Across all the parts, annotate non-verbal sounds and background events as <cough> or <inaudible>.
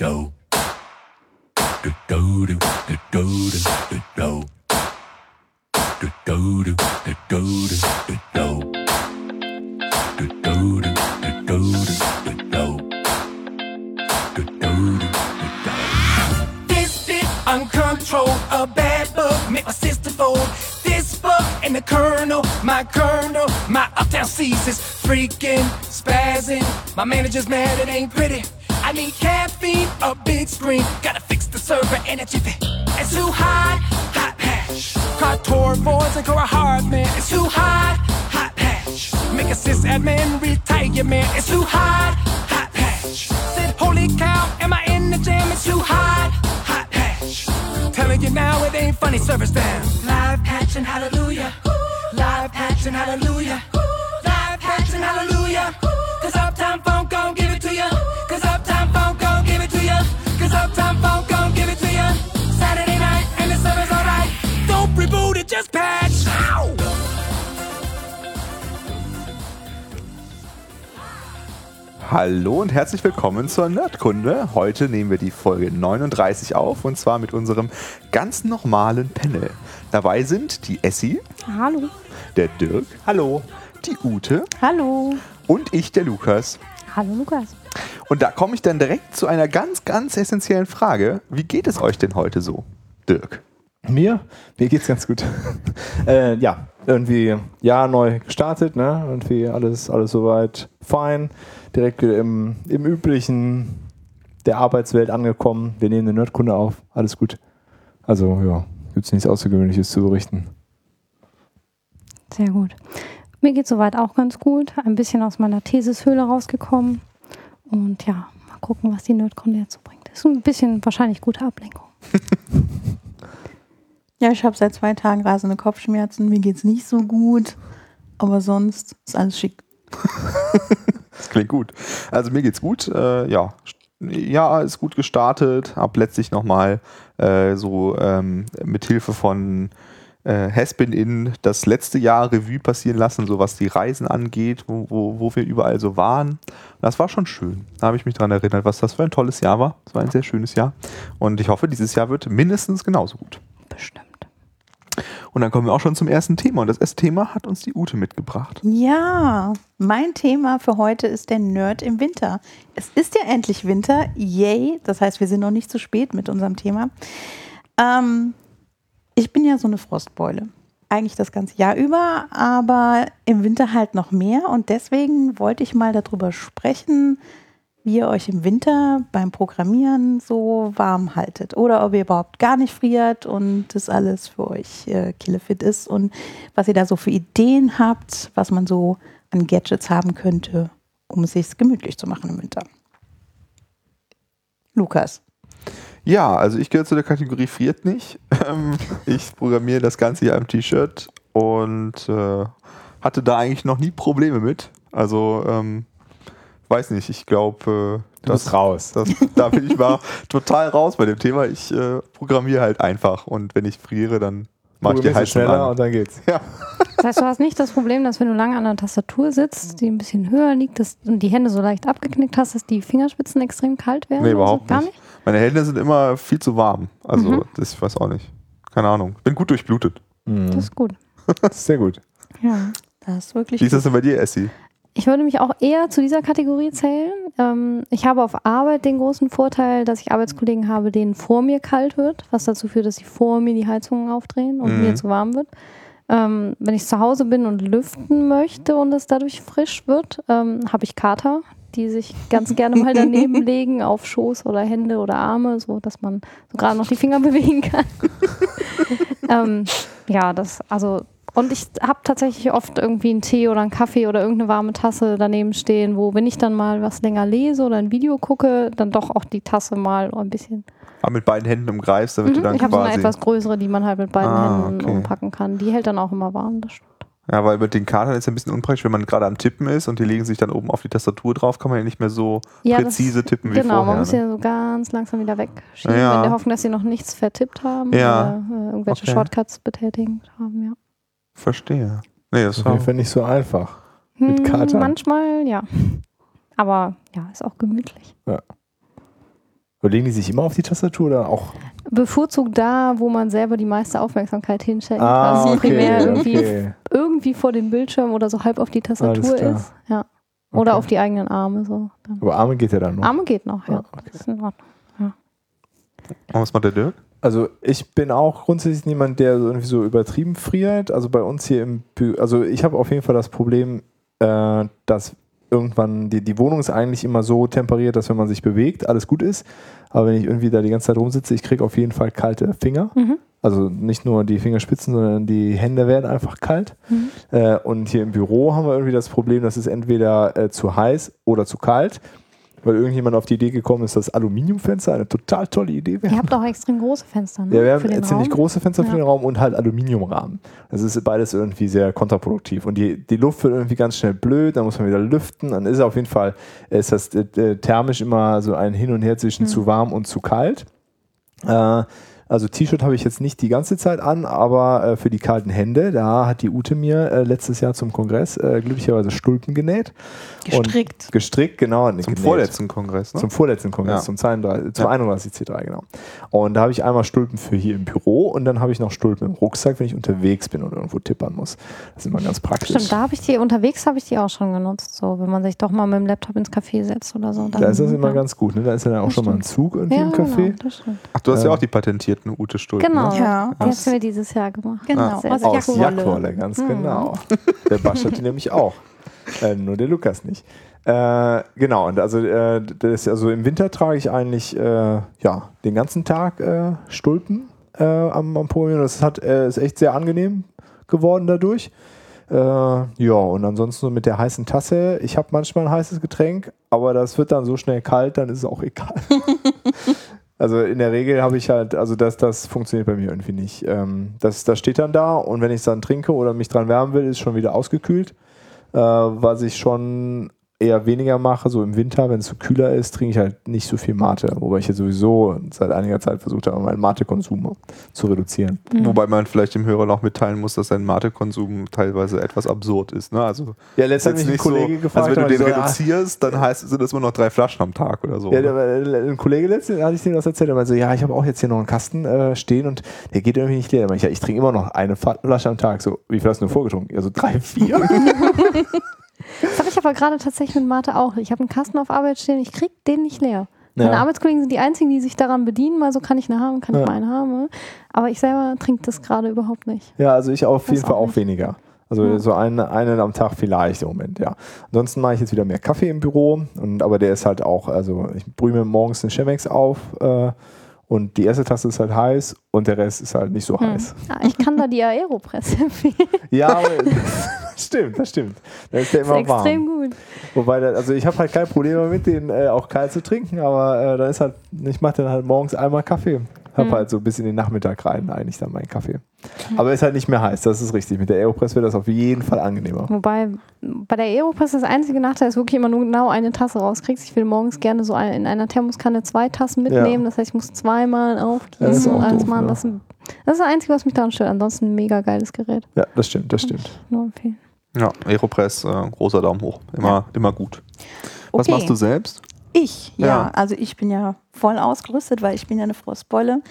do. Do do do do do do do. Do do do do do do do. Do do uncontrolled, a bad bug, make my system fold. This bug and the kernel, my kernel, my uptown seas is freaking spazzing. My manager's mad, it ain't pretty. I need caffeine, a big screen, gotta fix the server a jiffy. It's too hot, hot patch. Cartor voice and Cora Hardman. It's too hot, hot patch. Make a sysadmin retire, man. It's too hot, hot patch. Said, holy cow, am I in the jam? It's too hot, hot patch. Telling you now it ain't funny, service down. Live patch and hallelujah. Live patch and hallelujah. Live patch and hallelujah. Cause Uptown Funk gon' you. Cause Uptown Funk gon' give it to you. Saturday night and the service alright. Don't reboot it, just patch. Ow! Hallo und herzlich willkommen zur Nerdkunde. Heute nehmen wir die Folge 39 auf und zwar mit unserem ganz normalen Panel. Dabei sind die Essie, Hallo. der Dirk, Hallo. die Ute Hallo. und ich, der Lukas. Hallo Lukas. Und da komme ich dann direkt zu einer ganz, ganz essentiellen Frage. Wie geht es euch denn heute so, Dirk? Mir? Mir geht's ganz gut. <laughs> äh, ja, irgendwie Jahr neu gestartet, ne? Irgendwie alles, alles soweit fein. Direkt im, im üblichen der Arbeitswelt angekommen. Wir nehmen eine Nerdkunde auf. Alles gut. Also, ja, gibt's nichts Außergewöhnliches zu berichten. Sehr gut. Mir geht soweit auch ganz gut. Ein bisschen aus meiner Thesishöhle rausgekommen. Und ja, mal gucken, was die Nerdkunde jetzt so bringt. Ist ein bisschen wahrscheinlich gute Ablenkung. <laughs> Ja, ich habe seit zwei Tagen rasende Kopfschmerzen. Mir geht's nicht so gut. Aber sonst ist alles schick. Das klingt gut. Also mir geht's gut. Äh, ja, ja, ist gut gestartet. Hab letztlich nochmal äh, so ähm, mit Hilfe von äh, Haspin in das letzte Jahr Revue passieren lassen, so was die Reisen angeht, wo, wo, wo wir überall so waren. Das war schon schön. Da habe ich mich dran erinnert, was das für ein tolles Jahr war. Es war ein sehr schönes Jahr. Und ich hoffe, dieses Jahr wird mindestens genauso gut. Bestimmt. Und dann kommen wir auch schon zum ersten Thema. Und das erste Thema hat uns die Ute mitgebracht. Ja, mein Thema für heute ist der Nerd im Winter. Es ist ja endlich Winter. Yay. Das heißt, wir sind noch nicht zu spät mit unserem Thema. Ähm, ich bin ja so eine Frostbeule. Eigentlich das ganze Jahr über, aber im Winter halt noch mehr. Und deswegen wollte ich mal darüber sprechen, wie ihr euch im Winter beim Programmieren so warm haltet. Oder ob ihr überhaupt gar nicht friert und das alles für euch äh, killefit ist. Und was ihr da so für Ideen habt, was man so an Gadgets haben könnte, um es sich gemütlich zu machen im Winter. Lukas. Ja, also ich gehöre zu der Kategorie friert nicht. <laughs> Ähm, ich programmiere das ganze Jahr im T-Shirt und äh, hatte da eigentlich noch nie Probleme mit. Also, ähm, weiß nicht, ich glaube, äh, bist raus. das, da bin ich mal <laughs> total raus bei dem Thema. Ich äh, programmiere halt einfach und wenn ich friere, dann mache ich die Heizung schneller an. und dann geht's. Das heißt, du hast nicht das Problem, dass wenn du lange an der Tastatur sitzt, die ein bisschen höher liegt dass, und die Hände so leicht abgeknickt hast, dass die Fingerspitzen extrem kalt werden? Nee, überhaupt Gar nicht. Meine Hände sind immer viel zu warm. Also, Mhm. das, ich weiß auch nicht. Keine Ahnung. Bin gut durchblutet. Das ist gut. Das <laughs> ist sehr gut. Ja. Das ist wirklich Wie ist das denn bei dir, Essie? Ich würde mich auch eher zu dieser Kategorie zählen. Ähm, ich habe auf Arbeit den großen Vorteil, dass ich Arbeitskollegen habe, denen vor mir kalt wird, was dazu führt, dass sie vor mir die Heizungen aufdrehen und Mhm. mir zu warm wird. Ähm, wenn ich zu Hause bin und lüften möchte und es dadurch frisch wird, ähm, habe ich Kater, die sich ganz <laughs> gerne mal daneben legen auf Schoß oder Hände oder Arme, so dass man so gerade noch die Finger <laughs> bewegen kann. <laughs> ähm, ja, das, also, und ich habe tatsächlich oft irgendwie einen Tee oder einen Kaffee oder irgendeine warme Tasse daneben stehen, wo, wenn ich dann mal was länger lese oder ein Video gucke, dann doch auch die Tasse mal ein bisschen. Ah, mit beiden Händen umgreifst, damit du Mhm, dann ich habe so eine quasi. etwas größere, die man halt mit beiden Ah, Händen okay. umpacken kann. Die hält dann auch immer warm. Das stimmt. Ja, weil mit den Karten ist ja ein bisschen unpraktisch, wenn man gerade am Tippen ist und die legen sich dann oben auf die Tastatur drauf, kann man ja nicht mehr so Ja, das- präzise tippen wie Genau, vorher. man muss ne? ja so ganz langsam wieder wegschieben, Ja. in der Hoffnung, dass sie noch nichts vertippt haben Ja. oder äh, irgendwelche Okay. Shortcuts betätigt haben, ja. Verstehe. Nee, das Auf war, jeden Fall nicht so einfach. Mit Hm, Kater? Manchmal, ja. Aber ja, ist auch gemütlich. Oder legen die sich immer auf die Tastatur oder auch? Bevorzugt da, wo man selber die meiste Aufmerksamkeit hinschenkt. Ah, also okay, primär irgendwie, okay. irgendwie vor dem Bildschirm oder so halb auf die Tastatur ist. Ja. Oder Okay. auf die eigenen Arme. So. Dann. Aber Arme geht ja dann noch. Arme geht noch, ja. Ah, okay. Ist in Ordnung. Und was macht der Dirk? Also ich bin auch grundsätzlich niemand, der so irgendwie so übertrieben friert. Also bei uns hier im Bü also ich habe auf jeden Fall das Problem, äh, dass irgendwann die, die Wohnung ist eigentlich immer so temperiert, dass wenn man sich bewegt, alles gut ist. Aber wenn ich irgendwie da die ganze Zeit rumsitze, ich kriege auf jeden Fall kalte Finger. Mhm. Also nicht nur die Fingerspitzen, sondern die Hände werden einfach kalt. Mhm. Äh, und hier im Büro haben wir irgendwie das Problem, dass es entweder äh, zu heiß oder zu kalt, weil irgendjemand auf die Idee gekommen ist, dass Aluminiumfenster eine total tolle Idee wäre. Ihr habt auch extrem große Fenster, ne? Ja, wir Für haben den ziemlich Raum. große Fenster für Ja. den Raum und halt Aluminiumrahmen. Das ist beides irgendwie sehr kontraproduktiv. Und die, die Luft wird irgendwie ganz schnell blöd, dann muss man wieder lüften. Dann ist auf jeden Fall, ist das äh, äh, thermisch immer so ein Hin und Her zwischen Mhm. zu warm und zu kalt. Äh, also T-Shirt habe ich jetzt nicht die ganze Zeit an, aber äh, für die kalten Hände, da hat die Ute mir äh, letztes Jahr zum Kongress äh, glücklicherweise Stulpen genäht. Gestrickt. Und gestrickt, genau. Zum genäht. vorletzten Kongress, ne? Zum vorletzten Kongress, Ja. zum, 32, zum Ja. 31 C3, genau. Und da habe ich einmal Stulpen für hier im Büro und dann habe ich noch Stulpen im Rucksack, wenn ich unterwegs bin und irgendwo tippern muss. Das ist immer ganz praktisch. Stimmt, da habe ich die, unterwegs habe ich die auch schon genutzt, so, wenn man sich doch mal mit dem Laptop ins Café setzt oder so. Dann, da ist das immer ja. ganz gut. Ne? Da ist ja dann auch Das schon mal ein stimmt. Zug irgendwie ja, im Café. Genau, das stimmt. Ach, du hast ja Äh, auch die patentierten Ute Stulpen. Genau, Ne? Ja. die hast du mir dieses Jahr gemacht. Genau. Sehr, Aus Aus. Jackwolle. Ganz Mhm. genau. <laughs> Der Basch hat die nämlich auch. Äh, nur der Lukas nicht. Äh, genau, und also, äh, das, also im Winter trage ich eigentlich äh, ja, den ganzen Tag äh, Stulpen äh, am, am Podium. Das hat, äh, ist echt sehr angenehm geworden dadurch. Äh, ja, und ansonsten so mit der heißen Tasse. Ich habe manchmal ein heißes Getränk, aber das wird dann so schnell kalt, dann ist es auch egal. <laughs> Also in der Regel habe ich halt, also das, das funktioniert bei mir irgendwie nicht. Ähm, das, das steht dann da und wenn ich es dann trinke oder mich dran wärmen will, ist schon wieder ausgekühlt. Äh, was ich schon eher weniger mache, so im Winter, wenn es so kühler ist, trinke ich halt nicht so viel Mate. Wobei ich jetzt sowieso seit einiger Zeit versucht habe, meinen Mate-Konsum zu reduzieren. Wobei man vielleicht dem Hörer noch mitteilen muss, dass sein Mate-Konsum teilweise etwas absurd ist. Ne? Also Ja, ist jetzt nicht so, also wenn du den so, ah, reduzierst, dann heißt, sind das immer noch drei Flaschen am Tag oder so. Ja, ne? der, ein Kollege letztens hatte ich dem das erzählt, der meinte so, ja, ich habe auch jetzt hier noch einen Kasten äh, stehen und der geht irgendwie nicht leer. Ich, ja, ich trinke immer noch eine Flasche am Tag. So, wie viel hast du denn vorgetrunken? Ja, so drei, vier. <laughs> <laughs> Das habe ich aber gerade tatsächlich mit Mate auch. Ich habe einen Kasten auf Arbeit stehen, ich krieg den nicht leer. Meine Ja. Arbeitskollegen sind die einzigen, die sich daran bedienen, mal so kann ich eine haben, kann ich Ja. mal eine haben. ne? Aber ich selber trinke das gerade überhaupt nicht. Ja, also ich auf Das jeden Fall auch auch weniger. Also Ja. so einen, einen am Tag vielleicht im Moment, ja. Ansonsten mache ich jetzt wieder mehr Kaffee im Büro, und, aber der ist halt auch, also ich brühe mir morgens einen Chemex auf äh, und die erste Tasse ist halt heiß und der Rest ist halt nicht so Hm. heiß. Ja, ich kann da die Aeropress empfehlen. <laughs> Ja, <laughs> das stimmt, das stimmt. Da ist der Das ist immer warm. extrem gut. Wobei, also ich habe halt kein Problem damit, den äh, auch kalt zu trinken, aber äh, dann ist halt, ich mache dann halt morgens einmal Kaffee. Hab Mhm. halt so bis in den Nachmittag rein eigentlich dann meinen Kaffee. Aber ist halt nicht mehr heiß, das ist richtig. Mit der Aeropress wird das auf jeden Fall angenehmer. Wobei bei der Aeropress das einzige Nachteil ist wirklich immer nur genau eine Tasse rauskriegst. Ich will morgens gerne so ein, in einer Thermoskanne zwei Tassen mitnehmen. Das heißt, ich muss zweimal Ja, aufgießen und alles machen. ja. Das, ist- das ist das Einzige, was mich daran stört. Ansonsten ein mega geiles Gerät. Ja, das stimmt, das stimmt. Nur empfehlen. Ja, Aeropress, äh, großer Daumen hoch. Immer, immer gut. Was Okay. machst du selbst? Ich, ja. Ja. Also ich bin ja voll ausgerüstet, weil ich bin ja eine Frostbeule.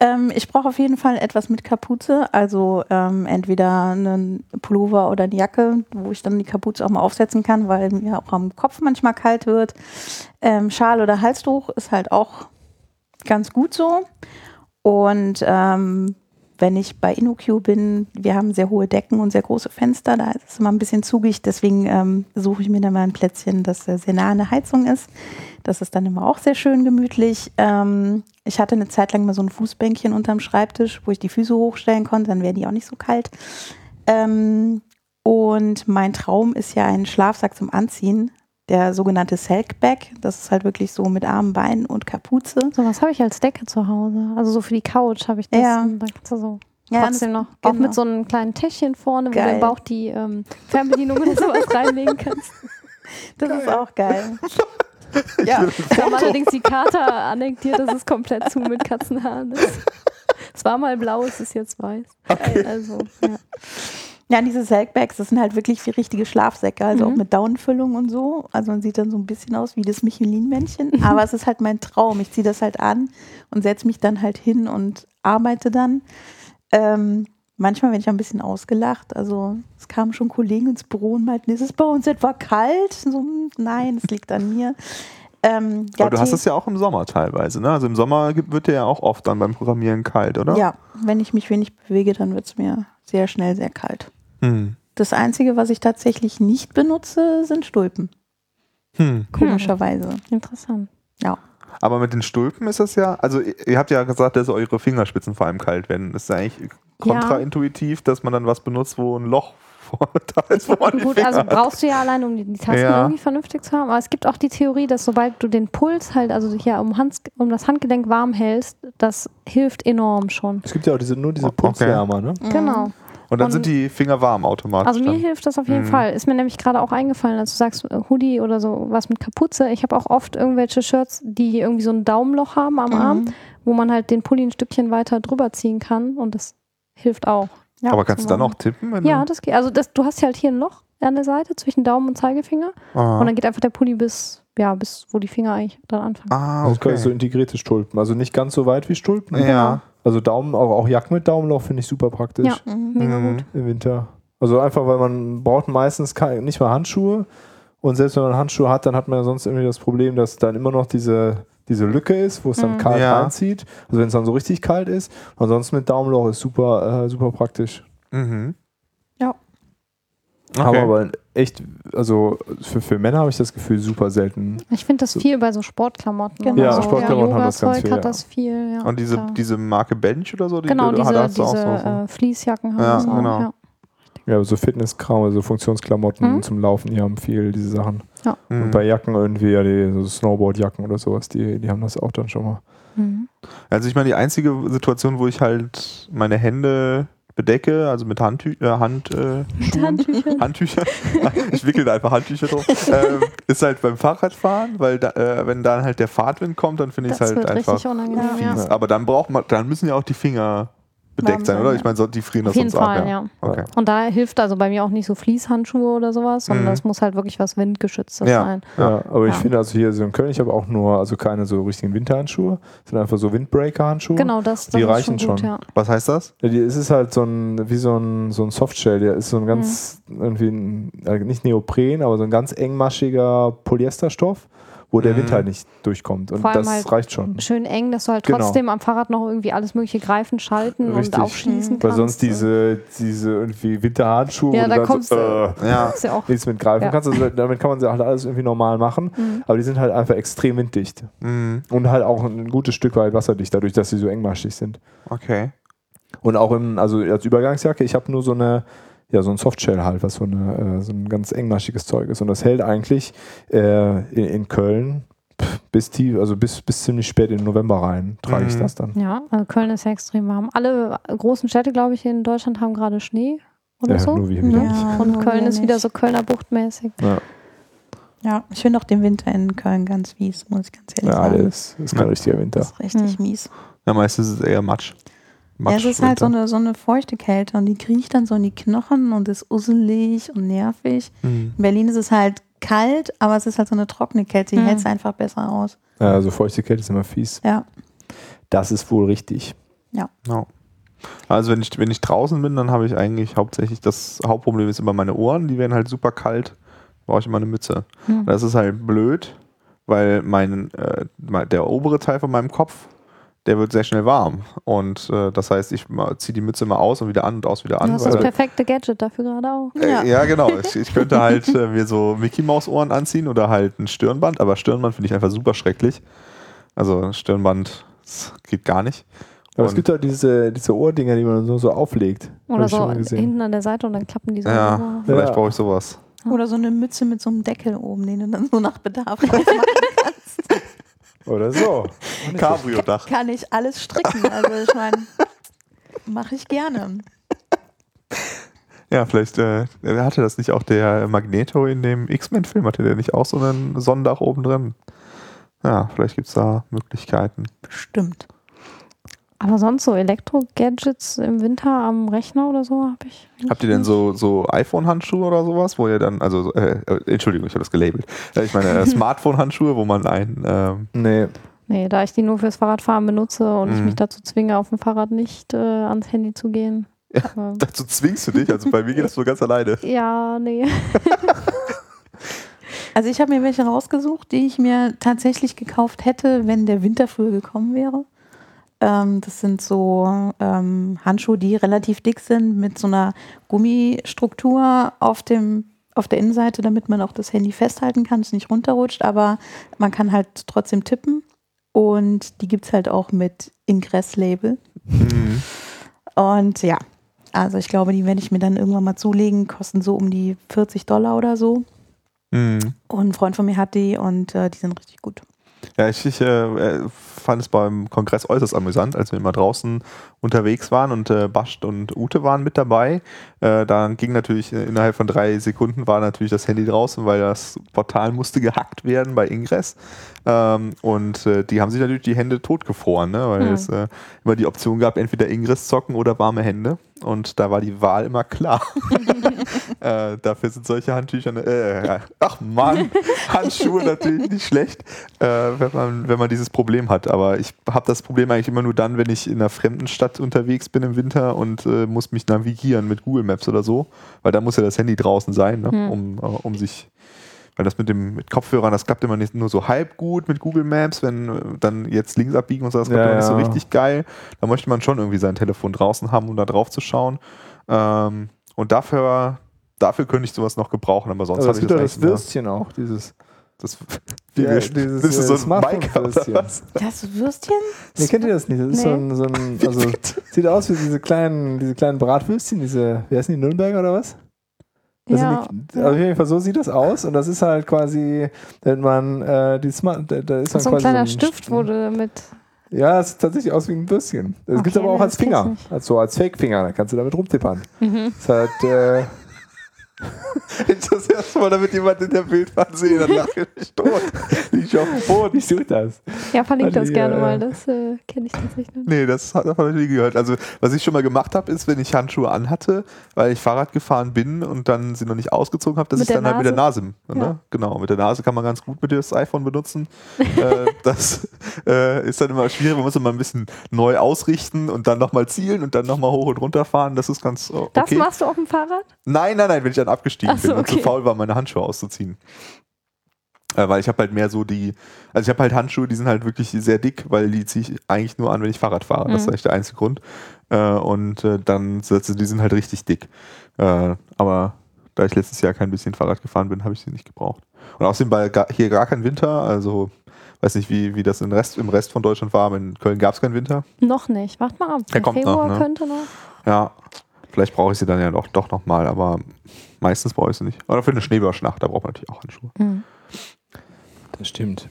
Ähm, ich brauche auf jeden Fall etwas mit Kapuze, also ähm, entweder einen Pullover oder eine Jacke, wo ich dann die Kapuze auch mal aufsetzen kann, weil mir auch am Kopf manchmal kalt wird. Ähm, Schal oder Halstuch ist halt auch ganz gut so. Und ähm, wenn ich bei InnoQ bin, wir haben sehr hohe Decken und sehr große Fenster, da ist es immer ein bisschen zugig, deswegen ähm, suche ich mir dann mal ein Plätzchen, das äh, sehr nah an der Heizung ist. Das ist dann immer auch sehr schön gemütlich. Ähm, ich hatte eine Zeit lang mal so ein Fußbänkchen unterm Schreibtisch, wo ich die Füße hochstellen konnte, dann wären die auch nicht so kalt. Ähm, und mein Traum ist ja ein Schlafsack zum Anziehen, der sogenannte Selkback. Das ist halt wirklich so mit Armen, Beinen und Kapuze. So was habe ich als Decke zu Hause. Also so für die Couch habe ich das. Ja. Da kannst du so Ja, trotzdem noch. Auch genau. mit so einem kleinen Täschchen vorne, wo du Geil. im Bauch die ähm, Fernbedienung oder sowas reinlegen kannst. <laughs> Das ist auch geil. <laughs> ja, Wir haben allerdings die Kater annektiert, das ist komplett zu mit Katzenhaaren. Das- <laughs> Es war mal blau, es ist jetzt weiß. Also, ja. Ja, diese Sackbags, das sind halt wirklich wie richtige Schlafsäcke, also Mhm. auch mit Downfüllung und so. Also man sieht dann so ein bisschen aus wie das Michelin-Männchen. <laughs> Aber es ist halt mein Traum. Ich ziehe das halt an und setze mich dann halt hin und arbeite dann. Ähm, manchmal werde ich ein bisschen ausgelacht. Also es kamen schon Kollegen ins Büro und meinten, ist es bei uns etwa kalt? So, hm, nein, es liegt an mir. Ähm, Aber du hast das ja auch im Sommer teilweise, ne? Also im Sommer wird dir ja auch oft dann beim Programmieren kalt, oder? Ja, wenn ich mich wenig bewege, dann wird es mir sehr schnell sehr kalt. Hm. Das Einzige, was ich tatsächlich nicht benutze, sind Stulpen. Hm. Komischerweise. Interessant. Ja. Aber mit den Stulpen ist das ja, also ihr habt ja gesagt, dass eure Fingerspitzen vor allem kalt werden. Ist ja eigentlich kontraintuitiv, dass man dann was benutzt, wo ein Loch vor da ist, wo man Gut, also hat. brauchst du ja allein, um die, Tasten Ja. irgendwie vernünftig zu haben. Aber es gibt auch die Theorie, dass sobald du den Puls halt, also hier um, Hans, um das Handgelenk warm hältst, das hilft enorm schon. Es gibt ja auch diese, nur diese Okay. Pulswärmer, ne? Genau. Und dann und- sind die Finger warm automatisch. Also mir dann. hilft das auf jeden Mhm. Fall. Ist mir nämlich gerade auch eingefallen, als du sagst äh, Hoodie oder so was mit Kapuze. Ich habe auch oft irgendwelche Shirts, die irgendwie so ein Daumenloch haben am Arm, Mhm. wo man halt den Pulli ein Stückchen weiter drüber ziehen kann und das hilft auch. Ja, Aber kannst du dann so auch tippen? Wenn Ja, du, das geht. Also das, du hast ja halt hier ein Loch an der Seite zwischen Daumen und Zeigefinger ah. und dann geht einfach der Pulli bis, ja, bis wo die Finger eigentlich dann anfangen. ah, Also okay. so okay. integrierte Stulpen. Also nicht ganz so weit wie Stulpen. Ja. Also Daumen, auch, auch Jacken mit Daumenloch finde ich super praktisch Ja. Mhm. Mega Mhm. gut. im Winter. Also einfach, weil man braucht meistens nicht mal Handschuhe. Und selbst wenn man Handschuhe hat, dann hat man ja sonst irgendwie das Problem, dass dann immer noch diese, diese Lücke ist, wo es dann Mhm. kalt Ja. reinzieht. Also wenn es dann so richtig kalt ist. Ansonsten mit Daumenloch ist super, äh, super praktisch. Mhm. Ja. Haben Okay. aber echt, also für, für Männer habe ich das Gefühl super selten. Ich finde das viel bei so Sportklamotten. Genau. Ja, so. Sportklamotten haben das ganz viel, hat ja. das viel. Ja, Und diese, klar. diese Marke Bench oder so, die genau, diese, diese auch so. äh, Fließjacken haben Ja, das auch. genau. Ja. Ja, so Fitnesskram, also Funktionsklamotten Mhm. zum Laufen, die haben viel diese Sachen. Mhm. Und bei Jacken irgendwie, ja, die so Snowboardjacken oder sowas, die, die haben das auch dann schon mal. Mhm. Also ich meine, die einzige Situation, wo ich halt meine Hände bedecke, also mit Handtü äh, Hand, äh, Schuhen, Handtücher. Handtücher, <laughs> ich wickel da einfach Handtücher drauf, <laughs> ähm, ist halt beim Fahrradfahren, weil da, äh, wenn dann halt der Fahrtwind kommt, dann finde ich es halt wird einfach richtig unangenehm, ja. Aber dann braucht man, dann müssen ja auch die Finger bedeckt Warm sein, oder? ja. Ich meine, so- die frieren Auf das jeden sonst Fall, ab. ja. Okay. Und da hilft also bei mir auch nicht so Fließhandschuhe oder sowas, sondern Mhm. das muss halt wirklich was Windgeschütztes Ja. sein. Ja, Ja. aber ich Ja. finde also hier so in Köln, ich habe auch nur, also keine so richtigen Winterhandschuhe, sondern einfach so Windbreaker-Handschuhe. Genau, das, das Die ist reichen schon gut, schon. ja. Was heißt das? Ja, die, es ist halt so ein, wie so ein, so ein Softshell, der ist so ein ganz, Mhm. irgendwie, ein, äh, nicht Neopren, aber so ein ganz engmaschiger Polyesterstoff, wo der Mhm. Wind halt nicht durchkommt. Und Vor allem das halt reicht schon. Schön eng, dass du halt Genau. trotzdem am Fahrrad noch irgendwie alles mögliche greifen, schalten Richtig. und aufschließen Weil kannst. sonst diese, diese irgendwie Winterhandschuhe, Ja, da du dann kommst so, du- äh, Ja. ist ja auch nichts mit greifen Ja. kannst. Also damit kann man sie halt alles irgendwie normal machen, Mhm. aber die sind halt einfach extrem winddicht. Mhm. Und halt auch ein gutes Stück weit wasserdicht, dadurch, dass sie so engmaschig sind. Okay. Und auch im, also als Übergangsjacke, ich habe nur so eine, ja, so ein Softshell halt, was so, eine, äh, so ein ganz engmaschiges Zeug ist. Und das hält eigentlich äh, in, in Köln bis tief, also bis, bis ziemlich spät in den November rein, trage ich Mhm. das dann. Ja, also Köln ist ja extrem warm. Alle großen Städte, glaube ich, in Deutschland haben gerade Schnee oder Ja, so. nur wir wieder Ja. nicht. Und nur Köln wir ist wieder so Kölner Buchtmäßig. Ja, Ja, ich finde auch den Winter in Köln ganz fies, muss ich ganz ehrlich ja sagen. das ist kein Ja. richtiger Winter. Das ist richtig Hm. mies. Ja, meistens ist es eher Matsch. Ja, es ist halt so eine, so eine feuchte Kälte und die kriecht dann so in die Knochen und ist usselig und nervig. Mhm. In Berlin ist es halt kalt, aber es ist halt so eine trockene Kälte, die Mhm. hält es einfach besser aus. Ja, also feuchte Kälte ist immer fies. Ja. Das ist wohl richtig. Ja. Also wenn ich, wenn ich draußen bin, dann habe ich eigentlich hauptsächlich das Hauptproblem ist immer meine Ohren, die werden halt super kalt. Brauche ich immer eine Mütze. Hm. Das ist halt blöd, weil mein, äh, mein- der obere Teil von meinem Kopf, der wird sehr schnell warm. Und äh, das heißt, ich ziehe die Mütze mal aus und wieder an und aus wieder Du an. hast das weil- perfekte Gadget dafür gerade auch. äh, ja. genau. Ich, ich könnte halt äh, mir so Mickey Maus Ohren anziehen oder halt ein Stirnband, aber Stirnband finde ich einfach super schrecklich. Also Stirnband das geht gar nicht. Aber es Und- gibt halt diese, diese Ohrdinger, die man so, so auflegt. Oder so hinten an der Seite und dann klappen die so. Ja, vielleicht Ja. brauche ich sowas. Oder so eine Mütze mit so einem Deckel oben, den du dann so nach Bedarf. <laughs> Oder so. Cabrio-Dach. Kann ich alles stricken. Also ich meine, mache ich gerne. Ja, vielleicht äh, hatte das nicht auch der Magneto in dem X-Men-Film, hatte der nicht auch so einen Sonnendach oben drin? Ja, vielleicht gibt es da Möglichkeiten. Bestimmt. Aber sonst so Elektro-Gadgets im Winter am Rechner oder so habe ich. Habt ihr denn so, so iPhone-Handschuhe oder sowas, wo ihr dann, also, äh, äh, Entschuldigung, ich habe das gelabelt. Äh, ich meine, äh, <laughs> Smartphone-Handschuhe, wo man ein, ähm, Nee, Nee, da ich die nur fürs Fahrradfahren benutze und ich Mhm. mich dazu zwinge, auf dem Fahrrad nicht äh, ans Handy zu gehen. Ja, <laughs> dazu zwingst du dich, also bei mir geht das so ganz alleine. <laughs> ja nee. Also ich habe mir welche rausgesucht, die ich mir tatsächlich gekauft hätte, wenn der Winter früher gekommen wäre. Ähm, das sind so ähm, Handschuhe, die relativ dick sind mit so einer Gummistruktur auf dem auf der Innenseite, damit man auch das Handy festhalten kann, es nicht runterrutscht, aber man kann halt trotzdem tippen. Und die gibt es halt auch mit Ingress-Label. Mhm. Und ja, also ich glaube, die werde ich mir dann irgendwann mal zulegen, kosten so um die 40 Dollar oder so. Mhm. Und ein Freund von mir hat die und äh, die sind richtig gut. Ja, ich, ich äh, fand es beim Kongress äußerst amüsant, als wir immer draußen unterwegs waren und äh, Bascht und Ute waren mit dabei. Äh, dann ging natürlich äh, innerhalb von drei Sekunden war natürlich das Handy draußen, weil das Portal musste gehackt werden bei Ingress. Ähm, und äh, die haben sich natürlich die Hände totgefroren, ne? weil Hm. es äh, immer die Option gab, entweder Ingress zocken oder warme Hände. Und da war die Wahl immer klar. <laughs> äh, dafür sind solche Handtücher, ne- äh, ach Mann, Handschuhe natürlich nicht schlecht, äh, wenn, man, wenn man dieses Problem hat. Aber ich habe das Problem eigentlich immer nur dann, wenn ich in einer fremden Stadt unterwegs bin im Winter und äh, muss mich navigieren mit Google Maps oder so, weil da muss ja das Handy draußen sein, ne? Hm. um, äh, um sich weil das mit dem mit Kopfhörern, das klappt immer nicht nur so halb gut mit Google Maps, wenn äh, dann jetzt links abbiegen und so, das klappt Ja, immer nicht so richtig geil. Da möchte man schon irgendwie sein Telefon draußen haben, um da drauf zu schauen. Ähm, und dafür, dafür könnte ich sowas noch gebrauchen, aber sonst es ich gibt doch das immer- Würstchen auch, dieses. Das, Ja, wir- dieses, das ist so äh, ein Smartphone-Würstchen. Das Würstchen? Nee, kennt ihr das nicht? Das ist so Nee. ein, so ein also, <laughs> sieht aus wie diese kleinen, diese kleinen Bratwürstchen, diese, wie heißen die, Nürnberger oder was? Das Ja, sind die, also auf jeden Fall so sieht das aus und das ist halt quasi, wenn man äh, die Smart, da, da ist dann so ein quasi kleiner so ein Stift wurde mit. Ja, es sieht tatsächlich aus wie ein Bürstchen. Das Okay, gibt es aber auch als Finger, also als Fake-Finger, da kannst du damit rumtippern. Mhm. Das ist halt, äh, <laughs> ich das erste Mal damit jemand in der Bildfahrt sehe, dann lache <laughs> ich tot. Ich auf dem Boden. ich suche das. Ja, verlinkt das Die, gerne äh, mal. Das äh, kenne ich tatsächlich noch. Nee, das hat davon nie gehört. Also, was ich schon mal gemacht habe, ist, wenn ich Handschuhe anhatte, weil ich Fahrrad gefahren bin und dann sie noch nicht ausgezogen habe, dass Mit ich der dann halt mit der Nase. Nase? Ne? Ja. Genau, mit der Nase kann man ganz gut mit das iPhone benutzen. <laughs> äh, das äh, ist dann immer schwierig, man muss immer ein bisschen neu ausrichten und dann nochmal zielen und dann nochmal hoch und runter fahren. Das ist ganz äh, okay. Das machst du auf dem Fahrrad? Nein, nein, nein, wenn ich dann abgestiegen so, bin und zu okay. faul war, meine Handschuhe auszuziehen. Äh, weil ich habe halt mehr so die, also ich habe halt Handschuhe, die sind halt wirklich sehr dick, weil die ziehe ich eigentlich nur an, wenn ich Fahrrad fahre. Das ist Mhm. eigentlich der einzige Grund. Äh, und äh, dann, also die sind halt richtig dick. Äh, aber da ich letztes Jahr kein bisschen Fahrrad gefahren bin, habe ich sie nicht gebraucht. Und außerdem war hier gar kein Winter, also weiß nicht, wie, wie das im Rest, im Rest von Deutschland war. aber In Köln gab es keinen Winter. Noch nicht. Wart mal ab. Der Im kommt noch, Februar ne? könnte noch. Ja, vielleicht brauche ich sie dann ja doch, doch nochmal, aber meistens brauche ich sie nicht. Oder für eine Schneeballschlacht, da braucht man natürlich auch Handschuhe. Mhm. Das stimmt.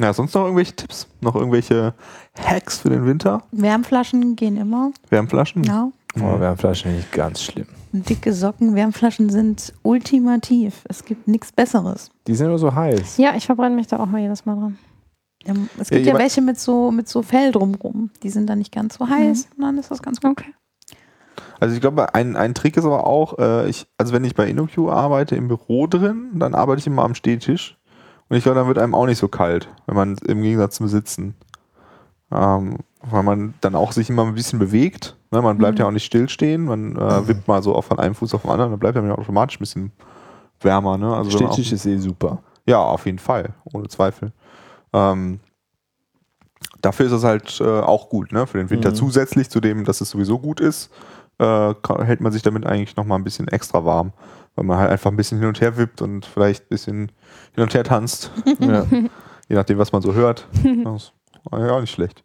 Ja, sonst noch irgendwelche Tipps? Noch irgendwelche Hacks für den Winter? Wärmflaschen gehen immer. Wärmflaschen? Ja. Oh, Wärmflaschen nicht ganz schlimm. Dicke Socken, Wärmflaschen sind ultimativ. Es gibt nichts Besseres. Die sind nur so heiß. Ja, ich verbrenne mich da auch mal jedes Mal dran. Es Ja, gibt ja, jemand- welche mit so, mit so Fell drumrum. Die sind dann nicht ganz so heiß. Und dann ist das ganz gut. Okay. Also ich glaube, ein, ein Trick ist aber auch, äh, ich, also wenn ich bei InnoQ arbeite im Büro drin, dann arbeite ich immer am Stehtisch. Und ich glaube, dann wird einem auch nicht so kalt, wenn man im Gegensatz zum Sitzen. Ähm, weil man dann auch sich immer ein bisschen bewegt. Ne? Man bleibt Mhm. ja auch nicht stillstehen. Man äh, wippt mal so auch von einem Fuß auf den anderen, dann bleibt einem ja automatisch ein bisschen wärmer. Ne? Also man Stehtisch ist eh super. Ja, auf jeden Fall, ohne Zweifel. Ähm, dafür ist es halt äh, auch gut, ne? Für den Winter Mhm. zusätzlich zu dem, dass es sowieso gut ist, äh, hält man sich damit eigentlich nochmal ein bisschen extra warm. Weil man halt einfach ein bisschen hin und her wippt und vielleicht ein bisschen hin und her tanzt, <laughs> ja. je nachdem, was man so hört. <laughs> Das ist ja auch nicht schlecht.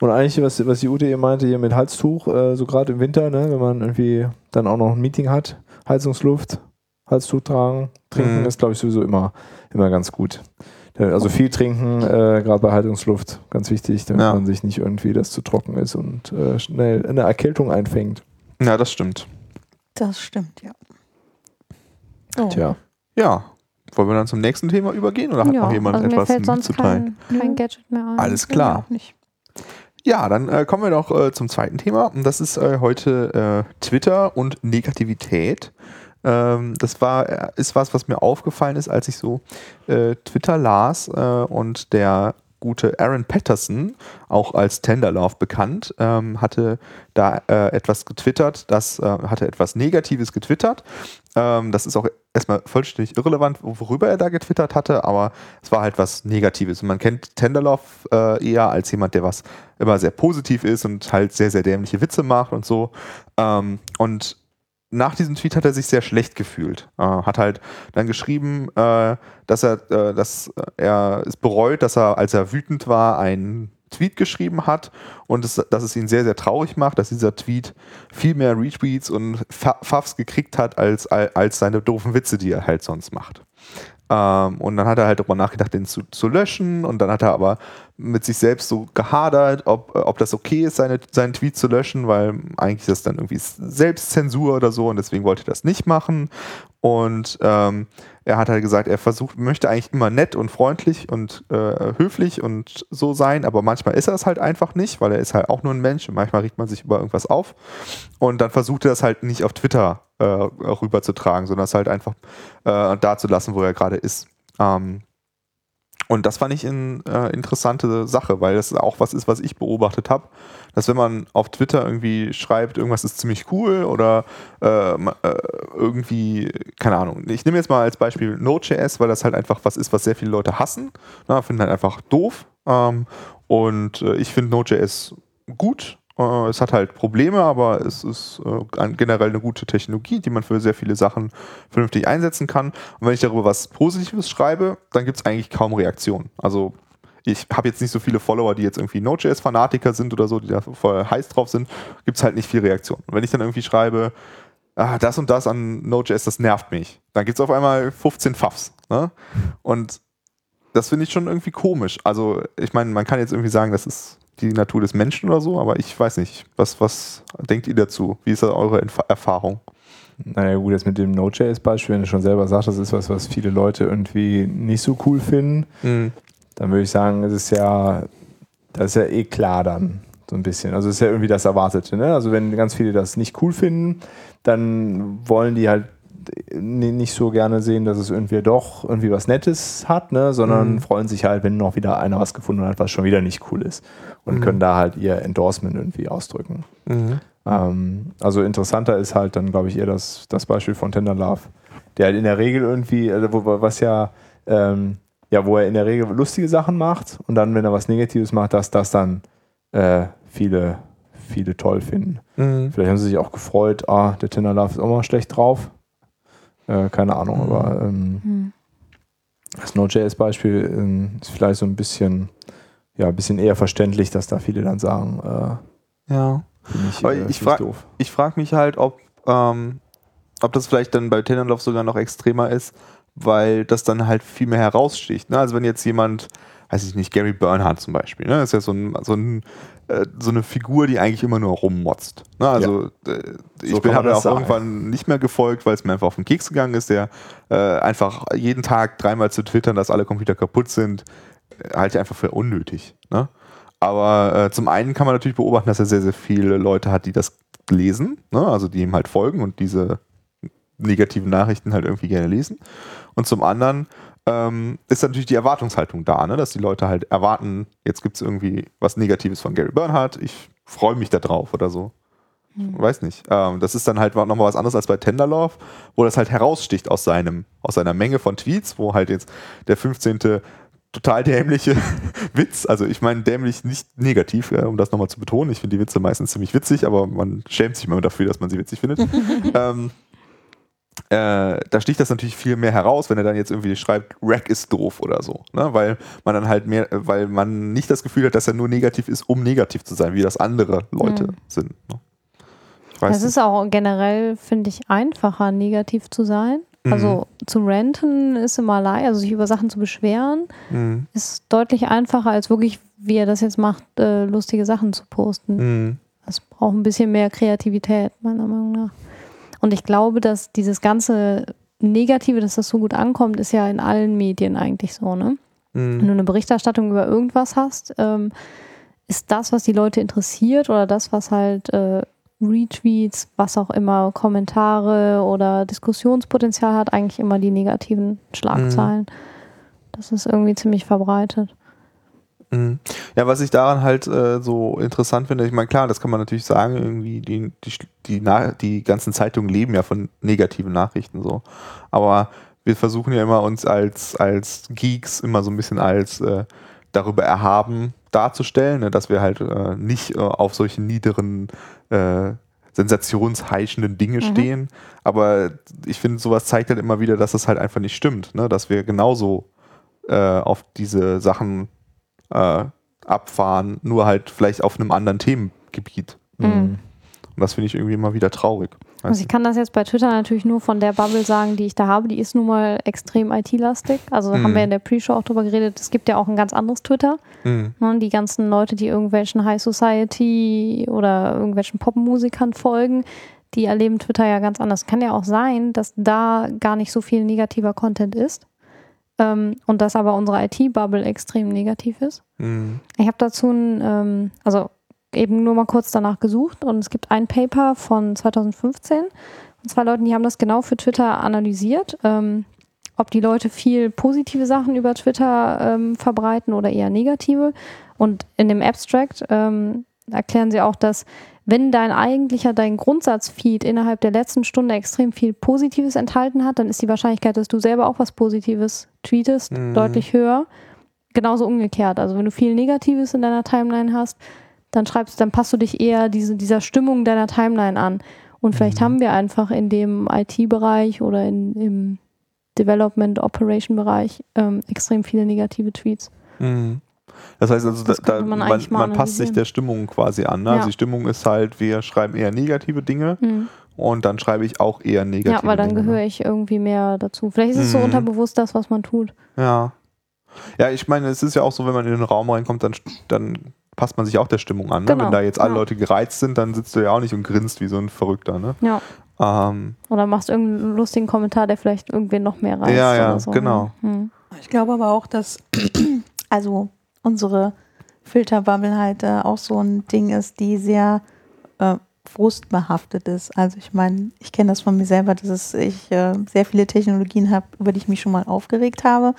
Und eigentlich, was, was die Ute eben meinte, hier mit Halstuch, äh, so gerade im Winter, ne, wenn man irgendwie dann auch noch ein Meeting hat, Heizungsluft, Halstuch tragen, trinken Mhm. ist, glaube ich, sowieso immer, immer ganz gut. Also viel trinken, äh, gerade bei Heizungsluft, ganz wichtig, damit Ja. man sich nicht irgendwie das zu trocken ist und äh, schnell eine Erkältung einfängt. Ja, das stimmt. Das stimmt, ja. So. Tja. Ja. Wollen wir dann zum nächsten Thema übergehen oder hat ja, noch jemand also mir etwas fällt sonst mitzuteilen? kein, kein Nö. Gadget mehr ein. Alles klar. Ja, dann äh, kommen wir doch äh, zum zweiten Thema. Und das ist äh, heute äh, Twitter und Negativität. Ähm, das war, äh, ist was, was mir aufgefallen ist, als ich so äh, Twitter las äh, und der gute Aaron Patterson, auch als Tenderlove bekannt, ähm, hatte da äh, etwas getwittert, das äh, hatte etwas Negatives getwittert. Ähm, das ist auch erstmal vollständig irrelevant, worüber er da getwittert hatte, aber es war halt was Negatives. Und man kennt Tenderlove äh, eher als jemand, der was immer sehr positiv ist und halt sehr, sehr dämliche Witze macht und so. Ähm, und nach diesem Tweet hat er sich sehr schlecht gefühlt. Äh, hat halt dann geschrieben, äh, dass er, äh, dass er es bereut, dass er, als er wütend war, einen Tweet geschrieben hat und es, dass es ihn sehr, sehr traurig macht, dass dieser Tweet viel mehr Retweets und Pfaffs gekriegt hat, als, als seine doofen Witze, die er halt sonst macht. Ähm, und dann hat er halt darüber nachgedacht, den zu, zu löschen. Und dann hat er aber mit sich selbst so gehadert, ob, ob das okay ist, seine, seinen Tweet zu löschen, weil eigentlich ist das dann irgendwie Selbstzensur oder so und deswegen wollte er das nicht machen. Und ähm, er hat halt gesagt, er versucht, möchte eigentlich immer nett und freundlich und äh, höflich und so sein, aber manchmal ist er es halt einfach nicht, weil er ist halt auch nur ein Mensch und manchmal riecht man sich über irgendwas auf. Und dann versucht er das halt nicht auf Twitter äh, rüberzutragen, sondern es halt einfach äh, da zu lassen, wo er gerade ist. Ähm, und das fand ich eine äh, interessante Sache, weil das auch was ist, was ich beobachtet habe, dass wenn man auf Twitter irgendwie schreibt, irgendwas ist ziemlich cool oder äh, äh, irgendwie, keine Ahnung, ich nehme jetzt mal als Beispiel Node.js, weil das halt einfach was ist, was sehr viele Leute hassen, ne, finden halt einfach doof. Ähm, und äh, ich finde Node.js gut, äh, es hat halt Probleme, aber es ist äh, generell eine gute Technologie, die man für sehr viele Sachen vernünftig einsetzen kann. Und wenn ich darüber was Positives schreibe, dann gibt es eigentlich kaum Reaktionen. Also ich habe jetzt nicht so viele Follower, die jetzt irgendwie Node.js-Fanatiker sind oder so, die da voll heiß drauf sind, gibt es halt nicht viel Reaktion. Und wenn ich dann irgendwie schreibe, ah, das und das an Node.js, das nervt mich, dann gibt es auf einmal 15 Pfaffs. Ne? Und das finde ich schon irgendwie komisch. Also ich meine, man kann jetzt irgendwie sagen, das ist die Natur des Menschen oder so, aber ich weiß nicht. Was, was denkt ihr dazu? Wie ist da eure Inf Erfahrung? Naja, gut, jetzt mit dem Node.js-Beispiel, wenn du schon selber sagst, das ist was, was viele Leute irgendwie nicht so cool finden, mhm. dann würde ich sagen, es ist ja, das ist ja eh klar dann, so ein bisschen. Also es ist ja irgendwie das Erwartete. Ne? Also wenn ganz viele das nicht cool finden, dann wollen die halt nicht so gerne sehen, dass es irgendwie doch irgendwie was Nettes hat, ne? sondern mhm. freuen sich halt, wenn noch wieder einer was gefunden hat, was schon wieder nicht cool ist. Und mhm. können da halt ihr Endorsement irgendwie ausdrücken. Mhm. Ähm, also interessanter ist halt dann, glaube ich, eher das, das Beispiel von Tender Love, der halt in der Regel irgendwie, also wo, was ja, ähm, ja, wo er in der Regel lustige Sachen macht und dann, wenn er was Negatives macht, dass das dann äh, viele, viele toll finden. Mhm. Vielleicht haben sie sich auch gefreut, ah, der Tender Love ist auch mal schlecht drauf. Äh, keine Ahnung, mhm. aber ähm, mhm. das Node.js-Beispiel ähm, ist vielleicht so ein bisschen, ja, ein bisschen eher verständlich, dass da viele dann sagen, äh, ja. Ich, aber äh, ich frage frag mich halt, ob, ähm, ob das vielleicht dann bei Tenderlove sogar noch extremer ist, weil das dann halt viel mehr heraussticht. Ne? Also wenn jetzt jemand, weiß ich nicht, Gary Bernhardt zum Beispiel, ne? ist ja so ein, so ein äh, so eine Figur, die eigentlich immer nur rummotzt. Ne? Also ja. äh, ich so habe ja auch sagen. irgendwann nicht mehr gefolgt, weil es mir einfach auf den Keks gegangen ist, der äh, einfach jeden Tag dreimal zu twittern, dass alle Computer kaputt sind, äh, halte ich einfach für unnötig. Ne? Aber äh, zum einen kann man natürlich beobachten, dass er sehr, sehr viele Leute hat, die das lesen, ne? also die ihm halt folgen und diese negativen Nachrichten halt irgendwie gerne lesen. Und zum anderen ähm, ist natürlich die Erwartungshaltung da, ne? dass die Leute halt erwarten, jetzt gibt es irgendwie was Negatives von Gary Bernhardt, ich freue mich da drauf oder so. Hm. Weiß nicht. Ähm, das ist dann halt nochmal was anderes als bei Tenderlove, wo das halt heraussticht aus seinem, aus seiner Menge von Tweets, wo halt jetzt der 15. total dämliche <laughs> Witz, also ich meine dämlich nicht negativ, ja, um das nochmal zu betonen. Ich finde die Witze meistens ziemlich witzig, aber man schämt sich immer dafür, dass man sie witzig findet. <laughs> ähm, äh, da sticht das natürlich viel mehr heraus, wenn er dann jetzt irgendwie schreibt, Rack ist doof oder so. Ne? Weil man dann halt mehr, weil man nicht das Gefühl hat, dass er nur negativ ist, um negativ zu sein, wie das andere Leute mhm. sind. Ne? Es ist auch generell, finde ich, einfacher, negativ zu sein. Mhm. Also zu ranten ist immer leicht, also sich über Sachen zu beschweren, mhm. ist deutlich einfacher, als wirklich, wie er das jetzt macht, äh, lustige Sachen zu posten. Mhm. Das braucht ein bisschen mehr Kreativität, meiner Meinung nach. Und ich glaube, dass dieses ganze Negative, dass das so gut ankommt, ist ja in allen Medien eigentlich so, ne? Mhm. Wenn du eine Berichterstattung über irgendwas hast, ähm, ist das, was die Leute interessiert oder das, was halt äh, Retweets, was auch immer, Kommentare oder Diskussionspotenzial hat, eigentlich immer die negativen Schlagzeilen. Das ist irgendwie ziemlich verbreitet. Mhm. Ja, was ich daran halt äh, so interessant finde, ich meine, klar, das kann man natürlich sagen, irgendwie, die, die, die, die ganzen Zeitungen leben ja von negativen Nachrichten so. Aber wir versuchen ja immer uns als, als Geeks immer so ein bisschen als äh, darüber erhaben darzustellen, ne, dass wir halt äh, nicht äh, auf solchen niederen äh, sensationsheischenden Dinge stehen. Aber ich finde, sowas zeigt halt immer wieder, dass es halt einfach nicht stimmt, ne? dass wir genauso äh, auf diese Sachen äh, abfahren, nur halt vielleicht auf einem anderen Themengebiet. Mhm. Und das finde ich irgendwie immer wieder traurig. Also ich kann das jetzt bei Twitter natürlich nur von der Bubble sagen, die ich da habe. Die ist nun mal extrem IT-lastig. Also Mhm. haben wir in der Pre-Show auch drüber geredet. Es gibt ja auch ein ganz anderes Twitter. Mhm. Ne, die ganzen Leute, die irgendwelchen High Society oder irgendwelchen Popmusikern folgen, die erleben Twitter ja ganz anders. Kann ja auch sein, dass da gar nicht so viel negativer Content ist. Ähm, und dass aber unsere IT-Bubble extrem negativ ist. Mhm. Ich habe dazu ein, ähm, also eben nur mal kurz danach gesucht und es gibt ein Paper von 2015 von zwei Leuten, die haben das genau für Twitter analysiert, ähm, ob die Leute viel positive Sachen über Twitter ähm, verbreiten oder eher negative. Und in dem Abstract ähm, erklären sie auch, dass wenn dein eigentlicher, dein Grundsatzfeed innerhalb der letzten Stunde extrem viel Positives enthalten hat, dann ist die Wahrscheinlichkeit, dass du selber auch was Positives tweetest, Mhm. deutlich höher. Genauso umgekehrt. Also wenn du viel Negatives in deiner Timeline hast, dann schreibst, dann passt du dich eher diese, dieser Stimmung deiner Timeline an. Und vielleicht haben wir einfach in dem IT-Bereich oder in, im Development Operation Bereich ähm, extrem viele negative Tweets. Mhm. Das heißt also, Das da, da, man man, man passt sich der Stimmung quasi an. Ne? Also Ja. die Stimmung ist halt, wir schreiben eher negative Dinge Mhm. und dann schreibe ich auch eher negative Ja, weil dann Dinge. ne? gehöre ich irgendwie mehr dazu. Vielleicht ist es so Mhm. unterbewusst das, was man tut. Ja. Ja, ich meine, es ist ja auch so, wenn man in den Raum reinkommt, dann, dann passt man sich auch der Stimmung an. Ne? Genau, Wenn da jetzt alle ja. Leute gereizt sind, dann sitzt du ja auch nicht und grinst wie so ein Verrückter. Ne? Ja. Ähm, Oder machst irgendeinen lustigen Kommentar, der vielleicht irgendwen noch mehr reißt. Ja, ja, oder so. genau. Mhm. Ich glaube aber auch, dass <clears throat> also unsere Filterbubble halt äh, auch so ein Ding ist, die sehr äh, frustbehaftet ist. Also ich meine, ich kenne das von mir selber, dass es, ich äh, sehr viele Technologien habe, über die ich mich schon mal aufgeregt habe.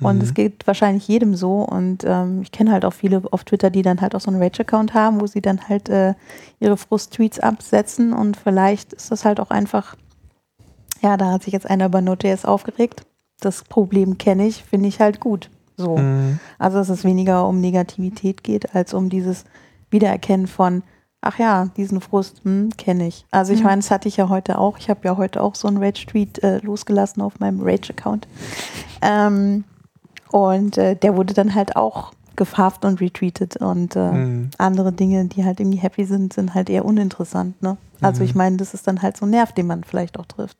Und Mhm. es geht wahrscheinlich jedem so. Und ähm, ich kenne halt auch viele auf Twitter, die dann halt auch so einen Rage-Account haben, wo sie dann halt äh, ihre Frust-Tweets absetzen. Und vielleicht ist das halt auch einfach, ja, da hat sich jetzt einer über Node.js aufgeregt. Das Problem kenne ich, finde ich halt gut. So. mh, Also dass es weniger um Negativität geht, als um dieses Wiedererkennen von, ach ja, diesen Frust, hm, kenne ich. Also ich Mhm. meine, das hatte ich ja heute auch. Ich habe ja heute auch so einen Rage-Tweet äh, losgelassen auf meinem Rage-Account. Ähm, und äh, der wurde dann halt auch gefafft und retweetet. Und äh, mh. andere Dinge, die halt irgendwie happy sind, sind halt eher uninteressant. Ne? Also Mhm. ich meine, das ist dann halt so ein Nerv, den man vielleicht auch trifft.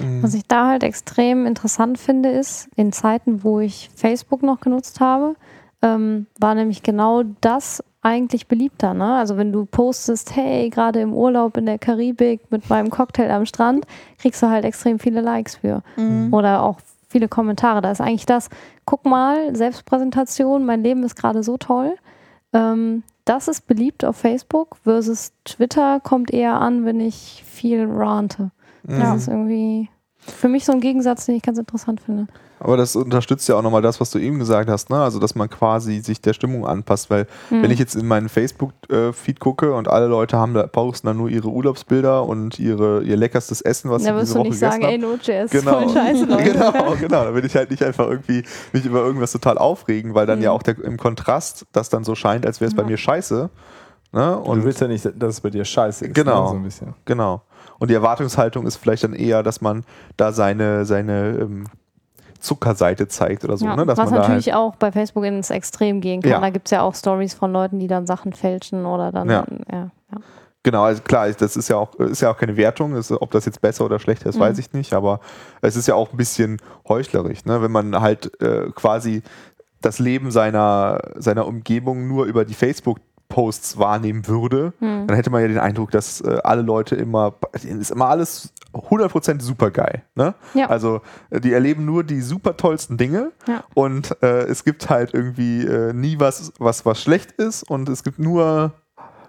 Mhm. Was ich da halt extrem interessant finde, ist, in Zeiten, wo ich Facebook noch genutzt habe, ähm, war nämlich genau das eigentlich beliebter. Ne? Also wenn du postest, hey, gerade im Urlaub in der Karibik mit meinem Cocktail am Strand, kriegst du halt extrem viele Likes für. Oder auch viele Kommentare. Da ist eigentlich das, guck mal, Selbstpräsentation, mein Leben ist gerade so toll. Ähm, das ist beliebt auf Facebook versus Twitter kommt eher an, wenn ich viel rante. Das Ja. ist irgendwie für mich so ein Gegensatz, den ich ganz interessant finde. Aber das unterstützt ja auch nochmal das, was du eben gesagt hast, ne? Also, dass man quasi sich der Stimmung anpasst, weil Hm. wenn ich jetzt in meinen Facebook-Feed gucke und alle Leute haben da, posten dann nur ihre Urlaubsbilder und ihre, ihr leckerstes Essen, was da sie wirst diese du Woche nicht gegessen sagen, ey, haben. Node.js, Genau. voll scheiße, <laughs> Leute. genau, genau. Da will ich halt nicht einfach irgendwie mich über irgendwas total aufregen, weil dann Mhm. ja auch der, im Kontrast das dann so scheint, als wäre es bei Ja. mir scheiße. Ne? Du willst ja nicht, dass es bei dir scheiße ist. Genau. Ne? So ein bisschen. Genau. Und die Erwartungshaltung ist vielleicht dann eher, dass man da seine, seine ähm, Zuckerseite zeigt oder so. Ja, ne? Dass was man natürlich halt, auch bei Facebook ins Extrem gehen kann. Ja. Da gibt es ja auch Stories von Leuten, die dann Sachen fälschen oder dann. Ja. Ja, ja. genau, also klar, das ist ja auch, ist ja auch keine Wertung, ist, ob das jetzt besser oder schlechter ist, Mhm. weiß ich nicht, aber es ist ja auch ein bisschen heuchlerisch, ne? wenn man halt äh, quasi das Leben seiner, seiner Umgebung nur über die Facebook Posts wahrnehmen würde, Hm. dann hätte man ja den Eindruck, dass äh, alle Leute immer, ist immer alles 100% super geil. Ne? Ja. Also äh, die erleben nur die super tollsten Dinge Ja. und äh, es gibt halt irgendwie äh, nie was, was, was schlecht ist und es gibt nur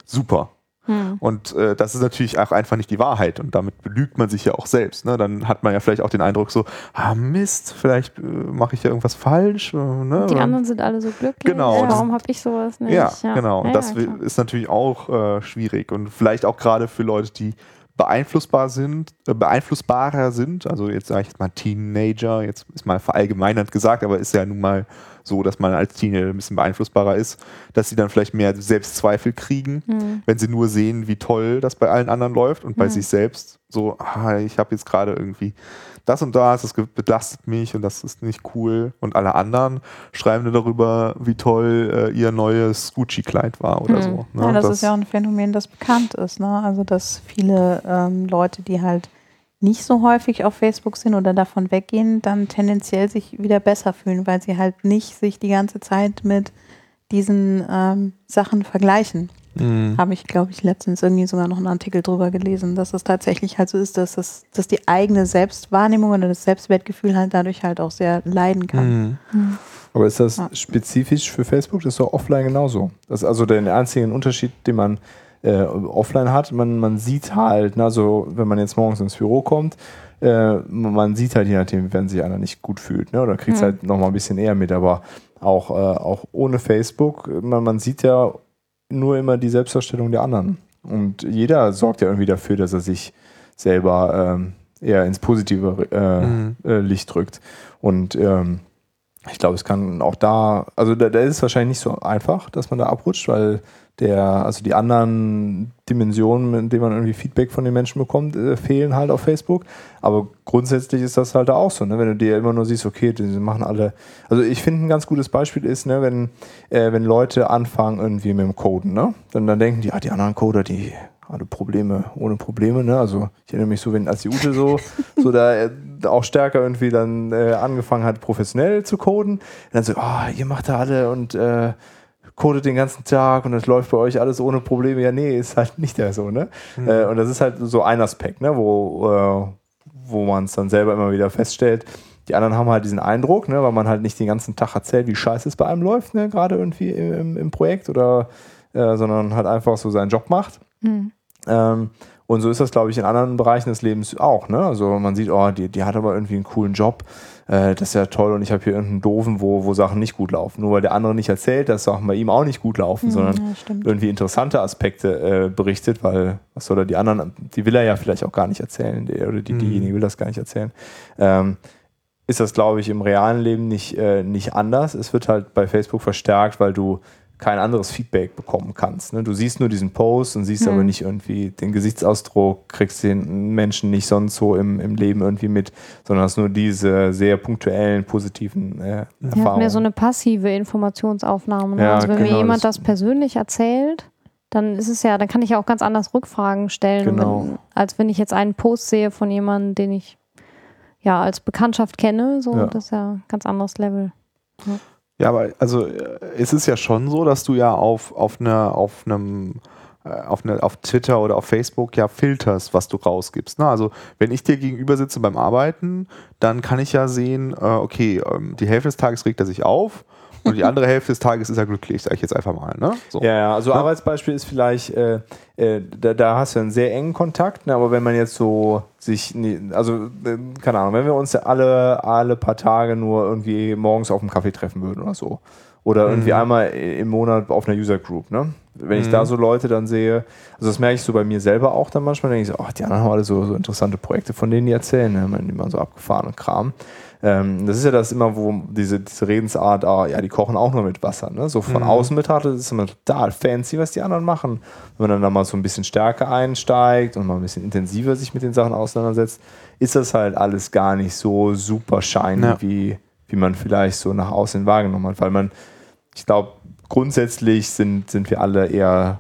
super. Hm. Und äh, das ist natürlich auch einfach nicht die Wahrheit und damit belügt man sich ja auch selbst. Ne? Dann hat man ja vielleicht auch den Eindruck so, ah Mist, vielleicht äh, mache ich ja irgendwas falsch. Äh, ne? Die anderen sind alle so glücklich. Genau. Warum habe ich sowas nicht? Ja, genau. Und Ja, das ja, ist natürlich auch äh, schwierig und vielleicht auch gerade für Leute, die beeinflussbar sind, äh, beeinflussbarer sind. Also jetzt sage ich jetzt mal Teenager, jetzt ist mal verallgemeinert gesagt, aber ist ja nun mal so, dass man als Teenager ein bisschen beeinflussbarer ist, dass sie dann vielleicht mehr Selbstzweifel kriegen, Hm. wenn sie nur sehen, wie toll das bei allen anderen läuft und bei Hm. sich selbst so, ah, ich habe jetzt gerade irgendwie das und das, das belastet mich und das ist nicht cool. Und alle anderen schreiben nur darüber, wie toll äh, ihr neues Gucci-Kleid war oder Hm. so. ne? Ja, das, ist ja auch ein Phänomen, das bekannt ist. Ne? Also, dass viele ähm, Leute, die halt nicht so häufig auf Facebook sind oder davon weggehen, dann tendenziell sich wieder besser fühlen, weil sie halt nicht sich die ganze Zeit mit diesen ähm, Sachen vergleichen. Mhm. Habe ich, glaube ich, letztens irgendwie sogar noch einen Artikel drüber gelesen, dass es tatsächlich halt so ist, dass, das, dass die eigene Selbstwahrnehmung oder das Selbstwertgefühl halt dadurch halt auch sehr leiden kann. Mhm. Aber ist das Ja. spezifisch für Facebook? Das ist doch offline genauso. Das ist also der einzige Unterschied, den man äh, offline hat. Man, man sieht halt, ne, also wenn man jetzt morgens ins Büro kommt, äh, man sieht halt je nachdem, wenn sich einer nicht gut fühlt, ne, oder kriegt es Mhm. halt nochmal ein bisschen eher mit. Aber auch, äh, auch ohne Facebook, man, man sieht ja nur immer die Selbstdarstellung der anderen. Und jeder sorgt ja irgendwie dafür, dass er sich selber ähm, eher ins positive äh, Mhm. äh, Licht rückt. Und ähm, ich glaube, es kann auch da, also da, da ist es wahrscheinlich nicht so einfach, dass man da abrutscht, weil der, also die anderen Dimensionen, in denen man irgendwie Feedback von den Menschen bekommt, äh, fehlen halt auf Facebook. Aber grundsätzlich ist das halt auch so, ne? wenn du dir immer nur siehst, okay, die machen alle. Also ich finde ein ganz gutes Beispiel ist, ne, wenn, äh, wenn Leute anfangen irgendwie mit dem Coden, ne? Dann, dann denken die, ah, die anderen Coder, die alle Probleme ohne Probleme, ne? Also ich erinnere mich so, wenn als die Ute so, so da äh, auch stärker irgendwie dann äh, angefangen hat, professionell zu coden, dann so, ah, ihr macht da alle und äh, codet den ganzen Tag und das läuft bei euch alles ohne Probleme. Ja, nee, ist halt nicht der so, ne? Äh, und das ist halt so ein Aspekt, ne, wo, äh, wo man es dann selber immer wieder feststellt. Die anderen haben halt diesen Eindruck, ne, weil man halt nicht den ganzen Tag erzählt, wie scheiße es bei einem läuft, ne, gerade irgendwie im, im, im Projekt oder äh, sondern halt einfach so seinen Job macht. Hm. Ähm, und so ist das, glaube ich, in anderen Bereichen des Lebens auch. Ne? Also man sieht, oh, die, die hat aber irgendwie einen coolen Job. Äh, das ist ja toll und ich habe hier irgendeinen doofen, wo, wo Sachen nicht gut laufen. Nur weil der andere nicht erzählt, dass Sachen bei ihm auch nicht gut laufen, sondern ja, irgendwie interessante Aspekte äh, berichtet, weil was soll er die anderen, die will er ja vielleicht auch gar nicht erzählen, der, oder die, Mhm. diejenige will das gar nicht erzählen. Ähm, ist das, glaube ich, im realen Leben nicht, äh, nicht anders. Es wird halt bei Facebook verstärkt, weil du kein anderes Feedback bekommen kannst. Ne? Du siehst nur diesen Post und siehst Hm. aber nicht irgendwie den Gesichtsausdruck, kriegst den Menschen nicht sonst so im, im Leben irgendwie mit, sondern hast nur diese sehr punktuellen, positiven äh, Ja, Erfahrungen. mehr so eine passive Informationsaufnahme. Ne? Ja, also wenn mir genau, jemand das- das, persönlich erzählt, dann ist es ja, dann kann ich ja auch ganz anders Rückfragen stellen, Genau. wenn, als wenn ich jetzt einen Post sehe von jemandem, den ich ja als Bekanntschaft kenne. So, Ja. das ist ja ein ganz anderes Level. Ja, aber also äh, es ist ja schon so, dass du ja auf, auf einer, auf einem äh, auf, eine, auf Twitter oder auf Facebook ja filterst, was du rausgibst. Ne? Also wenn ich dir gegenüber sitze beim Arbeiten, dann kann ich ja sehen, äh, okay, ähm, die Hälfte des Tages regt er sich auf und die andere Hälfte des Tages ist er glücklich, sage ich jetzt einfach mal. Ne? So. Ja, ja, also Ja. Arbeitsbeispiel ist vielleicht, äh, äh, da, da hast du einen sehr engen Kontakt, ne, aber wenn man jetzt so sich, nie- also äh, keine Ahnung, wenn wir uns alle, alle paar Tage nur irgendwie morgens auf dem Kaffee treffen würden oder so. Oder irgendwie Mhm. einmal i- im Monat auf einer User Group, ne? Wenn ich Mhm. da so Leute dann sehe, also das merke ich so bei mir selber auch dann manchmal, denke ich so, ach, die anderen haben alle so, so interessante Projekte, von denen die erzählen, ne? Die machen so abgefahrenen Kram. Ähm, das ist ja das immer, wo diese, diese Redensart, ah, ja, die kochen auch nur mit Wasser. Ne? So von Mhm. außen betrachtet ist es immer total fancy, was die anderen machen. Wenn man dann da mal so ein bisschen stärker einsteigt und mal ein bisschen intensiver sich mit den Sachen auseinandersetzt, ist das halt alles gar nicht so super shiny, Ja. wie, wie man vielleicht so nach außen wahrgenommen hat. Weil man, ich glaube, grundsätzlich sind, sind wir alle eher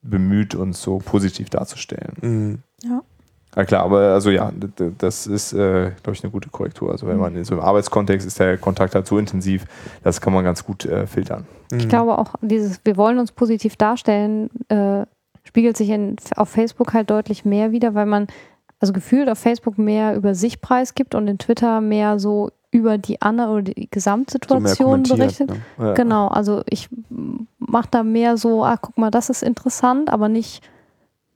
bemüht, uns so positiv darzustellen. Mhm. Ja. Ja klar, aber also ja, das ist, äh, glaube ich, eine gute Korrektur. Also wenn man in so einem Arbeitskontext ist der Kontakt halt so intensiv, das kann man ganz gut äh, filtern. Ich glaube auch, dieses, wir wollen uns positiv darstellen, äh, spiegelt sich in, auf Facebook halt deutlich mehr wieder, weil man also gefühlt auf Facebook mehr über sich preisgibt und in Twitter mehr so über die andere oder die so Gesamtsituation kommentiert. berichtet. Ne? Ja. Genau, also ich mache da mehr so, ah, guck mal, das ist interessant, aber nicht,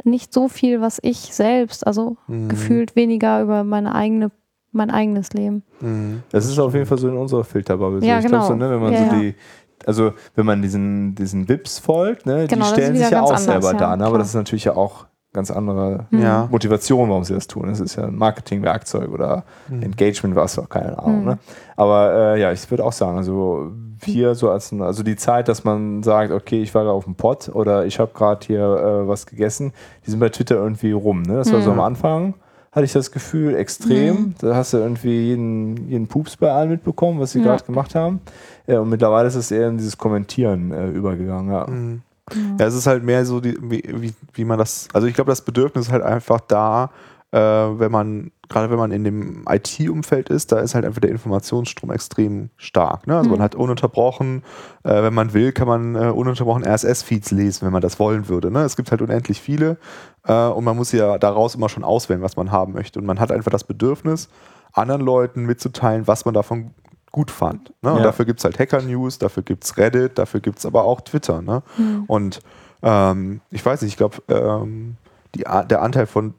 nicht so viel, was ich selbst, also Mhm. gefühlt weniger über meine eigene, mein eigenes Leben. Mhm. Das ist auf jeden Fall so in unserer Filterbubble. Ja, ich glaube so, genau. ne, wenn man Ja, so die, also wenn man diesen, diesen Vips folgt, ne, Genau, die stellen sich ja auch anders, selber ja, da, ne? aber das ist natürlich ja auch ganz andere Mhm. Ja. Motivation, warum sie das tun. Das ist ja ein Marketingwerkzeug oder Mhm. Engagement, was auch keine Ahnung. Mhm. Ne? Aber äh, ja, ich würde auch sagen, also wir so als also die Zeit, dass man sagt, okay, ich war gerade auf dem Pott oder ich habe gerade hier äh, was gegessen, die sind bei Twitter irgendwie rum. Ne? Das war so am Mhm. Anfang, hatte ich das Gefühl, extrem. Da hast du irgendwie jeden, jeden Pups bei allen mitbekommen, was sie Ja. gerade gemacht haben. Ja, und mittlerweile ist es eher in dieses Kommentieren äh, übergegangen. Ja. Mhm. Ja, es ist halt mehr so, die, wie, wie, wie man das, also ich glaube, das Bedürfnis ist halt einfach da, äh, wenn man, gerade wenn man in dem IT-Umfeld ist, da ist halt einfach der Informationsstrom extrem stark. Ne? Also man Mhm. hat ununterbrochen, äh, wenn man will, kann man äh, ununterbrochen RSS-Feeds lesen, wenn man das wollen würde. Ne? Es gibt halt unendlich viele äh, und man muss ja daraus immer schon auswählen, was man haben möchte. Und man hat einfach das Bedürfnis, anderen Leuten mitzuteilen, was man davon gut fand. Ne? Und Ja. dafür gibt es halt Hacker-News, dafür gibt es Reddit, dafür gibt es aber auch Twitter. Ne? Mhm. Und ähm, ich weiß nicht, ich glaube, ähm, der Anteil von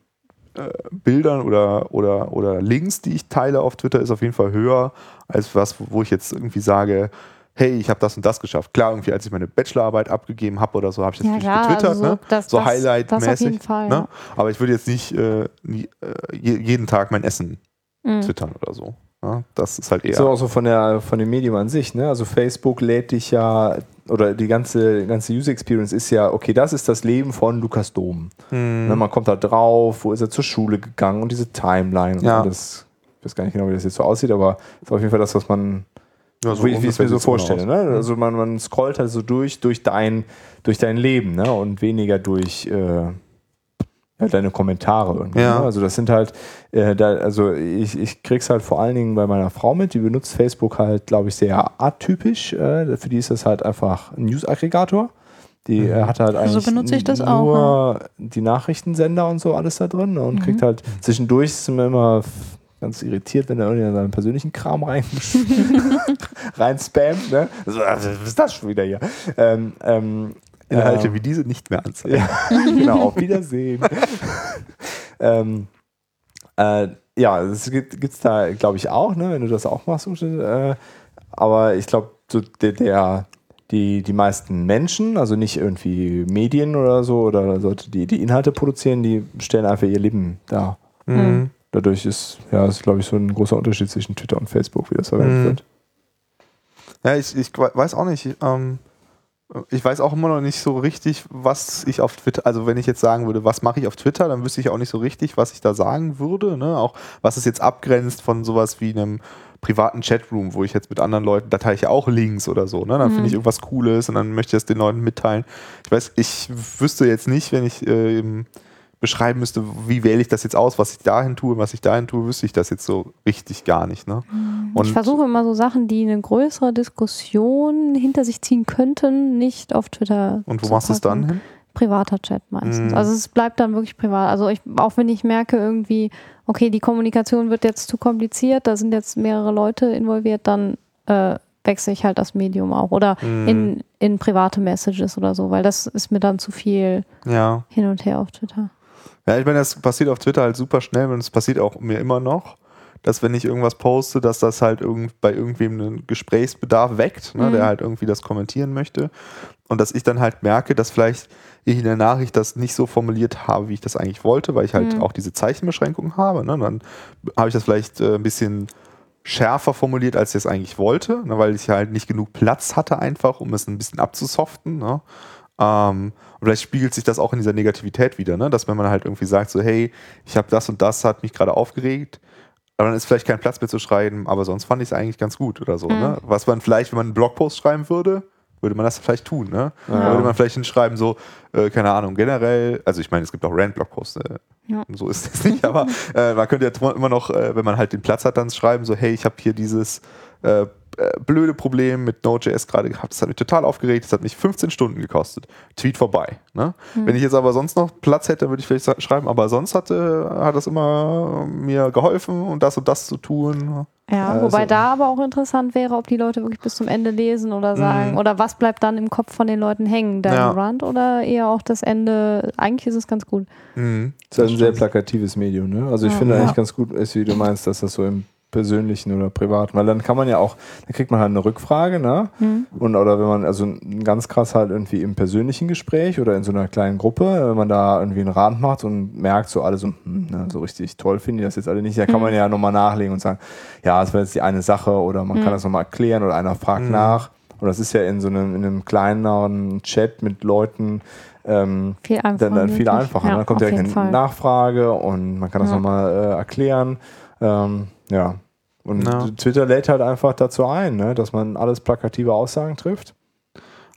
äh, Bildern oder, oder, oder Links, die ich teile auf Twitter, ist auf jeden Fall höher als was, wo ich jetzt irgendwie sage, hey, ich habe das und das geschafft. Klar, irgendwie, als ich meine Bachelorarbeit abgegeben habe oder so, habe ich das Ja, klar, getwittert, also so, ne? das- so Highlight-mäßig. jeden Fall, ne? ja. Aber ich würde jetzt nicht äh, nie, äh, je, jeden Tag mein Essen Mhm. twittern oder so. Ne? Das ist halt eher. So auch so von der von dem Medium an sich, ne? Also Facebook lädt dich ja oder die ganze ganze User Experience ist ja, okay, das ist das Leben von Lukas Dom. Hm. Ne, man kommt da drauf, wo ist er zur Schule gegangen und diese Timeline und Ja. alles. Ich weiß gar nicht genau, wie das jetzt so aussieht, aber ist auf jeden Fall das, was man, Ja, so wie, ich es mir so vorstelle. Ne? Also man, man scrollt halt so durch, durch dein, durch dein Leben, ne? Und weniger durch äh, ja, deine Kommentare irgendwie. Ja. Ne? Also das sind halt, äh, da, also ich, ich krieg's halt vor allen Dingen bei meiner Frau mit, die benutzt Facebook halt, glaube ich, sehr atypisch. Äh, für die ist das halt einfach ein News-Aggregator. Die Mhm. äh, hat halt Also eigentlich benutze ich das nur auch, die Nachrichtensender und so alles da drin ne? und Mhm. kriegt halt zwischendurch ist mir immer ganz irritiert, wenn er irgendwie in seinen persönlichen Kram rein, <laughs> <laughs> rein spammt. Ne? Was ist das schon wieder hier? Ähm, ähm, Inhalte ähm, wie diese nicht mehr anzeigen. ja, <laughs> genau, auf Wiedersehen. <laughs> ähm, äh, ja, es gibt es da, glaube ich, auch, ne, wenn du das auch machst. Äh, aber ich glaube, so der, der, die, die meisten Menschen, also nicht irgendwie Medien oder so, oder Leute, die die Inhalte produzieren, die stellen einfach ihr Leben dar. Mhm. Dadurch ist, ja, ist, glaube ich, so ein großer Unterschied zwischen Twitter und Facebook, wie das verwendet Mhm. wird. Ja, ich, ich weiß auch nicht. Ähm, ich weiß auch immer noch nicht so richtig, was ich auf Twitter, also wenn ich jetzt sagen würde, was mache ich auf Twitter, dann wüsste ich auch nicht so richtig, was ich da sagen würde. Ne? Auch was es jetzt abgrenzt von sowas wie einem privaten Chatroom, wo ich jetzt mit anderen Leuten, da teile ich ja auch Links oder so. Ne? Dann Mhm. finde ich irgendwas Cooles und dann möchte ich das den Leuten mitteilen. Ich weiß, ich wüsste jetzt nicht, wenn ich äh, eben beschreiben müsste, wie wähle ich das jetzt aus, was ich dahin tue, was ich dahin tue, wüsste ich das jetzt so richtig gar nicht. Ne? Und ich versuche immer so Sachen, die eine größere Diskussion hinter sich ziehen könnten, nicht auf Twitter. und wo zu machst du es dann hin? Privater Chat meistens. Mhm. Also es bleibt dann wirklich privat. Also ich, auch wenn ich merke irgendwie, okay, die Kommunikation wird jetzt zu kompliziert, da sind jetzt mehrere Leute involviert, dann äh, wechsle ich halt das Medium auch. Oder Mhm. in, in private Messages oder so, weil das ist mir dann zu viel Ja. hin und her auf Twitter. Ja, ich meine, das passiert auf Twitter halt super schnell und es passiert auch mir immer noch, dass wenn ich irgendwas poste, dass das halt irgend, bei irgendwem einen Gesprächsbedarf weckt, ne, Mhm. der halt irgendwie das kommentieren möchte. Und dass ich dann halt merke, dass vielleicht ich in der Nachricht das nicht so formuliert habe, wie ich das eigentlich wollte, weil ich halt Mhm. auch diese Zeichenbeschränkung habe. Ne? Dann habe ich das vielleicht äh, ein bisschen schärfer formuliert, als ich es eigentlich wollte, ne? weil ich halt nicht genug Platz hatte einfach, um es ein bisschen abzusoften. Ne? Ähm, und vielleicht spiegelt sich das auch in dieser Negativität wieder, ne? dass wenn man halt irgendwie sagt, so hey, ich habe das und das, hat mich gerade aufgeregt, dann ist vielleicht kein Platz mehr zu schreiben, aber sonst fand ich es eigentlich ganz gut oder so. Mhm. Ne? Was man vielleicht, wenn man einen Blogpost schreiben würde, würde man das vielleicht tun. Ne? Ja. würde man vielleicht hinschreiben, so, äh, keine Ahnung, generell, also ich meine, es gibt auch Rand-Blogposts, äh, Ja. so ist es nicht, aber <laughs> äh, man könnte ja immer noch, äh, wenn man halt den Platz hat, dann schreiben, so, hey, ich habe hier dieses äh, blöde Problem mit Node.js gerade gehabt, das hat mich total aufgeregt, das hat mich 15 Stunden gekostet. Tweet vorbei. Ne? Wenn ich jetzt aber sonst noch Platz hätte, würde ich vielleicht schreiben, aber sonst hatte, hat das immer mir geholfen und das und das zu tun. Ja, Also- wobei da aber auch interessant wäre, ob die Leute wirklich bis zum Ende lesen oder sagen, oder was bleibt dann im Kopf von den Leuten hängen, dein Ja. Rand oder eher auch das Ende. Eigentlich ist es ganz gut. Mhm. Das ist halt ein sehr plakatives Medium, ne? Also ich Ja. finde Ja. eigentlich ganz gut wie du meinst, dass das so im persönlichen oder privaten, weil dann kann man ja auch, dann kriegt man halt eine Rückfrage, ne? Hm. Und oder wenn man, also ein- ganz krass halt irgendwie im persönlichen Gespräch oder in so einer kleinen Gruppe, wenn man da irgendwie einen Rat macht und merkt, so alle so, hm, ne, so richtig toll finden die das jetzt alle nicht, da kann man ja nochmal nachlegen und sagen, ja, das wäre jetzt die eine Sache oder man kann das nochmal erklären oder einer fragt nach. Und das ist ja in so einem, in einem kleineren Chat mit Leuten, ähm, Viel einfacher. dann, dann viel einfacher. Ja, ne? dann kommt direkt eine Fall. Nachfrage und man kann das Ja. nochmal äh, erklären. Ähm, ja. Und Ja. Twitter lädt halt einfach dazu ein, ne? dass man alles plakative Aussagen trifft.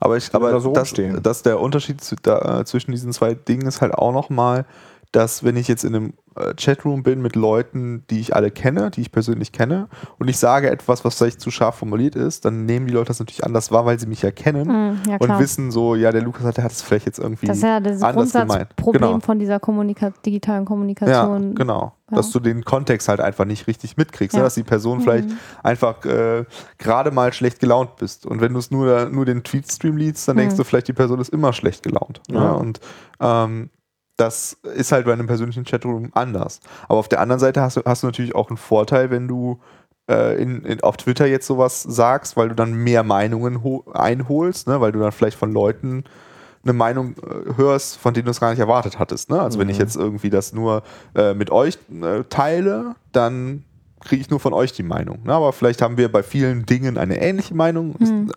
Aber, ich, da aber so das, rumstehen. das der Unterschied zu, da, äh, zwischen diesen zwei Dingen ist halt auch nochmal, dass wenn ich jetzt in einem Chatroom bin mit Leuten, die ich alle kenne, die ich persönlich kenne, und ich sage etwas, was vielleicht zu scharf formuliert ist, dann nehmen die Leute das natürlich anders wahr, weil sie mich ja kennen Hm, ja, und wissen so, ja, der Lukas hat, der hat es vielleicht jetzt irgendwie das ist ja das anders gemeint. Grundsatzproblem Genau. von dieser Kommunika digitalen Ja, Kommunikation. genau. Ja. Dass du den Kontext halt einfach nicht richtig mitkriegst, ne? Ja. dass die Person vielleicht Mhm. einfach äh, gerade mal schlecht gelaunt bist. Und wenn du es nur, nur den Tweetstream liest, dann denkst Mhm. du vielleicht, die Person ist immer schlecht gelaunt. Ne? Ja. Und ähm, das ist halt bei einem persönlichen Chatroom anders. Aber auf der anderen Seite hast du, hast du natürlich auch einen Vorteil, wenn du äh, in, in, auf Twitter jetzt sowas sagst, weil du dann mehr Meinungen ho- einholst, ne? weil du dann vielleicht von Leuten eine Meinung äh, hörst, von denen du es gar nicht erwartet hattest. Ne? Also wenn ich Mhm. jetzt irgendwie das nur äh, mit euch äh, teile, dann kriege ich nur von euch die Meinung. Ne? Aber vielleicht haben wir bei vielen Dingen eine ähnliche Meinung. Mhm. Ist,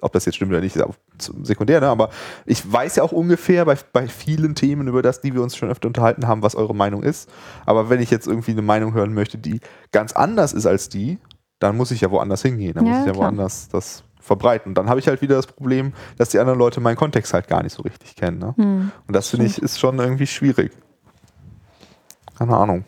ob das jetzt stimmt oder nicht, ist auch sekundär, ne? aber ich weiß ja auch ungefähr bei, bei vielen Themen, über das, die wir uns schon öfter unterhalten haben, was eure Meinung ist. Aber wenn ich jetzt irgendwie eine Meinung hören möchte, die ganz anders ist als die, dann muss ich ja woanders hingehen. Dann Ja, muss ich ja klar. woanders das verbreiten. Und dann habe ich halt wieder das Problem, dass die anderen Leute meinen Kontext halt gar nicht so richtig kennen. Ne? Hm. Und das finde ich ist schon irgendwie schwierig. Keine Ahnung.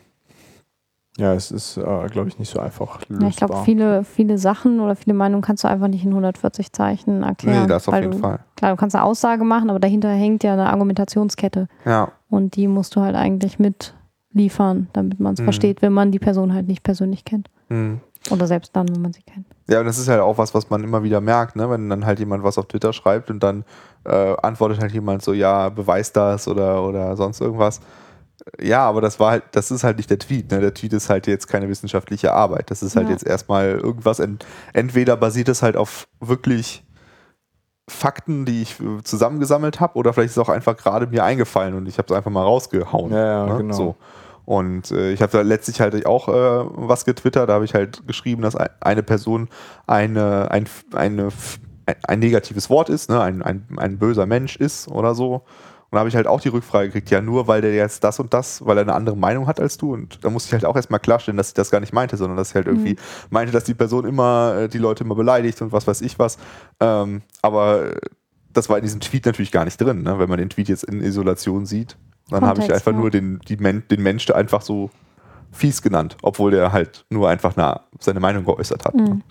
Ja, es ist, äh, glaube ich, nicht so einfach lösbar. Ja, ich glaube, viele, viele Sachen oder viele Meinungen kannst du einfach nicht in 140 Zeichen erklären. nee, das auf jeden du, Fall. Klar, du kannst eine Aussage machen, aber dahinter hängt ja eine Argumentationskette. Ja. Und die musst du halt eigentlich mitliefern, damit man es Mhm. versteht, wenn man die Person halt nicht persönlich kennt. Hm. Oder selbst dann, wenn man sie kennt. Ja, und das ist halt auch was, was man immer wieder merkt, ne? wenn dann halt jemand was auf Twitter schreibt und dann äh, antwortet halt jemand so, ja, beweist das oder, oder sonst irgendwas. Ja, aber das war halt, das ist halt nicht der Tweet. Ne? Der Tweet ist halt jetzt keine wissenschaftliche Arbeit. Das ist halt Ja. jetzt erstmal irgendwas. Ent, entweder basiert es halt auf wirklich Fakten, die ich äh, zusammengesammelt habe, oder vielleicht ist es auch einfach gerade mir eingefallen und ich habe es einfach mal rausgehauen. Ja, ja, ne? genau. So. Und äh, ich habe da letztlich halt auch äh, was getwittert, da habe ich halt geschrieben, dass ein- eine Person eine, ein, eine, ein, ein negatives Wort ist, ne? ein, ein, ein böser Mensch ist oder so. Und da habe ich halt auch die Rückfrage gekriegt, ja, nur weil der jetzt das und das, weil er eine andere Meinung hat als du. Und da musste ich halt auch erstmal klarstellen, dass ich das gar nicht meinte, sondern dass ich halt irgendwie meinte, dass die Person immer äh, die Leute immer beleidigt und was weiß ich was. Ähm, aber das war in diesem Tweet natürlich gar nicht drin, ne? wenn man den Tweet jetzt in Isolation sieht. Dann habe ich einfach ja. nur den, die Men den Mensch einfach so fies genannt, obwohl der halt nur einfach eine, seine Meinung geäußert hat. Ne? Mhm.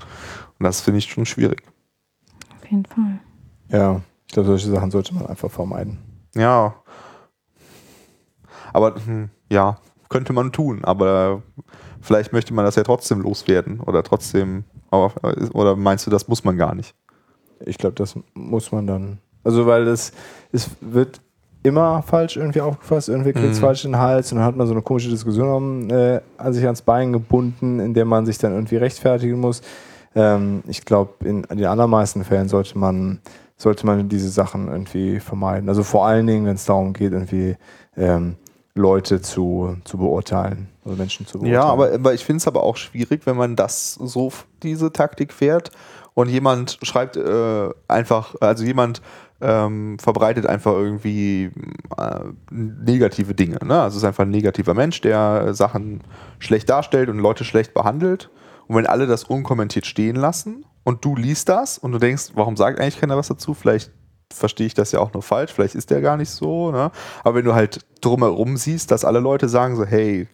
Und das finde ich schon schwierig. Auf jeden Fall. Ja, ich glaube, solche Sachen sollte man einfach vermeiden. Ja. Aber hm, ja, könnte man tun, aber vielleicht möchte man das ja trotzdem loswerden oder trotzdem, oder meinst du, das muss man gar nicht? Ich glaube, das muss man dann. Also, weil es, es wird immer falsch irgendwie aufgefasst, irgendwie kriegt es Mhm. falsch in den Hals und dann hat man so eine komische Diskussion äh, an sich ans Bein gebunden, in der man sich dann irgendwie rechtfertigen muss. Ähm, ich glaube, in den allermeisten Fällen sollte man, sollte man diese Sachen irgendwie vermeiden. Also vor allen Dingen, wenn es darum geht, irgendwie ähm, Leute zu, zu beurteilen oder Menschen zu beurteilen. Ja, aber, aber ich finde es aber auch schwierig, wenn man das so diese Taktik fährt und jemand schreibt äh, einfach, also jemand ähm, verbreitet einfach irgendwie äh, negative Dinge. Ne? Also es ist einfach ein negativer Mensch, der Sachen schlecht darstellt und Leute schlecht behandelt. Und wenn alle das unkommentiert stehen lassen, und du liest das und du denkst, warum sagt eigentlich keiner was dazu? Vielleicht verstehe ich das ja auch nur falsch, vielleicht ist der gar nicht so. Ne? Aber wenn du halt drumherum siehst, dass alle Leute sagen so, hey,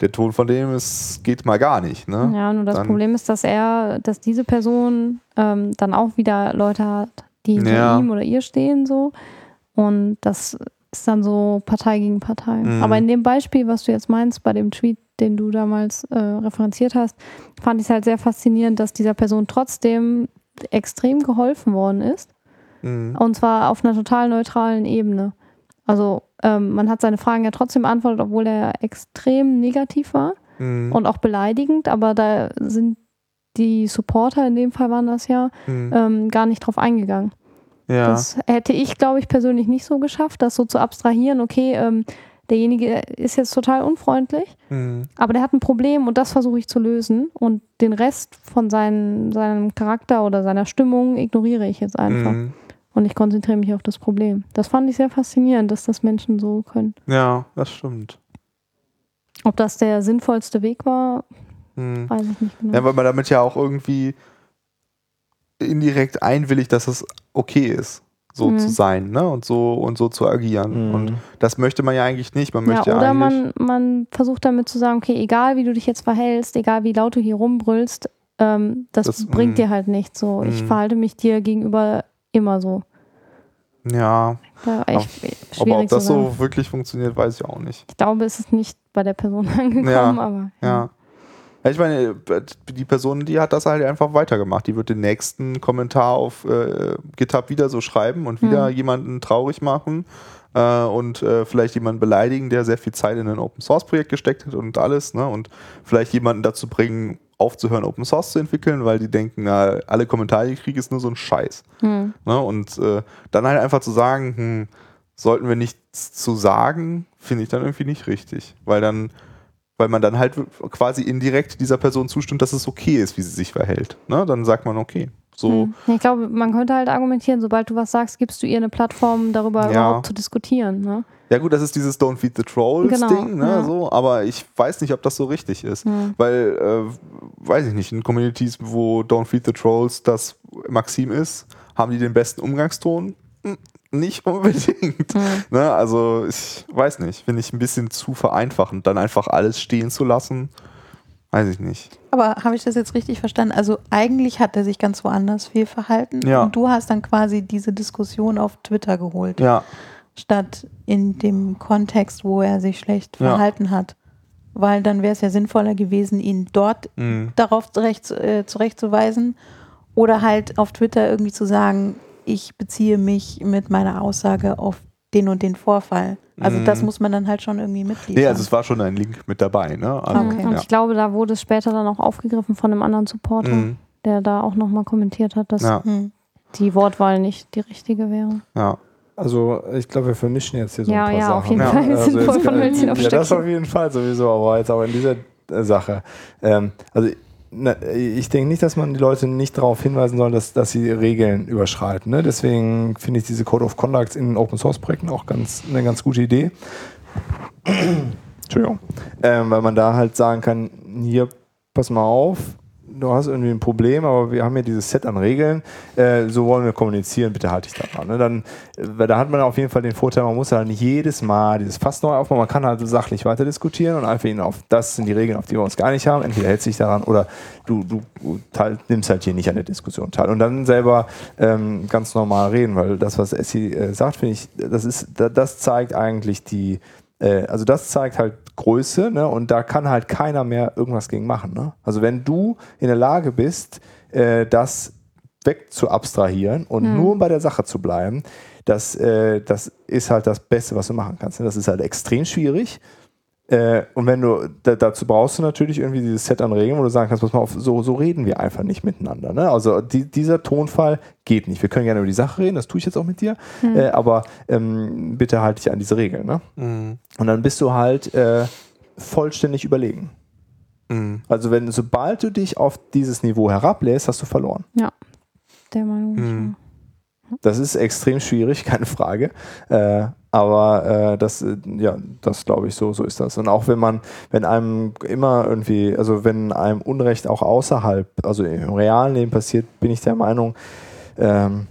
der Ton von dem ist, geht mal gar nicht. Ne? Ja, nur das Dann- Problem ist, dass er, dass diese Person ähm, dann auch wieder Leute hat, die hinter Ja. ihm oder ihr stehen so. Und das ist dann so Partei gegen Partei. Mhm. Aber in dem Beispiel, was du jetzt meinst, bei dem Tweet, den du damals äh, referenziert hast, fand ich es halt sehr faszinierend, dass dieser Person trotzdem extrem geholfen worden ist. Mhm. Und zwar auf einer total neutralen Ebene. Also ähm, man hat seine Fragen ja trotzdem beantwortet, obwohl er extrem negativ war Mhm. und auch beleidigend, aber da sind die Supporter, in dem Fall waren das ja, Mhm. ähm, gar nicht drauf eingegangen. Ja. Das hätte ich, glaube ich, persönlich nicht so geschafft, das so zu abstrahieren. Okay, ähm, derjenige ist jetzt total unfreundlich, Mhm. aber der hat ein Problem und das versuche ich zu lösen und den Rest von seinen, seinem Charakter oder seiner Stimmung ignoriere ich jetzt einfach Mhm. und ich konzentriere mich auf das Problem. Das fand ich sehr faszinierend, dass das Menschen so können. Ja, das stimmt. Ob das der sinnvollste Weg war, Mhm. weiß ich nicht genau. Ja, weil man damit ja auch irgendwie indirekt einwilligt, dass es okay ist, so Mhm. zu sein, ne? Und so und so zu agieren. Mhm. Und das möchte man ja eigentlich nicht. Man Ja, möchte ja, oder man, man versucht damit zu sagen, okay, egal wie du dich jetzt verhältst, egal wie laut du hier rumbrüllst, ähm, das, Das, bringt mm. dir halt nichts. So, ich Mm. verhalte mich dir gegenüber immer so. ja, Ja, aber ob das so wirklich funktioniert, weiß ich auch nicht. Ich glaube, es ist nicht bei der Person <laughs> angekommen, Ja, aber Ja. Ja, ich meine, die Person, die hat das halt einfach weitergemacht. Die wird den nächsten Kommentar auf äh, GitHub wieder so schreiben und wieder Mhm. jemanden traurig machen äh, und äh, vielleicht jemanden beleidigen, der sehr viel Zeit in ein Open Source Projekt gesteckt hat und alles, ne? Und vielleicht jemanden dazu bringen, aufzuhören, Open Source zu entwickeln, weil die denken, na, alle Kommentare, die ich kriege, ist nur so ein Scheiß. Hm. Ne? Und äh, dann halt einfach zu sagen, hm, sollten wir nichts zu sagen, finde ich dann irgendwie nicht richtig. Weil dann, weil man dann halt quasi indirekt dieser Person zustimmt, dass es okay ist, wie sie sich verhält. Ne? Dann sagt man, okay, so, Hm. Ich glaube, man könnte halt argumentieren, sobald du was sagst, gibst du ihr eine Plattform, darüber Ja. überhaupt zu diskutieren. Ne? ja gut, das ist dieses Don't Feed the Trolls Genau, ne? ja. so, aber ich weiß nicht, ob das so richtig ist. Hm. Weil, äh, weiß ich nicht, in Communities, wo Don't Feed the Trolls das Maxim ist, haben die den besten Umgangston? Hm, Nicht unbedingt. Hm. Ne? Also, ich weiß nicht, finde ich ein bisschen zu vereinfachend, dann einfach alles stehen zu lassen. Weiß ich nicht. Aber habe ich das jetzt richtig verstanden? Also eigentlich hat er sich ganz woanders viel verhalten Ja. und du hast dann quasi diese Diskussion auf Twitter geholt, Ja, statt in dem Kontext, wo er sich schlecht Ja. verhalten hat. Weil dann wäre es ja sinnvoller gewesen, ihn dort mhm. darauf zurecht, äh, zurechtzuweisen oder halt auf Twitter irgendwie zu sagen, ich beziehe mich mit meiner Aussage auf den und den Vorfall. Also Mhm. das muss man dann halt schon irgendwie mitliefern. Nee, also es war schon ein Link mit dabei, ne? Also, Okay. Und ja. ich glaube, da wurde es später dann auch aufgegriffen von einem anderen Supporter, Mhm. der da auch nochmal kommentiert hat, dass Ja, hm. die Wortwahl nicht die richtige wäre. ja. Also ich glaube, wir vermischen jetzt hier so Ja, ein paar ja, Sachen. auf jeden Ja. Fall. Wir Also sind voll von auf Ja, das auf jeden Fall sowieso, aber jetzt auch in dieser äh, Sache. Ähm, also na, ich denke nicht, dass man die Leute nicht darauf hinweisen soll, dass, dass sie Regeln überschreiten. Ne? Deswegen finde ich diese Code of Conduct in Open Source Projekten auch ganz, eine ganz gute Idee. Entschuldigung. Ähm, weil man da halt sagen kann, hier, pass mal auf, du hast irgendwie ein Problem, aber wir haben hier dieses Set an Regeln, äh, so wollen wir kommunizieren, bitte halte dich daran. Ne? Dann, äh, da hat man auf jeden Fall den Vorteil, man muss halt nicht jedes Mal dieses Fass neu aufmachen, man kann halt sachlich weiter diskutieren und einfach ihn auf, das sind die Regeln, auf die wir uns gar nicht haben, entweder hältst dich daran oder du, du, teil, nimmst halt hier nicht an der Diskussion teil. Und dann selber ähm, ganz normal reden, weil das, was Essi äh, sagt, finde ich, das ist, da- das zeigt eigentlich die, äh, also das zeigt halt Größe, ne? Und da kann halt keiner mehr irgendwas gegen machen. Ne? Also wenn du in der Lage bist, äh, das weg zu abstrahieren und Mhm. nur bei der Sache zu bleiben, das, äh, das ist halt das Beste, was du machen kannst. ne? Das ist halt extrem schwierig. Äh, und wenn du da, dazu brauchst du natürlich irgendwie dieses Set an Regeln, wo du sagen kannst, pass mal auf, so, so reden wir einfach nicht miteinander. Ne? Also die, dieser Tonfall geht nicht. Wir können gerne über die Sache reden, das tue ich jetzt auch mit dir, äh, aber ähm, bitte halte dich an diese Regeln. Ne? Mhm. Und dann bist du halt äh, vollständig überlegen. Mhm. Also wenn sobald du dich auf dieses Niveau herablässt, hast du verloren. Der Meinung Hm. auch. Das ist extrem schwierig, <laughs> keine Frage. Äh, aber äh, das, äh, ja, das glaube ich, so, so ist das. Und auch wenn man, wenn einem immer irgendwie, also wenn einem Unrecht auch außerhalb, also im realen Leben passiert, bin ich der Meinung, ähm,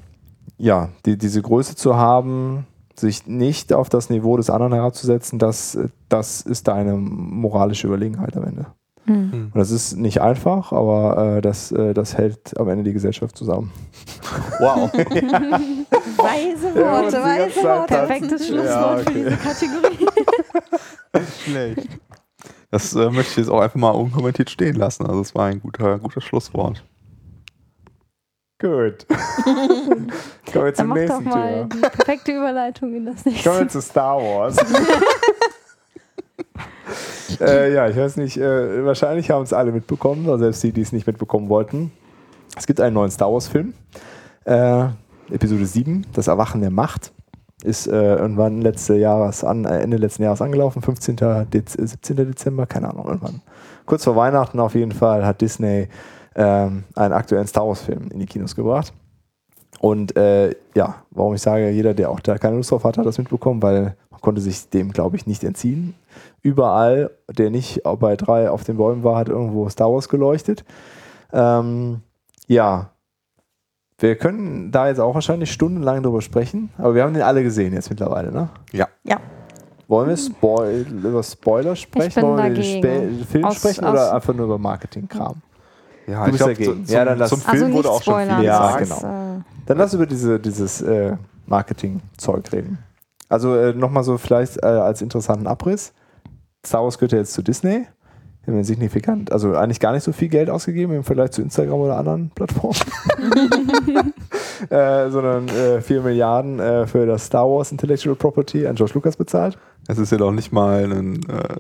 ja, die, diese Größe zu haben, sich nicht auf das Niveau des anderen herabzusetzen, das, äh, das ist deine moralische Überlegenheit am Ende. Hm. Und das ist nicht einfach, aber äh, das, äh, das hält am Ende die Gesellschaft zusammen. Wow. <laughs> Weise Ja, Worte, ganze weise Worte. Perfektes Schlusswort Ja, für okay. diese Kategorie. <laughs> Schlecht. Das äh, möchte ich jetzt auch einfach mal unkommentiert stehen lassen. Also es war ein guter, guter Schlusswort. Gut. <laughs> Kommen wir zum nächsten Thema. perfekte Überleitung in das nächste. Kommen wir zu Star Wars. Äh, ja, ich weiß nicht, äh, wahrscheinlich haben es alle mitbekommen, oder selbst die, die es nicht mitbekommen wollten. Es gibt einen neuen Star Wars-Film. Äh, Episode 7, Das Erwachen der Macht. Ist äh, irgendwann letzte Jahres an, äh, Ende letzten Jahres angelaufen, 15. Dez 17. Dezember, keine Ahnung, irgendwann. Kurz vor Weihnachten auf jeden Fall hat Disney ähm, einen aktuellen Star Wars-Film in die Kinos gebracht. Und äh, ja, warum ich sage, jeder, der auch da keine Lust drauf hat, hat das mitbekommen, weil konnte sich dem, glaube ich, nicht entziehen. Überall, der nicht bei drei auf den Bäumen war, hat irgendwo Star Wars geleuchtet. Ähm, ja, wir können da jetzt auch wahrscheinlich stundenlang drüber sprechen, aber wir haben den alle gesehen jetzt mittlerweile, ne? Ja. Ja. Wollen wir Spoil über Spoiler sprechen? Wollen wir über dagegen. den Spe- Film Aus- sprechen aus- oder einfach nur über Marketingkram? Ja, Du bist glaub, dagegen. Zum, Ja, dann lass- zum Also Film wurde auch schon viel Ja, gesagt. genau. äh, Dann lass über diese, dieses äh, Marketing-Zeug reden. Also äh, nochmal so vielleicht äh, als interessanten Abriss. Star Wars gehört ja jetzt zu Disney. Die haben signifikant, also eigentlich gar nicht so viel Geld ausgegeben im Vergleich zu Instagram oder anderen Plattformen. <laughs> <laughs> äh, sondern äh, 4 Milliarden äh, für das Star Wars Intellectual Property an George Lucas bezahlt. Es ist ja doch nicht mal ein äh,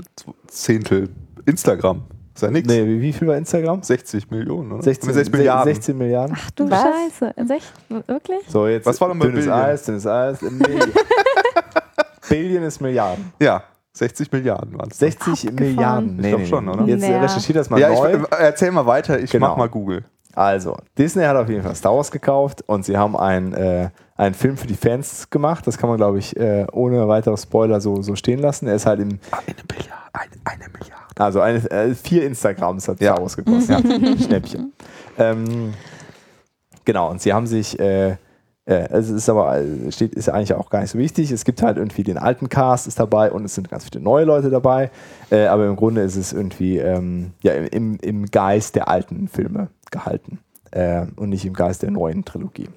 Zehntel Instagram. Ist ja nichts. Nee, wie, wie viel war Instagram? 60 Millionen, oder? 16, 6 Milliarden. 16 Milliarden. Ach du Was? Scheiße. Echt? Wirklich? So, jetzt Was war nochmal dünnes Billion? Eis, dünnes Eis. <laughs> Billion ist Milliarden. Ja, 60 Milliarden waren es. 60 Abgefahren. Milliarden. Ich glaub schon, oder? Jetzt Naja. recherchiert das mal Ja, neu. ich, äh, erzähl mal weiter, ich Genau. mach mal Google. Also, Disney hat auf jeden Fall Star Wars gekauft und sie haben einen, äh, einen Film für die Fans gemacht. Das kann man, glaube ich, äh, ohne weitere Spoiler so, so stehen lassen. Er ist halt im, Eine Milliarde. Eine, eine Milliarde. Also eine, äh, vier Instagrams hat Ja. Star Wars gekostet. <laughs> Schnäppchen. Ähm, genau, und sie haben sich, äh, äh, es ist aber, äh, steht, ist eigentlich auch gar nicht so wichtig. Es gibt halt irgendwie den alten Cast ist dabei und es sind ganz viele neue Leute dabei. Äh, aber im Grunde ist es irgendwie ähm, ja, im, im Geist der alten Filme gehalten äh, und nicht im Geist der neuen Trilogie.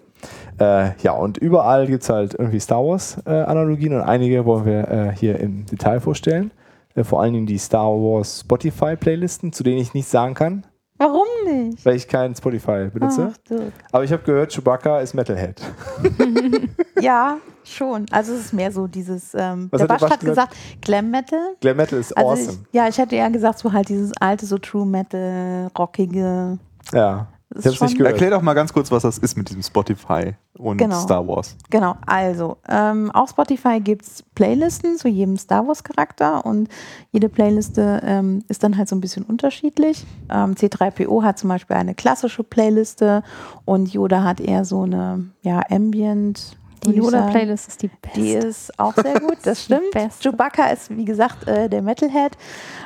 Äh, ja, und überall gibt es halt irgendwie Star Wars-Analogien und einige wollen wir äh, hier im Detail vorstellen. Äh, vor allen Dingen die Star Wars Spotify-Playlisten, zu denen ich nichts sagen kann, Warum nicht? weil ich kein Spotify benutze. Ach. Aber ich habe gehört, Chewbacca ist Metalhead. <laughs> Ja, schon. Also es ist mehr so dieses, ähm, Was der Basch hat gesagt, Glam Metal. Glam Metal ist Also awesome. ich, ja, ich hätte eher gesagt, so halt dieses alte, so True Metal, rockige. ja, ich es nicht gehört. Erklär doch mal ganz kurz, was das ist mit diesem Spotify und Genau. Star Wars. Genau, also ähm, auf Spotify gibt es Playlisten zu jedem Star Wars Charakter und jede Playliste ähm, ist dann halt so ein bisschen unterschiedlich. Ähm, C3PO hat zum Beispiel eine klassische Playliste und Yoda hat eher so eine ja, Ambient. Die. Yoda-Playlist ist die beste. Die ist auch sehr <laughs> gut, das stimmt. Chewbacca ist, wie gesagt, äh, der Metalhead.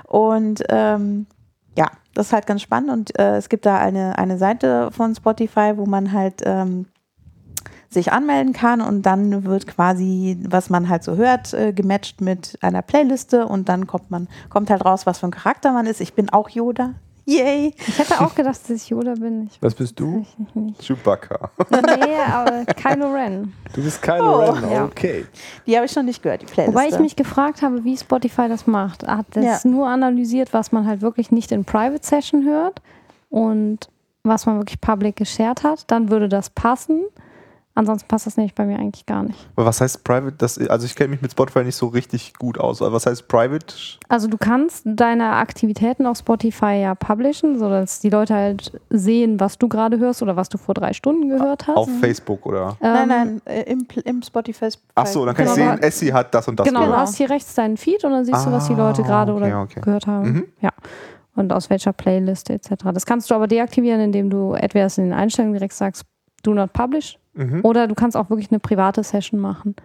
Und ähm, ja, das ist halt ganz spannend. Und äh, es gibt da eine, eine Seite von Spotify, wo man halt ähm, sich anmelden kann und dann wird quasi, was man halt so hört, äh, gematcht mit einer Playliste und dann kommt man, kommt halt raus, was für ein Charakter man ist. Ich bin auch Yoda. Yay! Ich hätte auch gedacht, dass ich Yoda bin. Ich Was bist du? weiß ich nicht. Chewbacca. Nee, aber Kylo Ren. Du bist Kylo Oh, Ren, ja. okay. Die habe ich noch nicht gehört, die Playliste. Wobei ich mich gefragt habe, wie Spotify das macht. Hat das Ja. nur analysiert, was man halt wirklich nicht in Private Session hört und was man wirklich public geshared hat, dann würde das passen. Ansonsten passt das nämlich bei mir eigentlich gar nicht. Aber was heißt Private? Das, also ich kenne mich mit Spotify nicht so richtig gut aus. Aber was heißt Private? Also du kannst deine Aktivitäten auf Spotify ja publishen, sodass die Leute halt sehen, was du gerade hörst oder was du vor drei Stunden gehört hast. Auf Facebook oder? nein, Ähm, nein, äh, im, im Spotify. Ach so, dann kann ich Genau, sehen, aber- Essie hat das und das Genau, du gehört. hast hier rechts deinen Feed und dann siehst du, was die Leute Ah, gerade okay, oder okay. gehört haben. Mhm. Ja. Und aus welcher Playlist etc. Das kannst du aber deaktivieren, indem du entweder in den Einstellungen direkt sagst, do not publish Mhm. Oder du kannst auch wirklich eine private Session machen.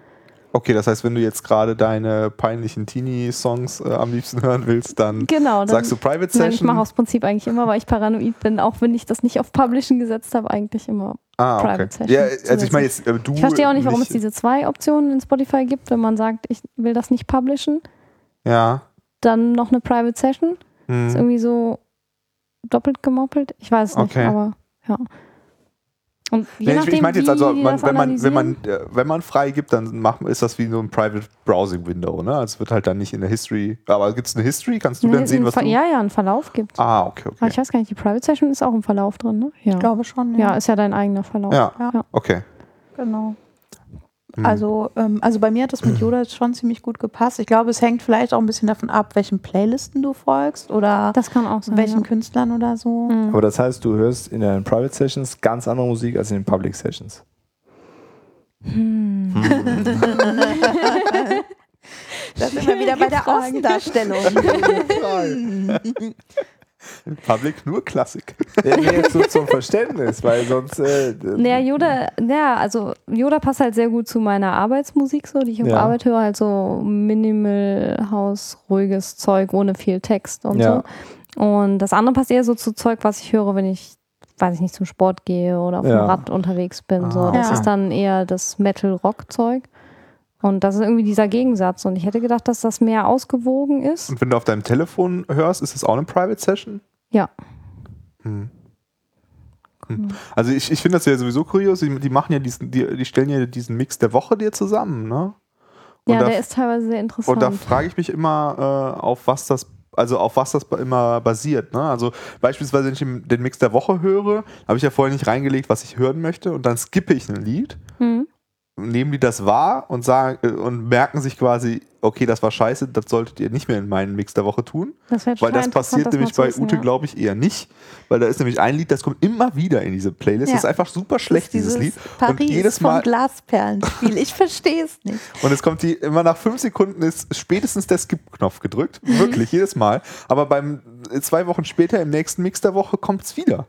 Okay, das heißt, wenn du jetzt gerade deine peinlichen Teenie-Songs äh, am liebsten hören willst, dann Genau. Dann, sagst du Private Session. Nein, ich mache aus Prinzip eigentlich immer, weil ich paranoid bin, auch wenn ich das nicht auf Publishen gesetzt habe, eigentlich immer. ah, okay. Private Session Ja, also ich meine jetzt, äh, du. Ich verstehe auch nicht, warum es diese zwei Optionen in Spotify gibt, wenn man sagt, ich will das nicht publishen, Ja. dann noch eine Private Session. Hm. Ist irgendwie so doppelt gemoppelt. Ich weiß es nicht, Okay. aber ja. Und je Nee, ich, nachdem, ich meinte jetzt also, man, wenn, man, wenn, man, äh, wenn man frei gibt, dann macht, ist das wie so ein Private Browsing Window, ne? Also es wird halt dann nicht in der History. Aber gibt es eine History? Kannst du Nee, dann sehen, was Ver- du. Ja, ja, einen Verlauf gibt. Ah, okay, Aber okay. ich weiß gar nicht, die Private Session ist auch im Verlauf drin, ne? Ja. Ich glaube schon. ja, ist ja dein eigener Verlauf. Ja, Ja. okay. Genau. Hm. Also, ähm, also bei mir hat das mit <clears throat> Yoda schon ziemlich gut gepasst. Ich glaube, es hängt vielleicht auch ein bisschen davon ab, welchen Playlisten du folgst oder Das kann auch sein. welchen ja. Künstlern oder so. Mhm. Aber das heißt, du hörst in den Private Sessions ganz andere Musik als in den Public Sessions. Hm. Das ist immer wieder bei der. Außendarstellung. <laughs> <laughs> <laughs> Public nur Klassik. Ja, nee, so zum Verständnis, weil sonst. Äh, Naja, Yoda, ja, also Yoda passt halt sehr gut zu meiner Arbeitsmusik, so, die ich auf Ja. Arbeit höre, halt so Minimal House, ruhiges Zeug ohne viel Text und Ja. so. Und das andere passt eher so zu Zeug, was ich höre, wenn ich, weiß ich nicht, zum Sport gehe oder auf Ja. dem Rad unterwegs bin. So. Ah, Das ist dann eher das Metal-Rock-Zeug. Und das ist irgendwie dieser Gegensatz. Und ich hätte gedacht, dass das mehr ausgewogen ist. Und wenn du auf deinem Telefon hörst, ist das auch eine Private Session? Ja. Hm. Hm. Also ich, ich finde das ja sowieso kurios. Die, die machen ja diesen, die, die stellen ja diesen Mix der Woche dir zusammen, ne? Und Ja, da, der ist teilweise sehr interessant. und da frage ich mich immer, äh, auf was das, also auf was das immer basiert. Ne? Also beispielsweise, wenn ich den Mix der Woche höre, habe ich ja vorher nicht reingelegt, was ich hören möchte, und dann skippe ich ein Lied. Hm. Nehmen die das wahr und sagen äh, und merken sich quasi, okay, das war scheiße, das solltet ihr nicht mehr in meinen Mix der Woche tun. Das wäre Weil das passiert das nämlich bei wissen, Ute, ja. glaube ich, eher nicht. Weil da ist nämlich ein Lied, das kommt immer wieder in diese Playlist. Ja. Das ist einfach super schlecht, dieses, Lied. Paris und jedes vom Mal, Glasperlenspiel. Ich verstehe es <laughs> nicht. und es kommt die, immer nach fünf Sekunden ist spätestens der Skip-Knopf gedrückt. Wirklich, jedes Mal. Aber beim zwei Wochen später im nächsten Mix der Woche kommt es wieder.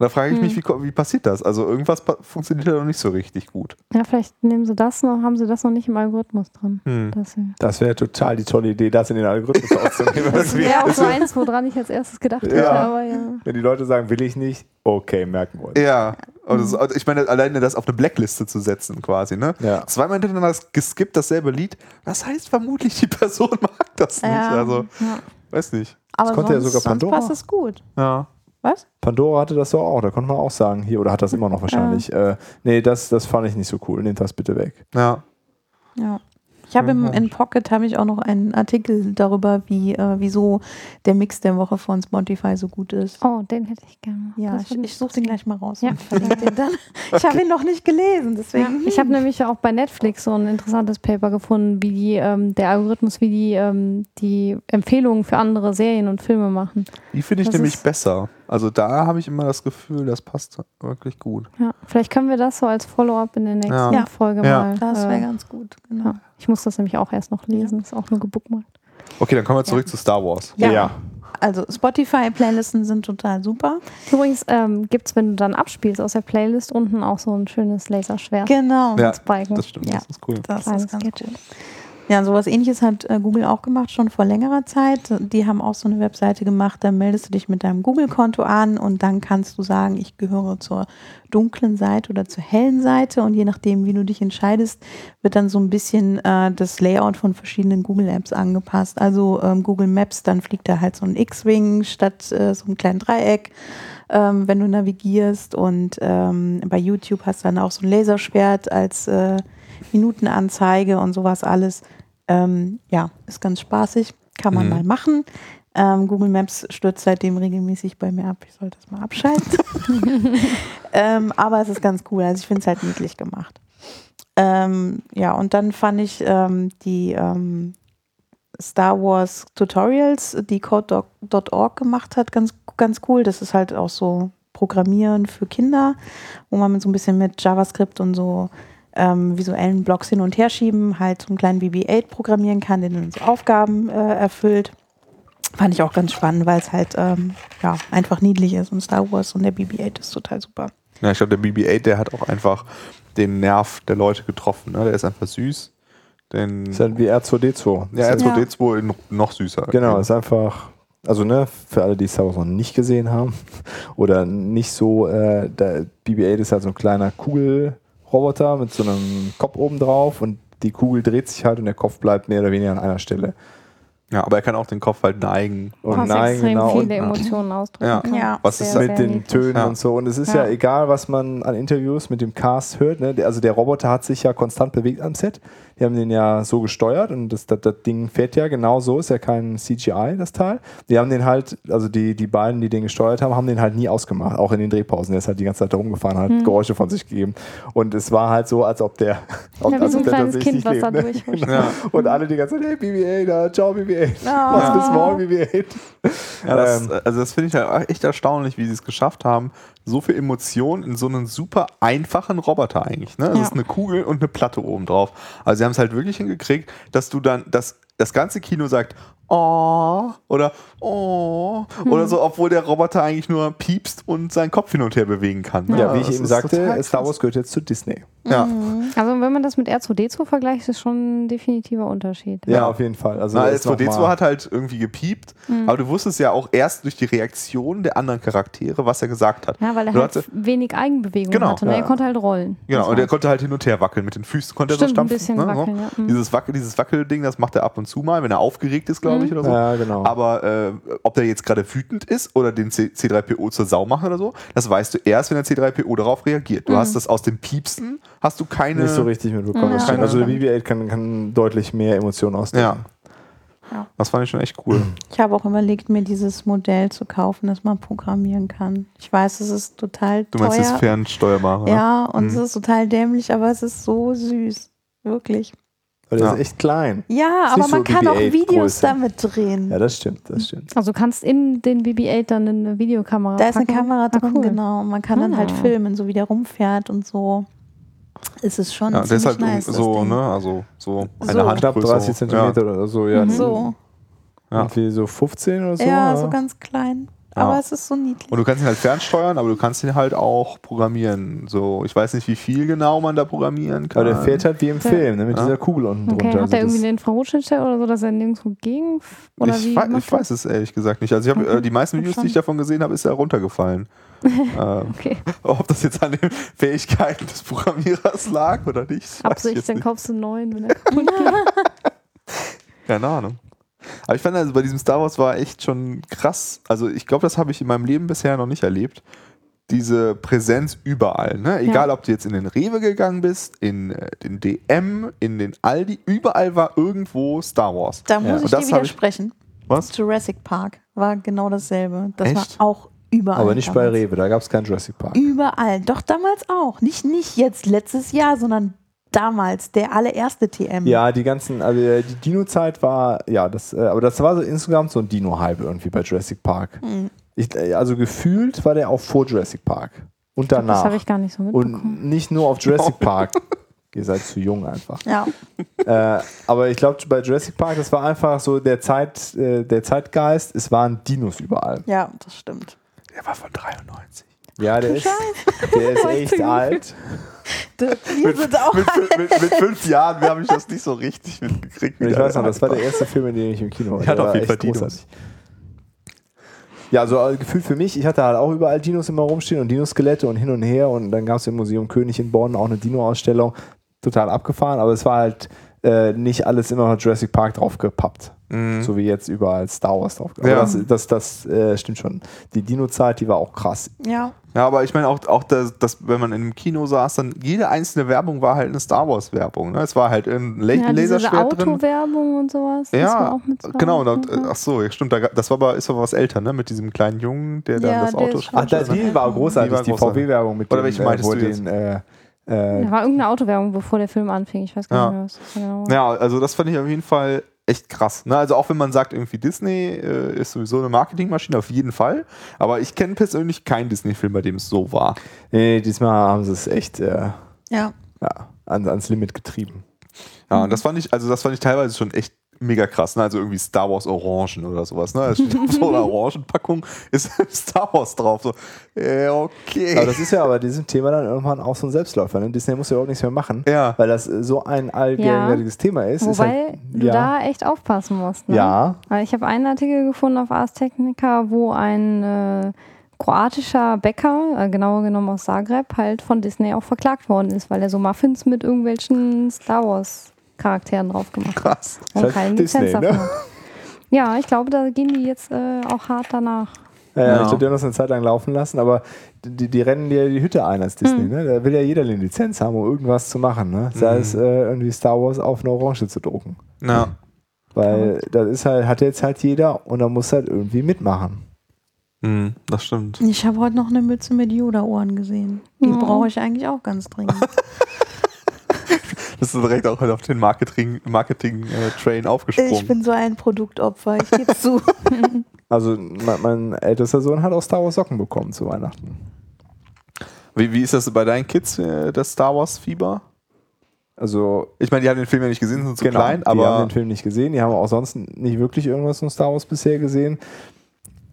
Da frage ich mich, wie, ko- wie passiert das? Also irgendwas funktioniert da noch nicht so richtig gut. Ja, vielleicht nehmen sie das noch, haben sie das noch nicht im Algorithmus drin. Hm. Das wäre das wäre total die tolle Idee, das in den Algorithmus aufzunehmen. <laughs> Das wär- wär auch das so eins, woran ich als erstes gedacht Ja. hätte, aber ja. Wenn die Leute sagen, will ich nicht, okay, merken wir uns. Ja, und das, also ich meine, alleine das auf eine Blackliste zu setzen quasi, ne? Ja. Zweimal hintereinander geskippt dasselbe Lied. Das heißt vermutlich, die Person <laughs> mag das nicht. Ja. Also, Ja. weiß nicht. Aber konnte ja sonst, sogar sonst Pandora. passt es gut. Ja. Was? Pandora hatte das doch auch, da konnte man auch sagen, hier, oder hat das immer noch wahrscheinlich. Äh, nee, das, das fand ich nicht so cool, nehmt das bitte weg. Ja. Ja. Ich habe im in Pocket habe ich auch noch einen Artikel darüber, wie äh, wieso der Mix der Woche von Spotify so gut ist. Oh, den hätte ich gerne. Ja, Das ich, ich suche den gleich mal raus Ja. <laughs> und verlinke den dann. <laughs> Ich habe ihn noch nicht gelesen, Ja. deswegen. Ich habe nämlich auch bei Netflix so ein interessantes Paper gefunden, wie die, ähm, der Algorithmus, wie die ähm, die Empfehlungen für andere Serien und Filme machen. Die finde ich Das nämlich besser. Also da habe ich immer das Gefühl, das passt wirklich gut. Ja, vielleicht können wir das so als Follow-up in der nächsten Ja. Folge Ja. mal. das wäre äh, ganz gut. Genau. ja. Ich muss das nämlich auch erst noch lesen, ist auch nur gebookmarkt. Okay, dann kommen wir zurück zu Star Wars. Ja. Also Spotify-Playlisten sind total super. Übrigens ähm, gibt es, wenn du dann abspielst aus der Playlist, unten auch so ein schönes Laserschwert. Genau. Ja, das stimmt, Ja. das ist cool. Das Kleines ist ganz Gadget. gut. Ja, sowas ähnliches hat äh, Google auch gemacht, schon vor längerer Zeit. Die haben auch so eine Webseite gemacht, da meldest du dich mit deinem Google-Konto an und dann kannst du sagen, ich gehöre zur dunklen Seite oder zur hellen Seite und je nachdem, wie du dich entscheidest, wird dann so ein bisschen äh, das Layout von verschiedenen Google-Apps angepasst. Also ähm, Google Maps, dann fliegt da halt so ein X-Wing statt äh, so ein kleinen Dreieck ähm, wenn du navigierst. Und ähm, bei YouTube hast du dann auch so ein Laserschwert als äh, Minutenanzeige und sowas alles. Ähm, ja, ist ganz spaßig. Kann man Mhm. mal machen. Ähm, Google Maps stürzt seitdem regelmäßig bei mir ab. Ich sollte das mal abschalten. <laughs> ähm, aber es ist ganz cool. Also ich finde es halt niedlich gemacht. Ähm, ja, und dann fand ich ähm, die ähm, Star Wars Tutorials, die Code.org gemacht hat, ganz, ganz cool. Das ist halt auch so Programmieren für Kinder, wo man so ein bisschen mit JavaScript und so ähm, visuellen Blocks hin und her schieben, halt so einen kleinen BB-8 programmieren kann, der dann so Aufgaben äh, erfüllt. Fand ich auch ganz spannend, weil es halt ähm, ja, einfach niedlich ist und Star Wars und der BB-8 ist total super. Ja, ich glaube, der BB-8, der hat auch einfach den Nerv der Leute getroffen. Ne? Der ist einfach süß. Den, Ist halt wie R2D2. ja, Ist R2D2 in noch süßer. Genau, ist einfach, also ne, für alle, die Star Wars noch nicht gesehen haben <laughs> oder nicht so, äh, der BB-8 ist halt so ein kleiner Kugelroboter mit so einem Kopf oben drauf und die Kugel dreht sich halt und der Kopf bleibt mehr oder weniger an einer Stelle. Ja, aber er kann auch den Kopf halt neigen. Und was nein, extrem genau. viele Und Emotionen ausdrücken Ja. kann. Ja. Was Sehr, ist sehr mit den niedlich. Tönen Ja. und so. Und es ist ja. Ja. egal, was man an Interviews mit dem Cast hört. Ne? Der- Also der Roboter hat sich ja konstant bewegt am Set. Die haben den ja so gesteuert und das, das, das Ding fährt ja genau so, ist ja kein CGI, das Teil. Die haben den halt, also die, die beiden, die den gesteuert haben, haben den halt nie ausgemacht, auch in den Drehpausen. Der ist halt die ganze Zeit da rumgefahren, hat Hm. Geräusche von sich gegeben. Und es war halt so, als ob der. ob- Ja, als so ein ob der kleines tatsächlich Kind, was da ne? <laughs> Ja. Und alle die ganze Zeit, hey BB-8, da, ciao BB-8. Ah. Was bis morgen BB-8. Ja, das, Ähm, also das finde ich halt echt erstaunlich, wie sie es geschafft haben, so viel Emotion in so einen super einfachen Roboter eigentlich. Ne? Es Ja. ist eine Kugel und eine Platte oben drauf. Also sie haben es halt wirklich hingekriegt, dass du dann, dass das ganze Kino sagt, oh oder oh oder so, obwohl der Roboter eigentlich nur piepst und seinen Kopf hin und her bewegen kann. ne? Ja, wie ich eben sagte, Star. Wars gehört jetzt zu Disney. Ja. Also wenn man das mit R2D2 vergleicht, ist schon ein definitiver Unterschied. Ja, Ja. auf jeden Fall. Also Na, da ist noch S2D2 mal- hat halt irgendwie gepiept, aber du wusstest ja auch erst durch die Reaktion der anderen Charaktere, was er gesagt hat. Ja, weil er halt wenig Eigenbewegung Genau, hatte. Ne? ja. Er konnte halt rollen. Genau, und er konnte halt hin und her wackeln. Mit den Füßen konnte er Stimmt, so ein stampfen. bisschen ne? wackeln, so. ja. Mhm. Dieses, Wackel, dieses Wackelding, das macht er ab und zu mal, wenn er aufgeregt ist, glaube ich, oder so. Ja, genau. Aber äh, ob der jetzt gerade wütend ist oder den C C3PO zur Sau macht oder so, das weißt du erst, wenn der C3PO darauf reagiert. Mhm. Du hast das aus dem Piepsen, hast du keine. nicht so richtig mitbekommen. Ja. Also der BB-8 kann, kann deutlich mehr Emotionen ausdrücken. Ja. Das fand ich schon echt cool. Ich habe auch überlegt, mir dieses Modell zu kaufen, das man programmieren kann. Ich weiß, es ist total Du meinst das teuer. fernsteuerbare? ne? ja, und Mhm. es ist total dämlich, aber es ist so süß. Wirklich. Weil der Ja. ist echt klein. Ja, aber nicht man so kann auch BB-8 Videos Größe. damit drehen. Ja, das stimmt, das stimmt. Also du kannst in den BB-8 dann eine Videokamera da ist eine packen. Kamera Ah, drin, cool. genau. Und man kann dann halt Ah. filmen, so wie der rumfährt und so. Es ist schon Ja, der ist ziemlich halt nice, so, ne? Also so eine So. Handgröße. Knapp 30 Zentimeter Ja. oder so, ja. Mhm. So. Ja. Irgendwie so 15 oder so. Ja, oder? so ganz klein. Ja. Aber es ist so niedlich. Und du kannst ihn halt fernsteuern, aber du kannst ihn halt auch programmieren. So, ich weiß nicht, wie viel genau man da programmieren kann. Aber der fährt halt wie im Ja. Film, ne, mit Ja. dieser Kugel unten Okay, drunter. hat er Also irgendwie das- eine Infrarotschnittstelle oder so, dass er nirgendwo gegen? Oder ich, wie wei- ich er? weiß es ehrlich gesagt nicht. Also ich habe Okay. äh, die meisten Videos, die ich davon gesehen habe, ist er runtergefallen. <laughs> ähm, Okay, <laughs> ob das jetzt an den Fähigkeiten des Programmierers lag oder nicht, Absicht, dann kaufst du einen neuen, wenn er kaputt <laughs> geht. Keine Ahnung. Aber ich fand also bei diesem Star Wars war echt schon krass. Also ich glaube, das habe ich in meinem Leben bisher noch nicht erlebt. Diese Präsenz überall. Ne? Egal, ob du jetzt in den Rewe gegangen bist, in äh, den DM, in den Aldi, überall war irgendwo Star Wars. Da muss Ja. ich dir das hab ich- widersprechen. Was? Jurassic Park war genau dasselbe. Das Echt? war auch überall. Aber nicht bei damals. Rewe, da gab es keinen Jurassic Park. Überall. Doch damals auch. Nicht, nicht jetzt letztes Jahr, sondern damals, der allererste TM. Ja, die ganzen, also äh, die Dino-Zeit war, ja, das, äh, aber das war so insgesamt so ein Dino-Hype irgendwie bei Jurassic Park. Mhm. Ich, äh, also gefühlt war der auch vor Jurassic Park. Und Das danach. habe ich gar nicht so mitbekommen. Und nicht nur auf <laughs> Jurassic Park. Ihr seid zu jung einfach. Ja. äh, aber ich glaube, bei Jurassic Park, das war einfach so der, Zeit, äh, der Zeitgeist, es waren Dinos überall. ja, das stimmt. Der war von 93. Ja, der ist, der ist <laughs> echt alt. Das, wir sind auch Mit, fün- mit, mit fünf Jahren habe ich das nicht so richtig mitgekriegt. Ich weiß noch, das war der erste Film, in dem ich im Kino war. Der hat Der auf war jeden Fall echt Dinos. Ja, so äh, gefühlt für mich, ich hatte halt auch überall Dinos immer rumstehen und Dinoskelette und hin und her und dann gab es im Museum König in Bonn auch eine Dino-Ausstellung. Total abgefahren, aber es war halt äh, nicht alles immer auf Jurassic Park draufgepappt. Mhm. So wie jetzt überall Star Wars drauf. Aber Ja. das, das, das äh, stimmt schon. Die Dino-Zeit, die war auch krass. Ja. Ja, aber ich meine auch, auch das, das, wenn man in einem Kino saß, dann jede einzelne Werbung war halt eine Star Wars Werbung. Ne? Es war halt ein La ja, diese Laserschwert drin. Autowerbung und sowas. das war Ja, auch mit Star genau. Ja. ach so, stimmt. Da, das war aber, ist aber was älter, ne? Mit diesem kleinen Jungen, der dann Ja, das der Auto schreibt. Ach, da, die war großartig, Die war die, großartig. VW-Werbung mit Oder dem, welche meintest wo du jetzt? den, äh, äh, Da war irgendeine Autowerbung, bevor der Film anfing. Ich weiß gar Ja. nicht mehr, was das genau war. Ja, also das fand ich auf jeden Fall echt krass. Ne? Also auch wenn man sagt, irgendwie Disney äh, ist sowieso eine Marketingmaschine, auf jeden Fall. Aber ich kenne persönlich keinen Disney-Film, bei dem es so war. nee, diesmal haben sie es echt äh, Ja. ja, ans, ans Limit getrieben. Ja, und das fand ich, also das fand ich teilweise schon echt mega krass. Ne? Also irgendwie Star Wars Orangen oder sowas. Ne? Es steht auf so einer Orangenpackung ist <laughs> Star Wars drauf. So, äh, okay. Aber das ist ja aber diesem Thema dann irgendwann auch so ein Selbstläufer. Ne? Disney muss ja überhaupt nichts mehr machen, Ja. weil das so ein allgegenwärtiges Thema ist. ist Wobei halt, du ja, da echt aufpassen musst. Ne? ja, Weil ich habe einen Artikel gefunden auf Ars Technica, wo ein äh, kroatischer Bäcker, äh, genauer genommen aus Zagreb, halt von Disney auch verklagt worden ist, weil er so Muffins mit irgendwelchen Star Wars Charakteren drauf gemacht hat. krass. Und halt keine Disney, Lizenz ne? dafür. Ja, ich glaube, da gehen die jetzt äh, auch hart danach. Ja, Ja. Ich glaube, die haben das eine Zeit lang laufen lassen, aber die, die rennen dir die Hütte ein als Disney. Hm. Ne? Da will ja jeder eine Lizenz haben, um irgendwas zu machen. Ne? Sei Mhm. es äh, irgendwie Star Wars auf eine Orange zu drucken. Ja. Weil das ist halt, hat jetzt halt jeder und da muss halt irgendwie mitmachen. Mhm, das stimmt. Ich habe heute noch eine Mütze mit Yoda-Ohren gesehen. Die Mhm. brauche ich eigentlich auch ganz dringend. <laughs> Bist du direkt auch auf den Marketing-Train Marketing, äh, Train ich aufgesprungen. bin so ein Produktopfer, ich gebe zu. <laughs> Also mein, mein ältester Sohn hat auch Star Wars Socken bekommen zu Weihnachten. Wie, wie ist das bei deinen Kids, äh, das Star Wars-Fieber? Also Ich meine, die haben den Film ja nicht gesehen, sind zu genau, klein, die haben aber den Film nicht gesehen, die haben auch sonst nicht wirklich irgendwas von Star Wars bisher gesehen.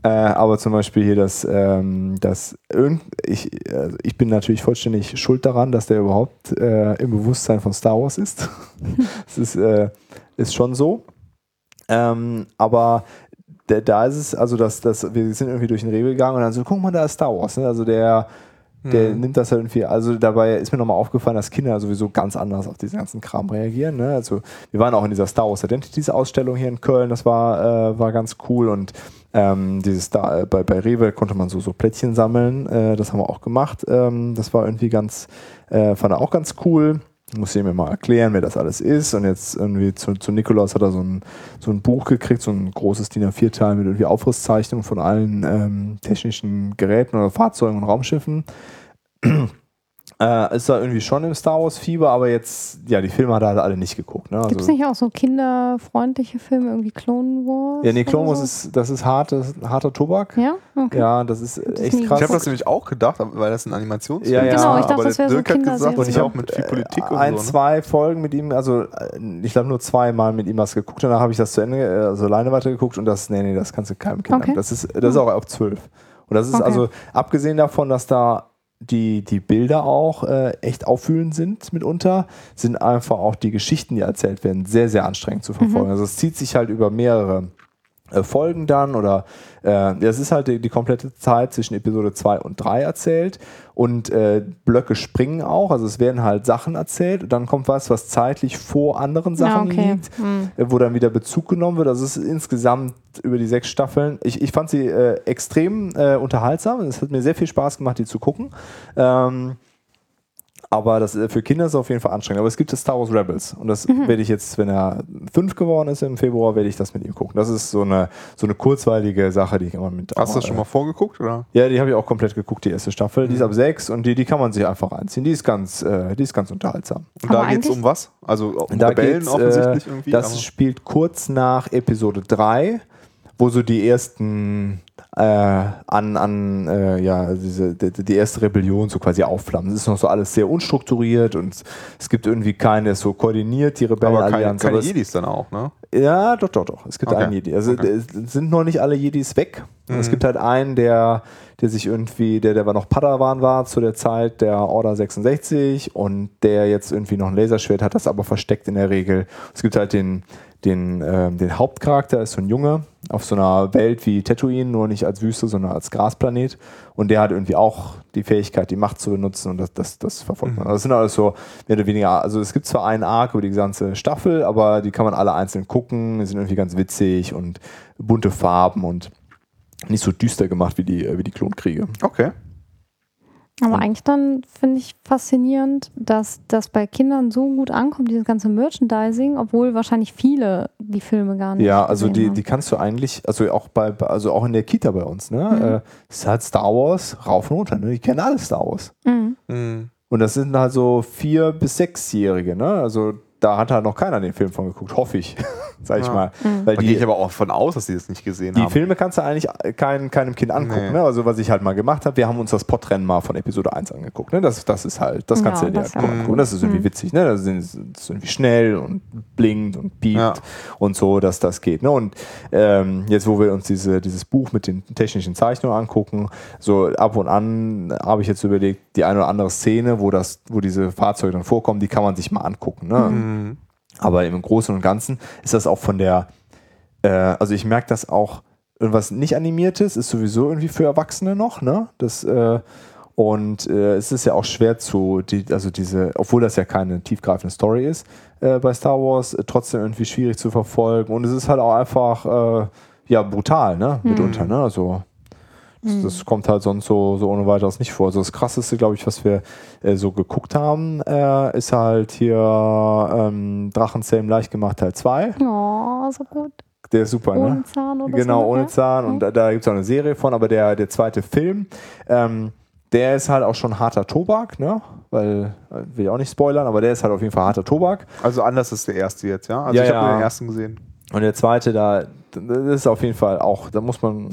Äh, aber zum Beispiel hier das, ähm, das irgend, ich, äh, ich bin natürlich vollständig schuld daran, dass der überhaupt äh, im Bewusstsein von Star Wars ist. <laughs> das ist, äh, ist schon so. Ähm, aber da, da ist es, also dass das, wir sind irgendwie durch den Rewe gegangen und dann so, guck mal, da ist Star Wars. Ne? Also der, der Mhm. nimmt das halt irgendwie, also dabei ist mir nochmal aufgefallen, dass Kinder sowieso ganz anders auf diesen ganzen Kram reagieren. Ne? Also wir waren auch in dieser Star Wars Identities Ausstellung hier in Köln, das war, äh, war ganz cool und ähm, dieses Star, äh, bei, bei Rewe konnte man so, so Plättchen sammeln, äh, das haben wir auch gemacht. Ähm, das war irgendwie ganz, äh, fand er auch ganz cool. Muss ich mir mal erklären, wer das alles ist. Und jetzt irgendwie zu, zu Nikolaus hat er so ein, so ein Buch gekriegt, so ein großes DIN A4-Teil mit irgendwie Aufrisszeichnungen von allen ähm, technischen Geräten oder Fahrzeugen und Raumschiffen. Äh, ist da irgendwie schon im Star Wars-Fieber, aber jetzt, ja, die Filme hat er halt alle nicht geguckt. Ne? Gibt es Also, nicht auch so kinderfreundliche Filme, irgendwie Clone Wars? ja, nee, Clone Wars so? ist, das ist hartes, harter Tobak. Ja, okay. Ja, das ist das echt krass. ich habe das nämlich auch gedacht, weil das ein Animationsfilm Ja, ja. ist. Genau, ich dachte, aber das der wäre so Dirk hat gesagt, und ich hab, auch mit viel Politik äh, und ein, so. Ne? zwei Folgen mit ihm, also ich glaube nur zweimal mit ihm was geguckt, danach habe ich das zu Ende, äh, also alleine weitergeguckt und das, nee, nee, das kannst du keinem Kind Okay. haben. Das ist, das ist auch auf zwölf. Und das ist Okay. also, abgesehen davon, dass da die, die Bilder auch äh, echt auffühlend sind mitunter, sind einfach auch die Geschichten, die erzählt werden, sehr, sehr anstrengend zu verfolgen. Also es zieht sich halt über mehrere Folgen dann oder äh, das ist halt die, die komplette Zeit zwischen Episode 2 und 3 erzählt und äh, Blöcke springen auch, also es werden halt Sachen erzählt und dann kommt was, was zeitlich vor anderen Sachen Ja, okay. liegt, Hm. äh, wo dann wieder Bezug genommen wird. Also es ist insgesamt über die sechs Staffeln. Ich, ich fand sie äh, extrem äh, unterhaltsam. Es hat mir sehr viel Spaß gemacht, die zu gucken. Ähm, aber das äh, für Kinder ist es auf jeden Fall anstrengend. Aber es gibt das Star Wars Rebels. Und das Mhm. werde ich jetzt, wenn er fünf geworden ist im Februar, werde ich das mit ihm gucken. Das ist so eine, so eine kurzweilige Sache, die ich immer mit. Hast du das äh, schon mal vorgeguckt? Oder? Ja, die habe ich auch komplett geguckt, die erste Staffel. Die ist ab sechs und die, die kann man sich einfach reinziehen. Die ist ganz, äh, die ist ganz unterhaltsam. Und Aber da geht es um was? Also um Da Rebellen geht's, offensichtlich äh, irgendwie? Das aber- spielt kurz nach Episode 3, wo so die ersten äh, an, an äh, ja, diese, die, die erste Rebellion so quasi aufflammen. Es ist noch so alles sehr unstrukturiert und es gibt irgendwie keine so koordiniert, die aber keine, Rebellenallianz. keine Jedis dann auch, ne? ja, doch, doch, doch. Es gibt Okay. einen Jedi. Also Okay. sind noch nicht alle Jedis weg. Mhm. Es gibt halt einen, der, der sich irgendwie, der, der war noch Padawan war zu der Zeit der Order 66 und der jetzt irgendwie noch ein Laserschwert hat, das aber versteckt in der Regel. Es gibt halt den, den, ähm, den Hauptcharakter, ist so ein Junge auf so einer Welt wie Tatooine, nur nicht als Wüste, sondern als Grasplanet. Und der hat irgendwie auch die Fähigkeit, die Macht zu benutzen und das, das, das verfolgt man. Also das sind alles so mehr oder weniger, also es gibt zwar einen Arc über die ganze Staffel, aber die kann man alle einzeln gucken, die sind irgendwie ganz witzig und bunte Farben und nicht so düster gemacht wie die, äh, wie die Klonkriege. Okay. Aber eigentlich dann finde ich faszinierend, dass das bei Kindern so gut ankommt, dieses ganze Merchandising, obwohl wahrscheinlich viele die Filme gar nicht Ja, also die, haben. die kannst du eigentlich, also auch bei, also auch in der Kita bei uns, ne? Mhm. Äh, es ist halt Star Wars rauf und runter, ne? Die kennen alle Star Wars. Mhm. Mhm. Und das sind halt so vier bis sechsjährige, ne? Also da hat halt noch keiner den Film von geguckt, hoffe ich, <laughs> sag ich Ja. mal. Weil Da die, gehe ich aber auch von aus, dass sie das nicht gesehen die haben. Filme kannst du eigentlich kein, keinem Kind angucken. Nee. Ne? Also was ich halt mal gemacht habe, wir haben uns das Podrennen mal von Episode 1 angeguckt. Ne? Das, das ist halt, das kannst Ja, du dir halt angucken. cool. Das ist irgendwie Mhm. witzig. Ne? Das, ist, das ist irgendwie schnell und blinkt und piept Ja. und so, dass das geht. Ne? Und ähm, jetzt, wo wir uns diese, dieses Buch mit den technischen Zeichnungen angucken, so ab und an habe ich jetzt überlegt, die eine oder andere Szene, wo, das, wo diese Fahrzeuge dann vorkommen, die kann man sich mal angucken. Ne? Mhm. Aber im Großen und Ganzen ist das auch von der, äh, also ich merke das auch, irgendwas nicht animiertes ist sowieso irgendwie für Erwachsene noch, ne? Das, äh, und äh, es ist ja auch schwer zu, die, also diese, obwohl das ja keine tiefgreifende Story ist äh, bei Star Wars, äh, trotzdem irgendwie schwierig zu verfolgen. Und es ist halt auch einfach, äh, ja, brutal, ne? Mitunter, ne? Also das, das kommt halt sonst so, so ohne weiteres nicht vor. Also das krasseste, glaube ich, was wir äh, so geguckt haben, äh, ist halt hier ähm, Drachenzähmen leicht gemacht Teil 2. Oh, so gut. Der ist super, Ohne ne? Zahn oder Genau, so. ohne ne? Zahn. Und da, da gibt es auch eine Serie von, aber der, der zweite Film, ähm, der ist halt auch schon harter Tobak, ne? Weil, äh, will ich auch nicht spoilern, aber der ist halt auf jeden Fall harter Tobak. Also anders ist der erste jetzt, ja? Also Ja, ich habe ja. nur den ersten gesehen. Und der zweite, da, das ist auf jeden Fall auch, da muss man,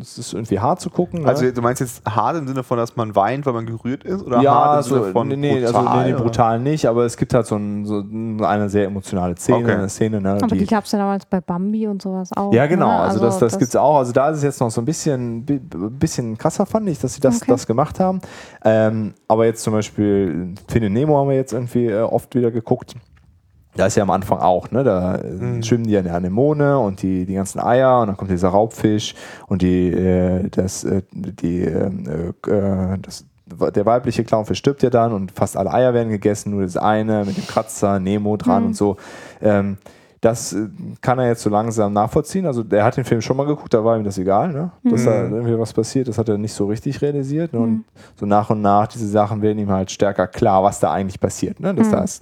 es ist irgendwie hart zu gucken. Ne? Also du meinst jetzt hart im Sinne von, dass man weint, weil man gerührt ist? Oder ja, hart im so, Sinne von nee, nee, brutal? also, nee, nee, brutal nicht, aber es gibt halt so, ein, so eine sehr emotionale Szene, Okay. eine Szene, ne, Aber die die, gab es ja damals bei Bambi und sowas auch. Ja, genau. ne? Also, das, das, gibt's auch. Also da ist es jetzt noch so ein bisschen, bi- bisschen krasser, fand ich, dass sie das, Okay. das gemacht haben. Ähm, aber jetzt zum Beispiel Finding Nemo haben wir jetzt irgendwie äh, oft wieder geguckt. Da ist ja am Anfang auch, ne? Da äh, schwimmen die ja in der Anemone und die, die ganzen Eier und dann kommt dieser Raubfisch und die, äh, das, äh, die, ähm, äh, äh, das, der weibliche Clownfisch stirbt ja dann und fast alle Eier werden gegessen, nur das eine mit dem Kratzer, Nemo dran Mhm. und so. Ähm, das äh, kann er jetzt so langsam nachvollziehen. Also der hat den Film schon mal geguckt, da war ihm das egal, ne? dass da irgendwie was passiert. Das hat er nicht so richtig realisiert. Ne? Und so nach und nach, diese Sachen werden ihm halt stärker klar, was da eigentlich passiert. Ne? Dass das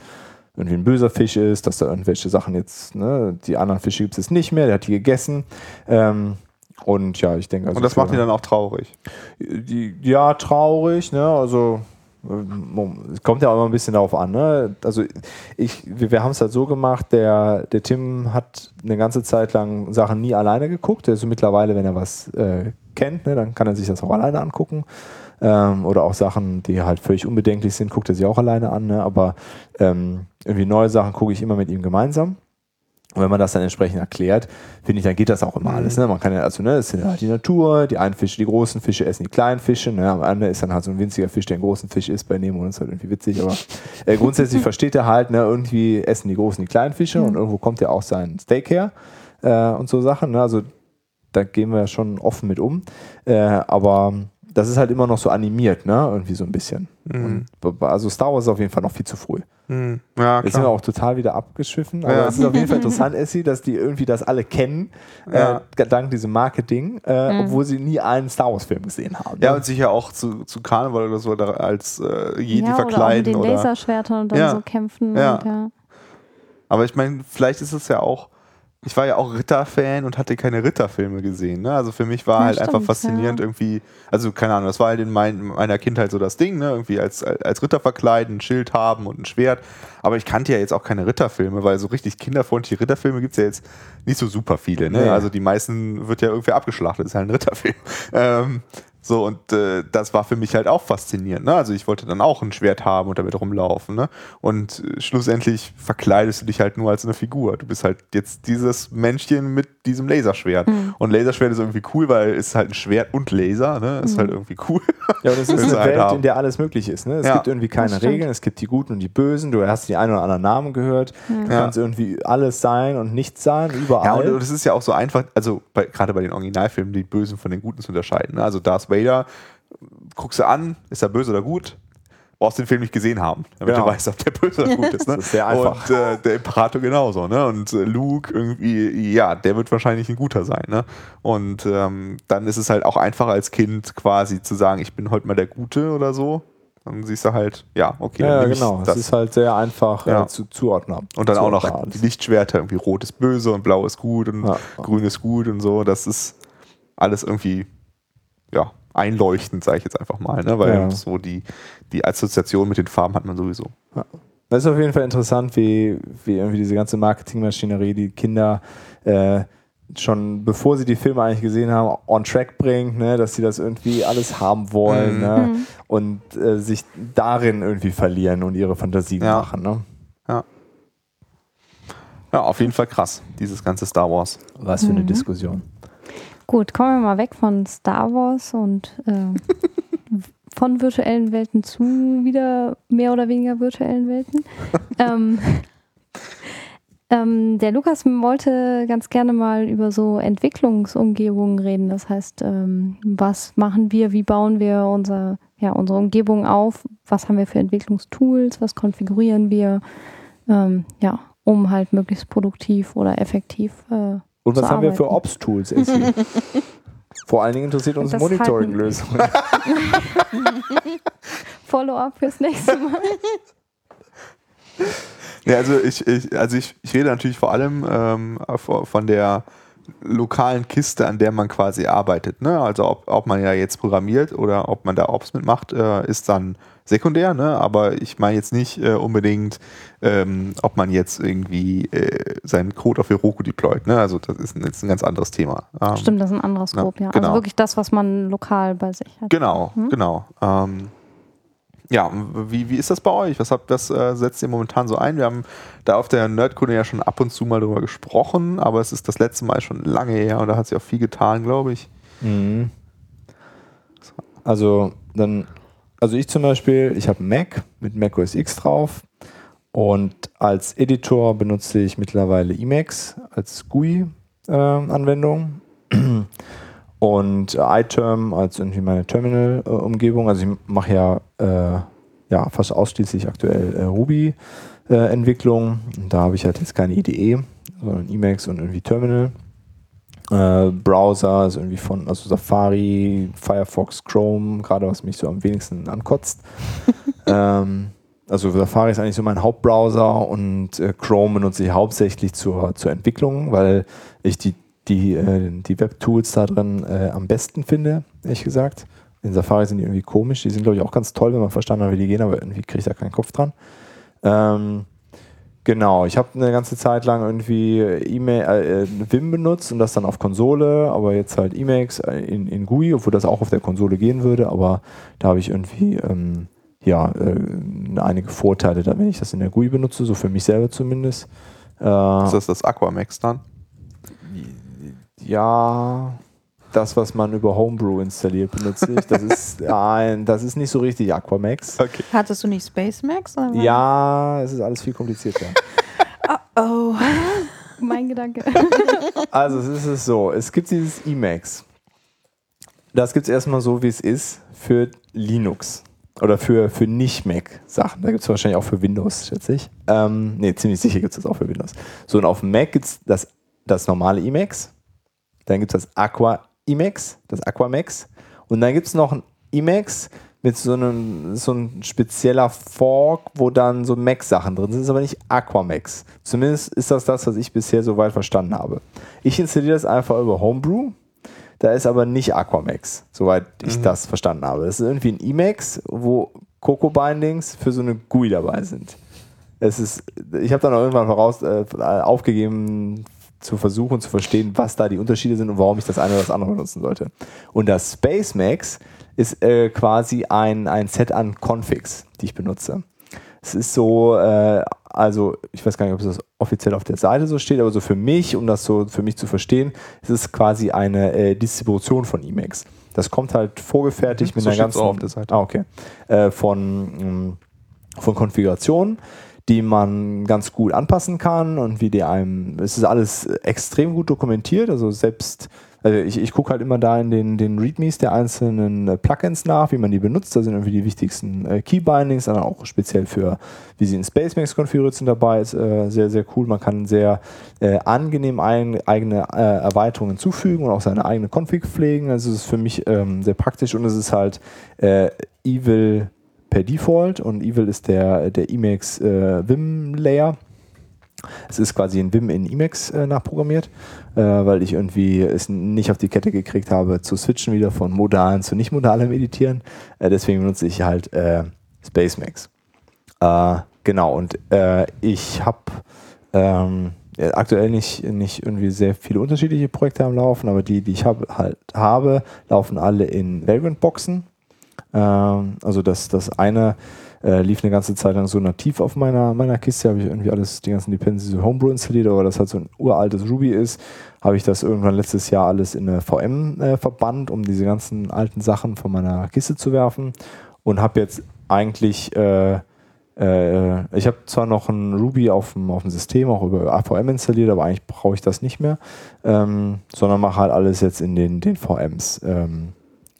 irgendwie ein böser Fisch ist, dass da irgendwelche Sachen jetzt, ne? die anderen Fische gibt es jetzt nicht mehr, der hat die gegessen. Ähm, und ja, ich denke, also Und das macht ihn dann auch traurig. die, ja, traurig, ne? Also ähm, es kommt ja auch immer ein bisschen darauf an, ne? Also ich, wir, wir haben es halt so gemacht, der, der Tim hat eine ganze Zeit lang Sachen nie alleine geguckt. Also mittlerweile, wenn er was äh, kennt, ne, dann kann er sich das auch alleine angucken. Ähm, oder auch Sachen, die halt völlig unbedenklich sind, guckt er sich auch alleine an. Ne? Aber ähm, irgendwie neue Sachen gucke ich immer mit ihm gemeinsam. Und wenn man das dann entsprechend erklärt, finde ich, dann geht das auch immer alles. Ne? Man kann ja, also, ne, es ist ja halt die Natur, die einen Fische, die großen Fische essen die kleinen Fische. Ne? Am Ende ist dann halt so ein winziger Fisch, der einen großen Fisch isst bei Nemo und ist halt irgendwie witzig. Aber äh, grundsätzlich <laughs> versteht er halt, ne, irgendwie essen die großen die kleinen Fische und irgendwo kommt ja auch sein Steak her äh, und so Sachen. Ne? Also da gehen wir schon offen mit um. Äh, aber das ist halt immer noch so animiert, ne? Irgendwie so ein bisschen. Und, also Star Wars ist auf jeden Fall noch viel zu früh. Hm. Ja, Jetzt sind wir klar. auch total wieder abgeschiffen, aber Ja. es ist auf jeden Fall interessant, Essi, dass die irgendwie das alle kennen, Ja. äh, dank diesem Marketing, äh, obwohl sie nie einen Star Wars-Film gesehen haben. Ja, ne? und sich ja auch zu, zu Karneval oder so da als äh, Jedi ja, verkleiden. Oder auch mit den Oder Laserschwertern und dann Ja. so kämpfen. Ja. Und, ja. Aber ich meine, vielleicht ist es ja auch. Ich war ja auch Ritter-Fan und hatte keine Ritterfilme gesehen. Ne? Also für mich war Ja, halt einfach stimmt, faszinierend ja. irgendwie, also keine Ahnung, das war halt in mein, meiner Kindheit so das Ding, ne? irgendwie als, als Ritter verkleiden, ein Schild haben und ein Schwert. Aber ich kannte ja jetzt auch keine Ritterfilme, weil so richtig kinderfreundliche Ritterfilme gibt es ja jetzt nicht so super viele. Ne? Nee. Also die meisten wird ja irgendwie abgeschlachtet, ist halt ein Ritterfilm. <laughs> Ähm, so, und äh, das war für mich halt auch faszinierend. Ne? Also ich wollte dann auch ein Schwert haben und damit rumlaufen. Ne? Und äh, schlussendlich verkleidest du dich halt nur als eine Figur. Du bist halt jetzt dieses Männchen mit diesem Laserschwert. Und Laserschwert ist irgendwie cool, weil es ist halt ein Schwert und Laser. Ne? Ist halt irgendwie cool. Ja, und es <laughs> ist eine du Welt, haben. in der alles möglich ist. Ne? Es Ja, gibt irgendwie keine. Regeln, es gibt die Guten und die Bösen. Du hast die einen oder anderen Namen gehört. Du Ja. kannst irgendwie alles sein und nichts sein, überall. Ja, und, es ist ja auch so einfach, also bei, gerade bei den Originalfilmen, die Bösen von den Guten zu unterscheiden. Ne? Also Darth Vader, guckst du an, ist er böse oder gut? Brauchst den Film nicht gesehen haben, damit Genau. du weißt, ob der böse oder gut ist. Ne? <laughs> Das ist sehr einfach. Und äh, der Imperator genauso. Ne? Und äh, Luke irgendwie, ja, der wird wahrscheinlich ein guter sein. Ne? Und ähm, dann ist es halt auch einfacher als Kind quasi zu sagen, ich bin heute mal der Gute oder so. Dann siehst du halt, ja, okay, ja, genau. Es das. ist halt sehr einfach Ja. äh, zu, zuordnen. Und dann auch noch Zuordnen die. Lichtschwerter, irgendwie rot ist böse und blau ist gut und Ja. grün ist gut und so. Das ist alles irgendwie, ja, einleuchtend, sage ich jetzt einfach mal, ne? weil Ja. so die, die Assoziation mit den Farben hat man sowieso. Das ist auf jeden Fall interessant, wie, wie irgendwie diese ganze Marketingmaschinerie die Kinder äh, schon bevor sie die Filme eigentlich gesehen haben, on track bringt, ne? dass sie das irgendwie alles haben wollen Mhm. ne? und äh, sich darin irgendwie verlieren und ihre Fantasien Ja. machen. Ne? Ja, auf jeden Fall krass, dieses ganze Star Wars. Was für eine Diskussion. Gut, kommen wir mal weg von Star Wars und äh, <laughs> von virtuellen Welten zu wieder mehr oder weniger virtuellen Welten. <laughs> ähm, ähm, der Lukas wollte ganz gerne mal über so Entwicklungsumgebungen reden. Das heißt, ähm, was machen wir, wie bauen wir unser, ja, unsere Umgebung auf, was haben wir für Entwicklungstools, was konfigurieren wir, ähm, ja, um halt möglichst produktiv oder effektiv äh, Und was haben wir für. Ops-Tools? <laughs> Vor allen Dingen interessiert uns Monitoring-Lösungen. <laughs> Follow-up fürs nächste Mal. Ja, also ich, ich, also ich, ich rede natürlich vor allem ähm, von der lokalen Kiste, an der man quasi arbeitet. Ne? Also ob, ob man ja jetzt programmiert oder ob man da Ops mitmacht, äh, ist dann sekundär, ne? aber ich meine jetzt nicht äh, unbedingt, ähm, ob man jetzt irgendwie äh, seinen Code auf Heroku deployt. Ne? Also das ist ein, jetzt ein ganz anderes Thema. Ähm, Stimmt, das ist ein anderes Ja, Scope, ja. genau. Also wirklich das, was man lokal bei sich hat. Genau, Hm? genau. Ähm, ja, wie, wie ist das bei euch? Was habt das äh, setzt ihr momentan so ein? Wir haben da auf der Nerdkunde ja schon ab und zu mal drüber gesprochen, aber es ist das letzte Mal schon lange her und da hat sich auch viel getan, glaube ich. Mhm. Also dann, also ich zum Beispiel, ich habe Mac mit Mac OS X drauf und als Editor benutze ich mittlerweile Emacs als GUI-Anwendung und äh, iTerm als irgendwie meine Terminal-Umgebung. Also ich mache ja, äh, ja fast ausschließlich aktuell äh, Ruby-Entwicklung. da habe ich halt jetzt keine IDE, sondern Emacs und irgendwie Terminal äh, Browser, also irgendwie von also Safari, Firefox, Chrome, gerade was mich so am wenigsten ankotzt. <laughs> ähm, also Safari ist eigentlich so mein Hauptbrowser und äh, Chrome benutze ich hauptsächlich zur, zur Entwicklung, weil ich die, die, äh, die Web-Tools da drin äh, am besten finde, ehrlich gesagt. In Safari sind die irgendwie komisch, die sind glaube ich auch ganz toll, wenn man verstanden hat, wie die gehen, aber irgendwie kriege ich da keinen Kopf dran. Ähm, Genau, ich habe eine ganze Zeit lang irgendwie E-Mail, äh, Vim benutzt und das dann auf Konsole, aber jetzt halt Emacs in, in GUI, obwohl das auch auf der Konsole gehen würde, aber da habe ich irgendwie ähm, ja, äh, einige Vorteile, wenn ich das in der GUI benutze, so für mich selber zumindest. Äh, Ist das das Aquamax dann? Ja, das, was man über Homebrew installiert, benutze ich. Das ist, <laughs> ein, das ist nicht so richtig Aquamax. Okay. Hattest du nicht Space Max? Oder? Ja, es ist alles viel komplizierter. <laughs> Oh. <laughs> Mein Gedanke. Also es ist es so, es gibt dieses Emacs. Das gibt es erstmal so, wie es ist, für Linux. Oder für, für Nicht-Mac-Sachen. Da gibt es wahrscheinlich auch für Windows, schätze ich. Ähm, ne, ziemlich sicher gibt es das auch für Windows. So, und auf dem Mac gibt es das, das normale Emacs. Dann gibt es das Aqua Emacs, das Aquamax. Und dann gibt es noch ein Emacs mit so einem so ein spezieller Fork, wo dann so Mac-Sachen drin sind, das ist aber nicht Aquamax. Zumindest ist das das, was ich bisher soweit verstanden habe. Ich installiere das einfach über Homebrew. Da ist aber nicht Aquamax, soweit ich das verstanden habe. Das ist irgendwie ein Emacs, wo Coco Bindings für so eine GUI dabei sind. Es ist, ich habe dann auch irgendwann voraus, äh, aufgegeben, zu versuchen zu verstehen, was da die Unterschiede sind und warum ich das eine oder das andere benutzen sollte. Und das SpaceMax ist äh, quasi ein, ein Set an Configs, die ich benutze. Es ist so, äh, also ich weiß gar nicht, ob das offiziell auf der Seite so steht, aber so für mich, um das so für mich zu verstehen, ist es quasi eine äh, Distribution von Emacs. Das kommt halt vorgefertigt Mhm, mit so einer ganzen auch auf der Seite. Ah, okay. Äh, von, mh, von Konfigurationen, die man ganz gut anpassen kann und wie die einem, es ist alles extrem gut dokumentiert, also selbst also ich, ich gucke halt immer da in den, den Readmes der einzelnen äh, Plugins nach, wie man die benutzt. Da sind irgendwie die wichtigsten äh, Keybindings, dann auch speziell für, wie sie in SpaceMax konfiguriert sind dabei, ist äh, sehr, sehr cool. Man kann sehr äh, angenehm ein, eigene äh, Erweiterungen hinzufügen und auch seine eigene Config pflegen. Also es ist für mich ähm, sehr praktisch und es ist halt äh, Evil per Default und Evil ist der, der Emacs äh, Vim-Layer. Es ist quasi ein Vim in Emacs äh, nachprogrammiert, äh, weil ich irgendwie es nicht auf die Kette gekriegt habe, zu switchen wieder von modalen zu nicht modalem Editieren. Äh, deswegen benutze ich halt äh, SpaceMax. Äh, genau, und äh, ich habe ähm, äh, aktuell nicht, nicht irgendwie sehr viele unterschiedliche Projekte am Laufen, aber die, die ich hab, halt habe, laufen alle in Vagrant-Boxen. Ähm, also das, das eine äh, lief eine ganze Zeit lang so nativ auf meiner, meiner Kiste, habe ich irgendwie alles, die ganzen Dependencies Homebrew installiert, aber das halt so ein uraltes Ruby ist, habe ich das irgendwann letztes Jahr alles in eine VM äh, verbannt, um diese ganzen alten Sachen von meiner Kiste zu werfen und habe jetzt eigentlich äh, äh, ich habe zwar noch ein Ruby auf dem, auf dem System, auch über AVM installiert, aber eigentlich brauche ich das nicht mehr, ähm, sondern mache halt alles jetzt in den, den VMs. Ähm,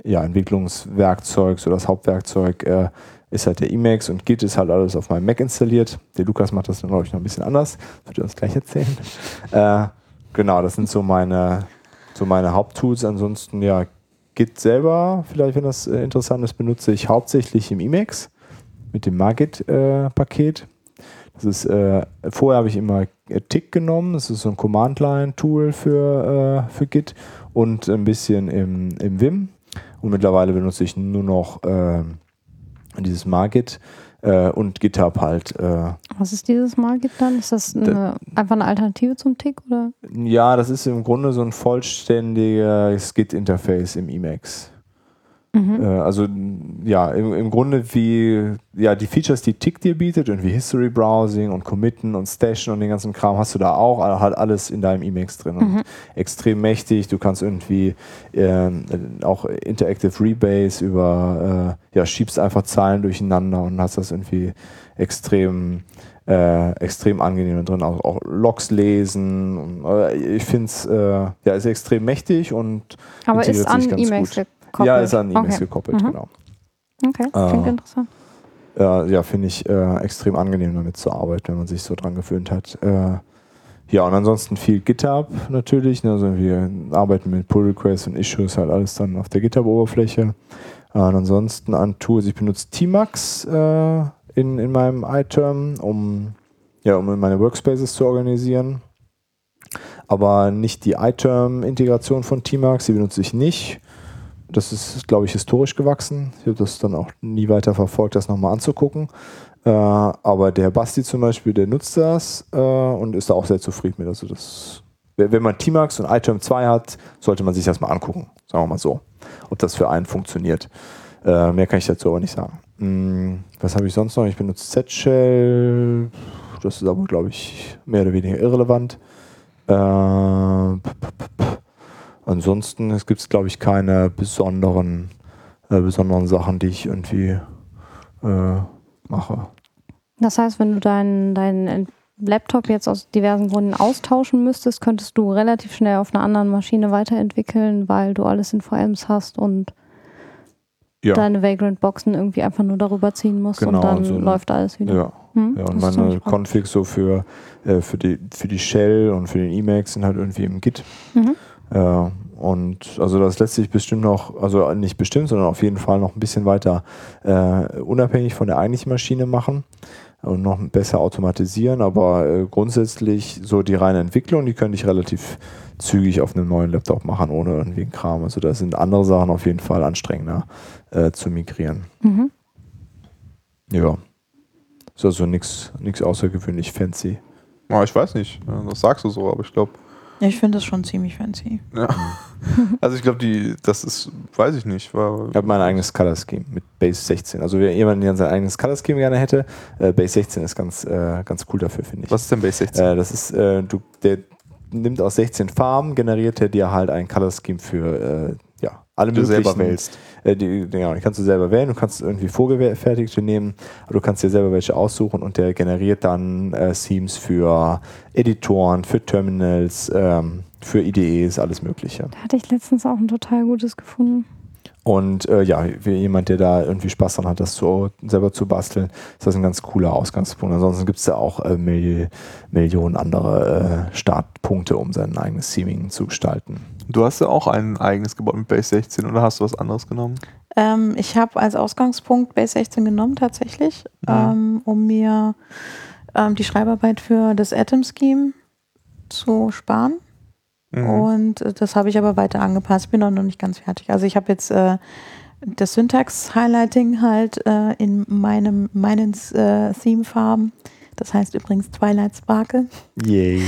ja, Entwicklungswerkzeug, so das Hauptwerkzeug äh, ist halt der Emacs und Git ist halt alles auf meinem Mac installiert. Der Lukas macht das dann, glaube ich, noch ein bisschen anders. Das wird er uns gleich erzählen. <laughs> äh, genau, das sind so meine, so meine Haupttools. Ansonsten, ja, Git selber, vielleicht, wenn das äh, interessant ist, benutze ich hauptsächlich im Emacs mit dem Margit-Paket. das ist, äh, vorher habe ich immer Tick genommen, das ist so ein Command-Line-Tool für, äh, für Git und ein bisschen im, im Vim. Und mittlerweile benutze ich nur noch äh, dieses Margit äh, und GitHub halt. Äh. Was ist dieses Margit dann? Ist das eine, einfach eine Alternative zum Tick? Oder? Ja, das ist im Grunde so ein vollständiges Git-Interface im Emacs. Mhm. Äh, also ja, im, im Grunde wie ja, die Features, die Tick dir bietet, irgendwie History Browsing und Committen und Stashen und den ganzen Kram, hast du da auch, halt alles in deinem Emacs drin. Mhm. extrem mächtig, du kannst irgendwie äh, auch Interactive Rebase über, äh, ja, schiebst einfach Zahlen durcheinander und hast das irgendwie extrem äh, extrem angenehm drin. Auch, auch Logs lesen. Und, äh, ich finde es, äh, ja, ist extrem mächtig und Aber ist an Emacs gekoppelt? Ja, ist an Emacs okay. gekoppelt, mhm. genau. Okay, klingt äh, interessant. Äh, ja, finde ich äh, extrem angenehm damit zu arbeiten, wenn man sich so dran gewöhnt hat. Äh, ja, und ansonsten viel GitHub natürlich. Ne, also wir arbeiten mit Pull Requests und Issues, halt alles dann auf der GitHub-Oberfläche. Äh, und ansonsten an Tools, ich benutze Tmax äh, in, in meinem iTerm, um, ja, um meine Workspaces zu organisieren. Aber nicht die iTerm-Integration von Tmax, die benutze ich nicht. Das ist, glaube ich, historisch gewachsen. Ich habe das dann auch nie weiter verfolgt, das nochmal anzugucken. Äh, aber der Basti zum Beispiel, der nutzt das äh, und ist da auch sehr zufrieden mit. Also das, wenn man T-Max und iTerm 2 hat, sollte man sich das mal angucken. Sagen wir mal so. Ob das für einen funktioniert. Äh, mehr kann ich dazu aber nicht sagen. Hm, was habe ich sonst noch? Ich benutze Z-Shell. Das ist aber, glaube ich, mehr oder weniger irrelevant. Äh, Ansonsten gibt es, glaube ich, keine besonderen, äh, besonderen Sachen, die ich irgendwie äh, mache. Das heißt, wenn du deinen dein Laptop jetzt aus diversen Gründen austauschen müsstest, könntest du relativ schnell auf einer anderen Maschine weiterentwickeln, weil du alles in VMs hast und ja. deine Vagrant-Boxen irgendwie einfach nur darüber ziehen musst genau, und dann so läuft alles wieder. Ja, hm? ja und meine Configs so für, äh, für, die, für die Shell und für den Emacs sind halt irgendwie im Git. Mhm. Ja, und also das lässt sich bestimmt noch, also nicht bestimmt, sondern auf jeden Fall noch ein bisschen weiter äh, unabhängig von der eigentlichen Maschine machen und noch besser automatisieren. Aber äh, grundsätzlich so die reine Entwicklung, die könnte ich relativ zügig auf einem neuen Laptop machen, ohne irgendwie einen Kram. Also da sind andere Sachen auf jeden Fall anstrengender äh, zu migrieren. Mhm. Ja. Ist also nichts außergewöhnlich fancy. Ja, ich weiß nicht, das sagst du so, aber ich glaube, ich finde das schon ziemlich fancy. Ja. <laughs> Also ich glaube, die, das ist, weiß ich nicht. War ich habe mein eigenes Color Scheme mit Base 16. Also wer jemanden, der sein eigenes Color Scheme gerne hätte, äh, Base 16 ist ganz, äh, ganz cool dafür, finde ich. Was ist denn Base 16? Äh, das ist, äh, du, der nimmt aus 16 Farben, generiert er dir halt ein Color Scheme für äh, ja, alle du selber wählst. Äh, die, genau, die kannst du selber wählen, du kannst irgendwie vorgefertigte nehmen, aber du kannst dir selber welche aussuchen und der generiert dann äh, Themes für Editoren, für Terminals, ähm, für IDEs, alles Mögliche. Da hatte ich letztens auch ein total gutes gefunden. Und äh, ja, wie jemand, der da irgendwie Spaß dran hat, das zu, selber zu basteln, ist das ein ganz cooler Ausgangspunkt. Ansonsten gibt es ja auch äh, Mil Millionen andere äh, Startpunkte, um sein eigenes Theming zu gestalten. Du hast ja auch ein eigenes gebaut mit Base 16 oder hast du was anderes genommen? Ähm, ich habe als Ausgangspunkt Base 16 genommen tatsächlich, ja. ähm, um mir ähm, die Schreibarbeit für das Atom Scheme zu sparen. Mhm. Und äh, das habe ich aber weiter angepasst. Bin auch noch nicht ganz fertig. Also ich habe jetzt äh, das Syntax-Highlighting halt äh, in meinem, meinen äh, Theme-Farben. Das heißt übrigens Twilight Sparkle. Yay.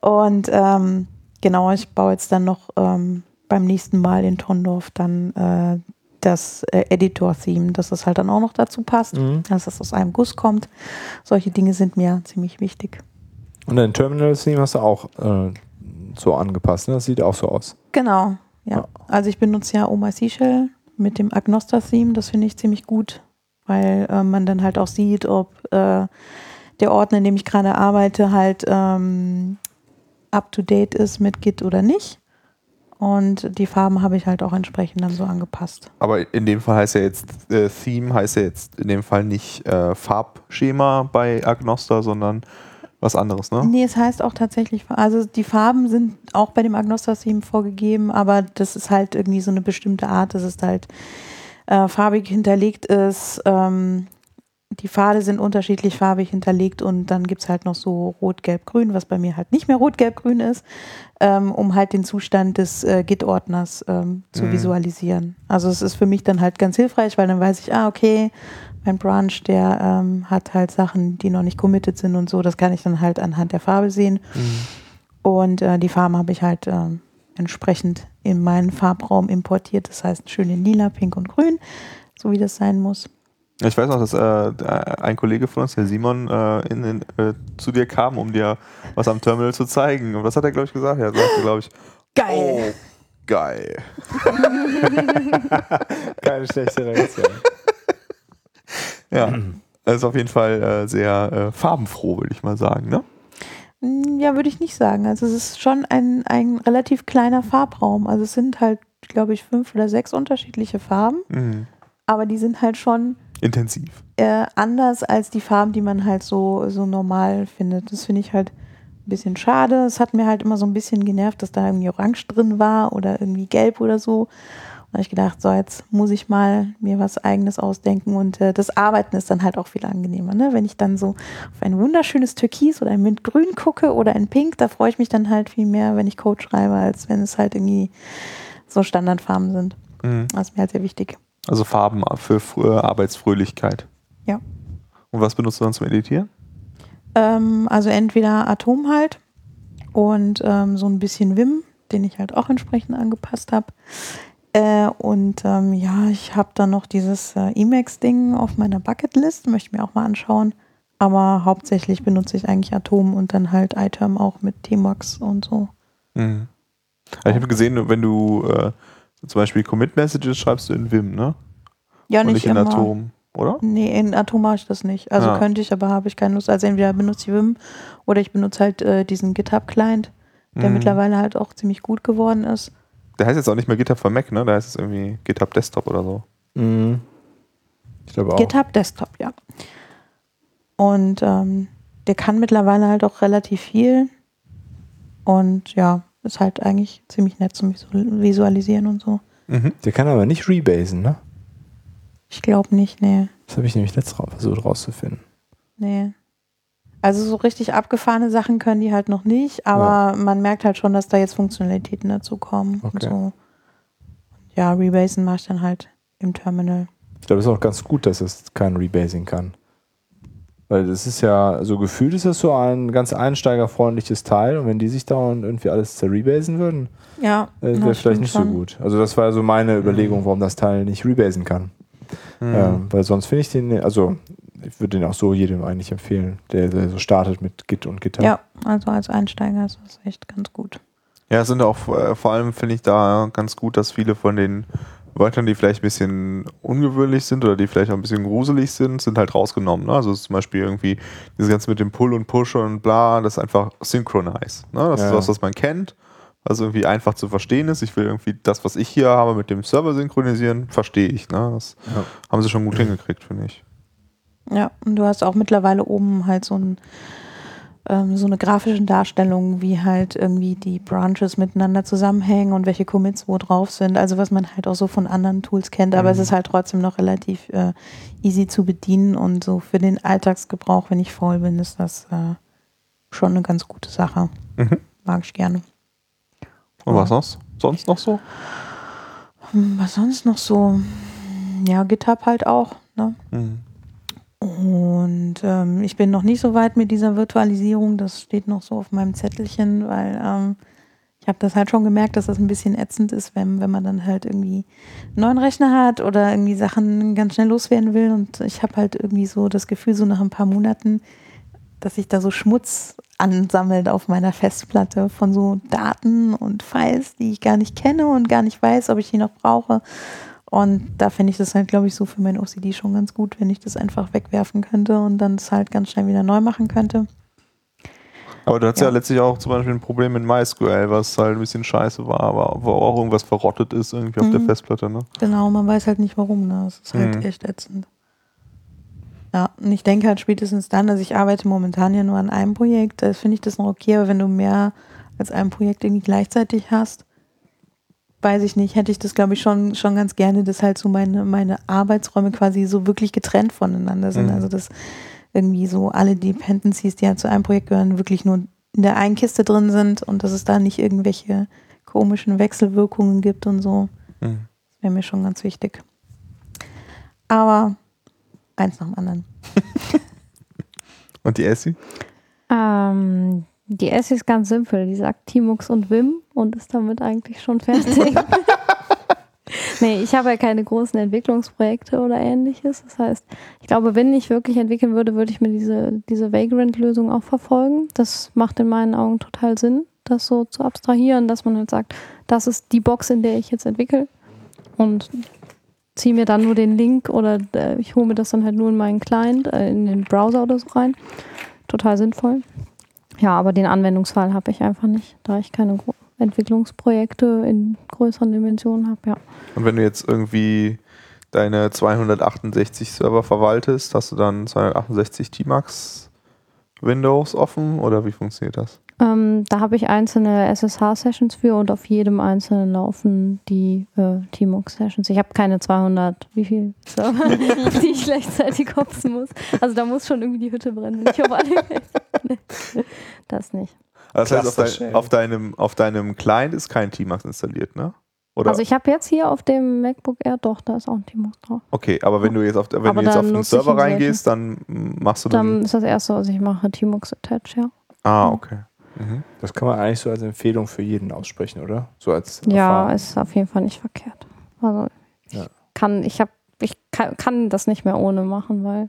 Und ähm, genau, ich baue jetzt dann noch ähm, beim nächsten Mal in Tondorf dann äh, das äh, Editor-Theme, dass das halt dann auch noch dazu passt, Mhm. dass das aus einem Guss kommt. Solche Dinge sind mir ziemlich wichtig. Und dein Terminal-Theme hast du auch äh, so angepasst, ne? Das sieht auch so aus. Genau, ja. Ja. Also ich benutze ja Oma Seashell mit dem Agnosta-Theme, das finde ich ziemlich gut, weil äh, man dann halt auch sieht, ob äh, der Ordner, in dem ich gerade arbeite, halt ähm, up-to-date ist mit Git oder nicht. Und die Farben habe ich halt auch entsprechend dann so angepasst. Aber in dem Fall heißt ja jetzt, äh, Theme heißt ja jetzt in dem Fall nicht äh, Farbschema bei Agnosta, sondern was anderes, ne? Nee, es heißt auch tatsächlich, also die Farben sind auch bei dem Agnosta-Theme vorgegeben, aber das ist halt irgendwie so eine bestimmte Art, dass es halt äh, farbig hinterlegt ist. Ähm, die Pfade sind unterschiedlich farbig hinterlegt und dann gibt es halt noch so Rot, Gelb, Grün, was bei mir halt nicht mehr Rot, Gelb, Grün ist, ähm, um halt den Zustand des äh, Git-Ordners ähm, zu Mhm. visualisieren. Also es ist für mich dann halt ganz hilfreich, weil dann weiß ich, ah, okay, mein Branch, der ähm, hat halt Sachen, die noch nicht committed sind und so. Das kann ich dann halt anhand der Farbe sehen. Und äh, die Farben habe ich halt ähm, entsprechend in meinen Farbraum importiert. Das heißt schön in lila, pink und grün, so wie das sein muss. Ich weiß noch, dass äh, ein Kollege von uns, der Simon, äh, in, in, äh, zu dir kam, um dir was am Terminal zu zeigen. Und was hat er, glaube ich, gesagt? Er sagte, glaube ich, oh, geil. <laughs> Keine schlechte Reaktion. Ja, ist auf jeden Fall äh, sehr äh, farbenfroh, würde ich mal sagen, ne? Mm, Ja, würde ich nicht sagen. Also es ist schon ein, ein relativ kleiner Farbraum. Also es sind halt, glaube ich, fünf oder sechs unterschiedliche Farben, Mhm. aber die sind halt schon Intensiv. äh, anders als die Farben, die man halt so, so normal findet. Das finde ich halt ein bisschen schade. Es hat mir halt immer so ein bisschen genervt, dass da irgendwie Orange drin war oder irgendwie Gelb oder so. Und da habe ich gedacht, so jetzt muss ich mal mir was Eigenes ausdenken und äh, das Arbeiten ist dann halt auch viel angenehmer. Ne? Wenn ich dann so auf ein wunderschönes Türkis oder ein Mintgrün gucke oder ein Pink, da freue ich mich dann halt viel mehr, wenn ich Code schreibe, als wenn es halt irgendwie so Standardfarben sind. Mhm. Das ist mir halt sehr wichtig. Also Farben für frühe Arbeitsfröhlichkeit. Ja. Und was benutzt du dann zum Editieren? Ähm, also entweder Atom halt und ähm, so ein bisschen Vim, den ich halt auch entsprechend angepasst habe. Äh, und ähm, ja, ich habe dann noch dieses äh, Emacs-Ding auf meiner Bucketlist, möchte ich mir auch mal anschauen. Aber hauptsächlich benutze ich eigentlich Atom und dann halt iTerm auch mit Tmox und so. Mhm. Also ich habe gesehen, wenn du äh, zum Beispiel Commit-Messages schreibst du in Vim, ne? Ja, Und nicht, nicht in immer. Atom, oder? Nee, in Atom mache ich das nicht. Also Ah. könnte ich, aber habe ich keine Lust. Also entweder benutze ich Vim oder ich benutze halt äh, diesen GitHub-Client, der Mhm. mittlerweile halt auch ziemlich gut geworden ist. Der heißt jetzt auch nicht mehr GitHub für Mac, ne? Da heißt es irgendwie GitHub Desktop oder so. Mhm. Ich glaube auch. GitHub Desktop, ja. Und ähm, der kann mittlerweile halt auch relativ viel. Und ja, ist halt eigentlich ziemlich nett zum Visu- Visualisieren und so. Mhm. Der kann aber nicht rebasen, ne? Ich glaube nicht, nee. Das habe ich nämlich letztes Mal versucht rauszufinden. Nee. Also so richtig abgefahrene Sachen können die halt noch nicht, aber man merkt halt schon, dass da jetzt Funktionalitäten dazu kommen. Und Okay. so. Ja, Rebasen mache ich dann halt im Terminal. Ich glaube, es ist auch ganz gut, dass es kein Rebasing kann. Weil das ist ja, so gefühlt ist das so ein ganz einsteigerfreundliches Teil und wenn die sich dauernd irgendwie alles zerrebasen würden, Ja, äh, wäre vielleicht nicht so schon. gut. Also das war ja so meine Überlegung, warum das Teil nicht rebasen kann. Mhm. Ähm, weil sonst finde ich den, also ich würde den auch so jedem eigentlich empfehlen, der, der so startet mit Git und GitHub. Ja, also als Einsteiger ist das echt ganz gut. Ja, es sind auch äh, vor allem, finde ich da ganz gut, dass viele von den Wörtern, die vielleicht ein bisschen ungewöhnlich sind oder die vielleicht auch ein bisschen gruselig sind, sind halt rausgenommen. Ne? Also zum Beispiel irgendwie dieses Ganze mit dem Pull und Push und bla, das ist einfach synchronize. Ne? Das Ja. ist was, was man kennt, was irgendwie einfach zu verstehen ist. Ich will irgendwie das, was ich hier habe, mit dem Server synchronisieren, verstehe ich. Ne? Das Ja. haben sie schon gut hingekriegt, finde ich. Ja, und du hast auch mittlerweile oben halt so, ein, ähm, so eine grafische Darstellung, wie halt irgendwie die Branches miteinander zusammenhängen und welche Commits wo drauf sind. Also was man halt auch so von anderen Tools kennt, aber es Mhm. ist halt trotzdem noch relativ äh, easy zu bedienen und so für den Alltagsgebrauch, wenn ich faul bin, ist das äh, schon eine ganz gute Sache. Mhm. Mag ich gerne. Und was noch? Sonst noch so? Hm, Was sonst noch so? ja, GitHub halt auch. Ne? Mhm. Und ähm, ich bin noch nicht so weit mit dieser Virtualisierung. Das steht noch so auf meinem Zettelchen, weil ähm, ich habe das halt schon gemerkt, dass das ein bisschen ätzend ist, wenn, wenn man dann halt irgendwie einen neuen Rechner hat oder irgendwie Sachen ganz schnell loswerden will. Und ich habe halt irgendwie so das Gefühl, so nach ein paar Monaten, dass sich da so Schmutz ansammelt auf meiner Festplatte von so Daten und Files, die ich gar nicht kenne und gar nicht weiß, ob ich die noch brauche. Und da finde ich das halt, glaube ich, so für mein OCD schon ganz gut, wenn ich das einfach wegwerfen könnte und dann es halt ganz schnell wieder neu machen könnte. Aber du hattest ja. Ja. letztlich auch zum Beispiel ein Problem mit MySQL, was halt ein bisschen scheiße war, aber wo auch irgendwas verrottet ist irgendwie auf der Mhm. Festplatte, ne? Genau, man weiß halt nicht warum. Ne? Das ist halt Mhm. echt ätzend. Ja, und ich denke halt spätestens dann, also ich arbeite momentan ja nur an einem Projekt, da finde ich das noch okay, aber wenn du mehr als ein Projekt irgendwie gleichzeitig hast, weiß ich nicht, hätte ich das glaube ich schon, schon ganz gerne, dass halt so meine, meine Arbeitsräume quasi so wirklich getrennt voneinander sind. Mhm. Also dass irgendwie so alle Dependencies, die halt zu einem Projekt gehören, wirklich nur in der einen Kiste drin sind und dass es da nicht irgendwelche komischen Wechselwirkungen gibt und so. Mhm. Wäre mir schon ganz wichtig. Aber eins nach dem anderen. <laughs> Und die Essie? Ähm, die Essie ist ganz simpel. Die sagt Timux und Vim und ist damit eigentlich schon fertig. <laughs> nee, ich habe ja keine großen Entwicklungsprojekte oder ähnliches. Das heißt, ich glaube, wenn ich wirklich entwickeln würde, würde ich mir diese, diese Vagrant-Lösung auch verfolgen. Das macht in meinen Augen total Sinn, das so zu abstrahieren, dass man halt sagt, das ist die Box, in der ich jetzt entwickle. Und ziehe mir dann nur den Link oder äh, ich hole mir das dann halt nur in meinen Client, äh, in den Browser oder so rein. Total sinnvoll. Ja, aber den Anwendungsfall habe ich einfach nicht, da ich keine Entwicklungsprojekte in größeren Dimensionen habe, ja. Und wenn du jetzt irgendwie deine 268 Server verwaltest, hast du dann 268 Tmax Windows offen oder wie funktioniert das? Ähm, da habe ich einzelne SSH-Sessions für und auf jedem einzelnen laufen die äh, Tmux-Sessions. Ich habe keine 200, wie viel Server, <laughs> die ich gleichzeitig hopsen muss. Also da muss schon irgendwie die Hütte brennen, wenn ich auf alle Das nicht. Also das heißt, auf, dein, auf, deinem, auf deinem Client ist kein Tmax installiert, ne? Oder? Also ich habe jetzt hier auf dem MacBook Air, doch, da ist auch ein Tmux drauf. okay, aber wenn du jetzt auf, wenn Aber du jetzt auf den Server reingehst, dann machst du Dann dann. ist das erste, was ich mache, Tmux Attach, ja. Ah, okay. Mhm. Das kann man eigentlich so als Empfehlung für jeden aussprechen, oder? So als Ja, ist auf jeden Fall nicht verkehrt. Also ich Ja. kann, ich habe, ich kann, kann das nicht mehr ohne machen, weil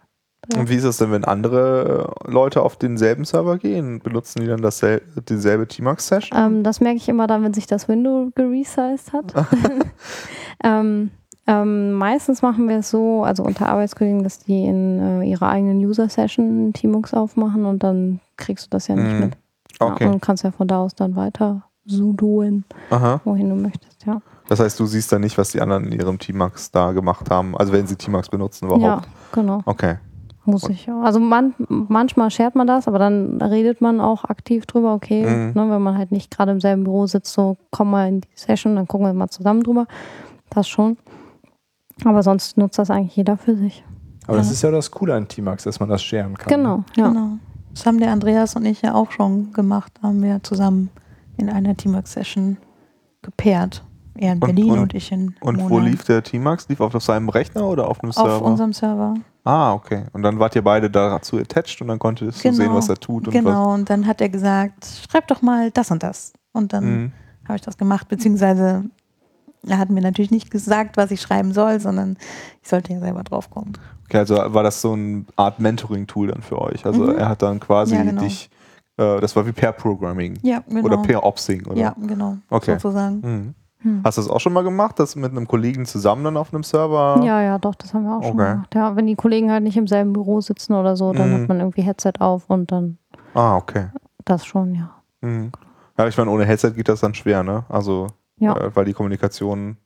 Ja. Und wie ist es denn, wenn andere äh, Leute auf denselben Server gehen? Benutzen die dann dasselbe, dieselbe Tmax-Session? ähm, das merke ich immer dann, wenn sich das Window geresized hat. <laughs> <laughs> ähm, ähm, meistens machen wir es so, also unter Arbeitskollegen, dass die in äh, ihrer eigenen User-Session Tmux aufmachen und dann kriegst du das ja nicht Mhm. mit. Ja, Okay. und kannst ja von da aus dann weiter sudoen, Aha. wohin du möchtest, ja. Das heißt, du siehst dann nicht, was die anderen in ihrem Tmax da gemacht haben. Also wenn sie Tmax benutzen Ja, überhaupt. genau. Okay. Muss ich ja. Also man, manchmal shared man das, aber dann redet man auch aktiv drüber, okay, Mhm. ne, wenn man halt nicht gerade im selben Büro sitzt, so komm mal in die Session, dann gucken wir mal zusammen drüber. Das schon. Aber sonst nutzt das eigentlich jeder für sich. Aber das Ja. ist ja das Coole an T-Max, dass man das sharen kann. Genau, ja. Genau. Das haben der Andreas und ich ja auch schon gemacht. Haben wir zusammen in einer Teamwork-Session gepaart. Er in Und- Berlin und, und- ich in Und wo Monheim. lief der Tmax? Lief auf seinem Rechner oder auf einem Auf Server? unserem Server. ah, okay. Und dann wart ihr beide dazu attached und dann konntest du sehen, was er tut. Und genau. Und dann hat er gesagt, schreib doch mal das und das. Und was. dann Mhm. habe ich das gemacht, beziehungsweise er hat mir natürlich nicht gesagt, was ich schreiben soll, sondern ich sollte ja selber drauf kommen. Okay, also war das so eine Art Mentoring-Tool dann für euch? Also Mhm. er hat dann quasi Ja, genau. dich, äh, das war wie Pair-Programming Ja, genau. oder Pair-Opsing, oder? Ja, genau. Okay. Sozusagen. Mhm. Hm. Hast du das auch schon mal gemacht, das mit einem Kollegen zusammen dann auf einem Server? Ja, ja, doch, das haben wir auch schon Okay. gemacht. Ja, wenn die Kollegen halt nicht im selben Büro sitzen oder so, dann Mhm. hat man irgendwie Headset auf und dann Ah, okay. das schon, ja. Mhm. Ja, ich meine, ohne Headset geht das dann schwer, ne? Also, Ja. äh, weil die Kommunikation.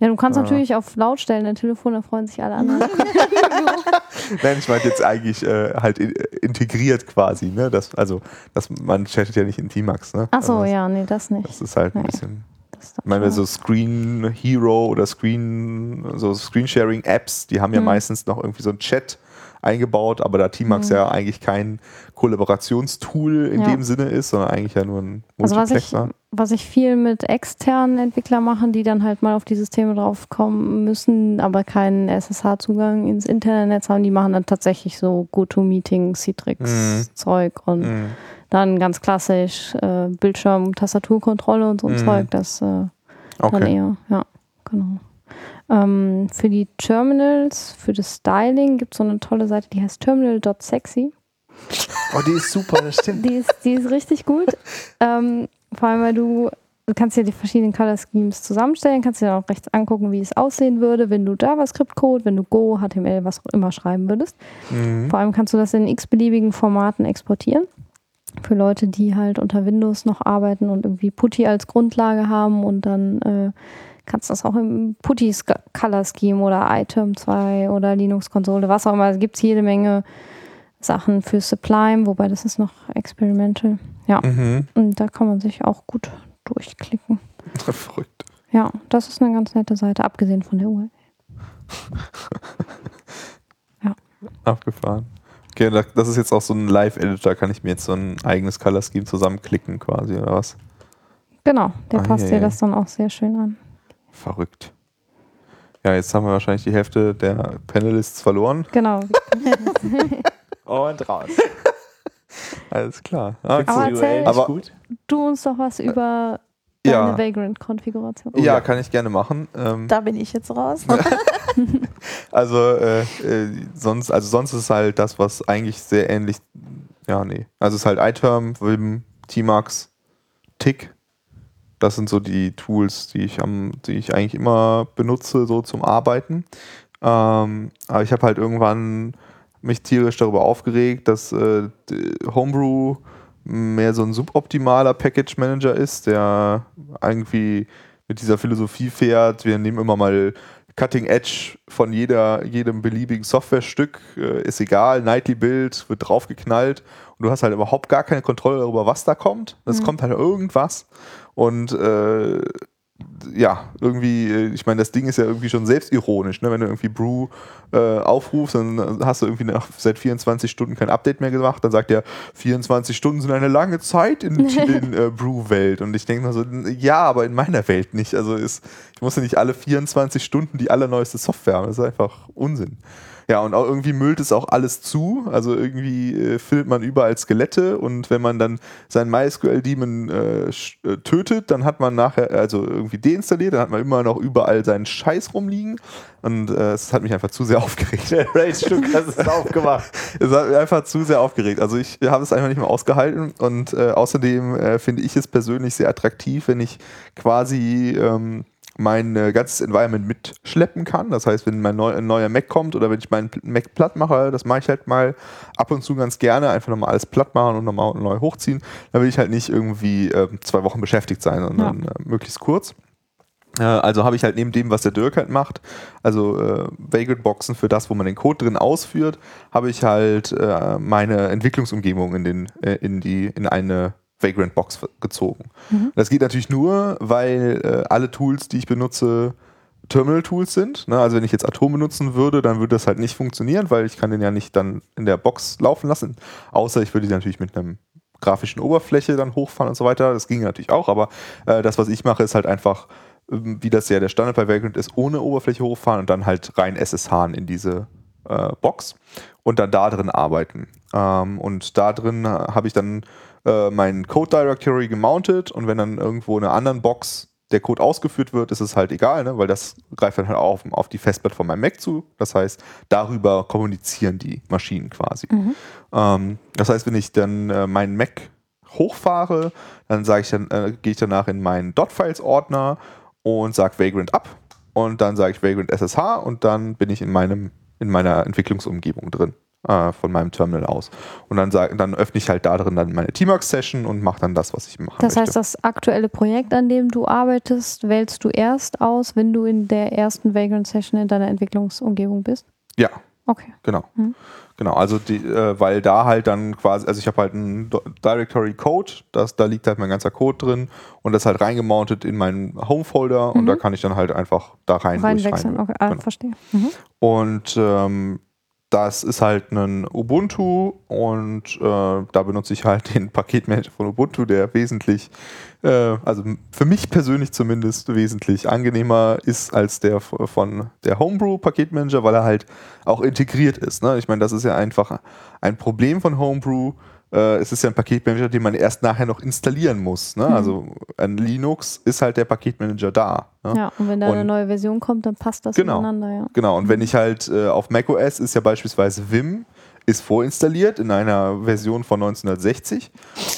Ja, du kannst Ja. natürlich auf laut stellen, dein Telefon, da freuen sich alle anderen. <laughs> <laughs> Nein, ich meinte jetzt eigentlich äh, halt in, integriert quasi, ne? Das, also, das, man chattet ja nicht in Tmax, ne? Ach so, also, das, ja, nee, das nicht. Das ist halt ein Nee. bisschen. Ich meine, so Screen Hero oder Screen, so Screensharing-Apps, die haben ja Mhm. meistens noch irgendwie so ein Chat eingebaut, aber da Tmax Mhm. ja eigentlich kein Kollaborationstool in Ja. dem Sinne ist, sondern eigentlich ja nur ein Also was ich, Multiplexer. was ich viel mit externen Entwicklern machen, die dann halt mal auf die Systeme draufkommen müssen, aber keinen SSH-Zugang ins Internetnetz haben, die machen dann tatsächlich so GoToMeeting, Mhm. Citrix-Zeug und Mhm. dann ganz klassisch äh, Bildschirm, Tastaturkontrolle und so ein Mhm. Zeug, das äh, dann Okay. eher, ja, genau. Ähm, für die Terminals, für das Styling gibt es so eine tolle Seite, die heißt terminal.sexy. Oh, die ist super, das stimmt. Die ist, die ist richtig gut. <laughs> ähm, vor allem, weil du, du kannst dir die verschiedenen Color Schemes zusammenstellen, kannst dir dann auch rechts angucken, wie es aussehen würde, wenn du JavaScript-Code, wenn du Go, HTML, was auch immer schreiben würdest. Mhm. Vor allem kannst du das in x-beliebigen Formaten exportieren. Für Leute, die halt unter Windows noch arbeiten und irgendwie Putty als Grundlage haben und dann äh, kannst du das auch im Putty Color Scheme oder iTerm 2 oder Linux-Konsole, was auch immer. Es gibt jede Menge Sachen für Sublime, wobei das ist noch experimental. Ja, Mhm. und da kann man sich auch gut durchklicken. <laughs> Verrückt. Ja, das ist eine ganz nette Seite, abgesehen von der URL. <laughs> Abgefahren. Okay, da- das ist jetzt auch so ein Live-Editor, kann ich mir jetzt so ein eigenes Color Scheme zusammenklicken quasi, oder was? Genau, der Ah, passt ja, dir ja. das dann auch sehr schön an. Verrückt. Ja, jetzt haben wir wahrscheinlich die Hälfte der Panelists verloren. Genau. <laughs> Und raus. <laughs> Alles klar. Ah, Aber die erzähl- Aber- gut? Du uns doch was über Ja. deine Vagrant-Konfiguration. ja, ja. kann ich gerne machen. Ähm, Da bin ich jetzt raus. <laughs> Also, äh, äh, sonst, also sonst ist halt das, was eigentlich sehr ähnlich. Ja, nee. Also es ist halt iTerm, Vim, Tmax, Tick. Das sind so die Tools, die ich am, die ich eigentlich immer benutze, so zum Arbeiten. Ähm, aber ich habe halt irgendwann mich tierisch darüber aufgeregt, dass äh, Homebrew mehr so ein suboptimaler Package Manager ist, der irgendwie mit dieser Philosophie fährt, wir nehmen immer mal Cutting Edge von jeder, jedem beliebigen Softwarestück, äh, ist egal, Nightly Build wird draufgeknallt und du hast halt überhaupt gar keine Kontrolle darüber, was da kommt. Es Mhm. kommt halt irgendwas und äh, ja, irgendwie, äh, ich meine, das Ding ist ja irgendwie schon selbstironisch, ne? wenn du irgendwie Brew äh, aufrufst, dann hast du irgendwie nach, seit 24 Stunden kein Update mehr gemacht, dann sagt er, 24 Stunden sind eine lange Zeit in, <laughs> in äh, Brew-Welt und ich denke mir so, ja, aber in meiner Welt nicht, also ist, ich muss ja nicht alle 24 Stunden die allerneueste Software haben, das ist einfach Unsinn. Ja, und auch irgendwie müllt es auch alles zu. Also irgendwie äh, findet man überall Skelette und wenn man dann seinen MySQL-Daemon äh, äh, tötet, dann hat man nachher, also irgendwie deinstalliert, dann hat man immer noch überall seinen Scheiß rumliegen. Und äh, es hat mich einfach zu sehr <laughs> aufgeregt. Der Rage-Stück hast es aufgemacht. <laughs> Es hat mich einfach zu sehr aufgeregt. Also ich habe es einfach nicht mehr ausgehalten und äh, außerdem äh, finde ich es persönlich sehr attraktiv, wenn ich quasi ähm, mein äh, ganzes Environment mitschleppen kann. Das heißt, wenn mein neu, ein neuer Mac kommt oder wenn ich meinen Mac platt mache, das mache ich halt mal ab und zu ganz gerne, einfach nochmal alles platt machen und nochmal neu hochziehen. Dann will ich halt nicht irgendwie äh, zwei Wochen beschäftigt sein, sondern äh, möglichst kurz. Äh, Also habe ich halt neben dem, was der Dirk halt macht, also äh, Vagrant-Boxen für das, wo man den Code drin ausführt, habe ich halt äh, meine Entwicklungsumgebung in, den, äh, in, die, in eine Vagrant-Box gezogen. Das geht natürlich nur, weil äh, alle Tools, die ich benutze, Terminal-Tools sind. Ne? Also wenn ich jetzt Atom benutzen würde, dann würde das halt nicht funktionieren, weil ich kann den ja nicht dann in der Box laufen lassen. Außer ich würde die natürlich mit einem grafischen Oberfläche dann hochfahren und so weiter. Das ging natürlich auch, aber äh, das, was ich mache, ist halt einfach, ähm, wie das ja der Standard bei Vagrant ist, ohne Oberfläche hochfahren und dann halt rein SSH in diese äh, Box und dann da drin arbeiten. Ähm, und da drin äh, habe ich dann äh, mein Code Directory gemountet und wenn dann irgendwo in einer anderen Box der Code ausgeführt wird, ist es halt egal, ne? weil das greift dann halt auf, auf die Festplatte von meinem Mac zu. Das heißt, darüber kommunizieren die Maschinen quasi. Ähm, das heißt, wenn ich dann äh, meinen Mac hochfahre, dann sage ich dann, äh, gehe ich danach in meinen .files-Ordner und sage Vagrant ab und dann sage ich Vagrant SSH und dann bin ich in meinem in meiner Entwicklungsumgebung drin äh, von meinem Terminal aus und dann sag, dann öffne ich halt da drin dann meine Tmax-Session und mache dann das, was ich machen Das möchte. heißt, das aktuelle Projekt, an dem du arbeitest, wählst du erst aus, wenn du in der ersten Vagrant Session in deiner Entwicklungsumgebung bist? ja, Okay. Genau. Mhm. Genau, also die, äh, weil da halt dann quasi, also ich habe halt einen Directory Code, das, da liegt halt mein ganzer Code drin und das halt reingemountet in meinen Home-Folder und Mhm. da kann ich dann halt einfach da rein Reinwechseln. durchrein. Okay, ah, Genau. verstehe. Mhm. Und ähm, das ist halt ein Ubuntu und äh, da benutze ich halt <laughs> den Paketmanager von Ubuntu, der wesentlich, äh, also für mich persönlich zumindest wesentlich angenehmer ist als der von der Homebrew Paketmanager, weil er halt auch integriert ist. Ne? Ich meine, das ist ja einfach ein Problem von Homebrew. Äh, es ist ja ein Paketmanager, den man erst nachher noch installieren muss. Ne? Also an Linux ist halt der Paketmanager da. Ne? Ja, und wenn da eine Und- neue Version kommt, dann passt das Genau. ineinander, ja. Genau, und wenn ich halt äh, auf macOS ist ja beispielsweise Vim ist vorinstalliert in einer Version von 1960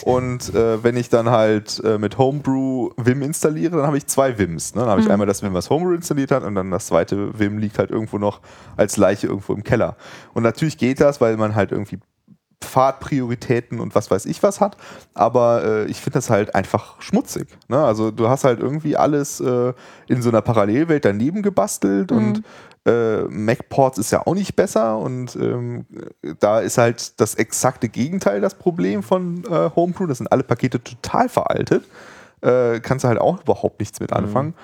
und äh, wenn ich dann halt äh, mit Homebrew Vim installiere, dann habe ich zwei Vims. Ne? Dann habe ich einmal das Vim, was Homebrew installiert hat und dann das zweite Vim liegt halt irgendwo noch als Leiche irgendwo im Keller. Und natürlich geht das, weil man halt irgendwie Fahrtprioritäten und was weiß ich was hat, aber äh, ich finde das halt einfach schmutzig. Ne? Also du hast halt irgendwie alles äh, in so einer Parallelwelt daneben gebastelt und äh, MacPorts ist ja auch nicht besser und ähm, da ist halt das exakte Gegenteil das Problem von äh, Homebrew. Das sind alle Pakete total veraltet. Äh, kannst du halt auch überhaupt nichts mit anfangen.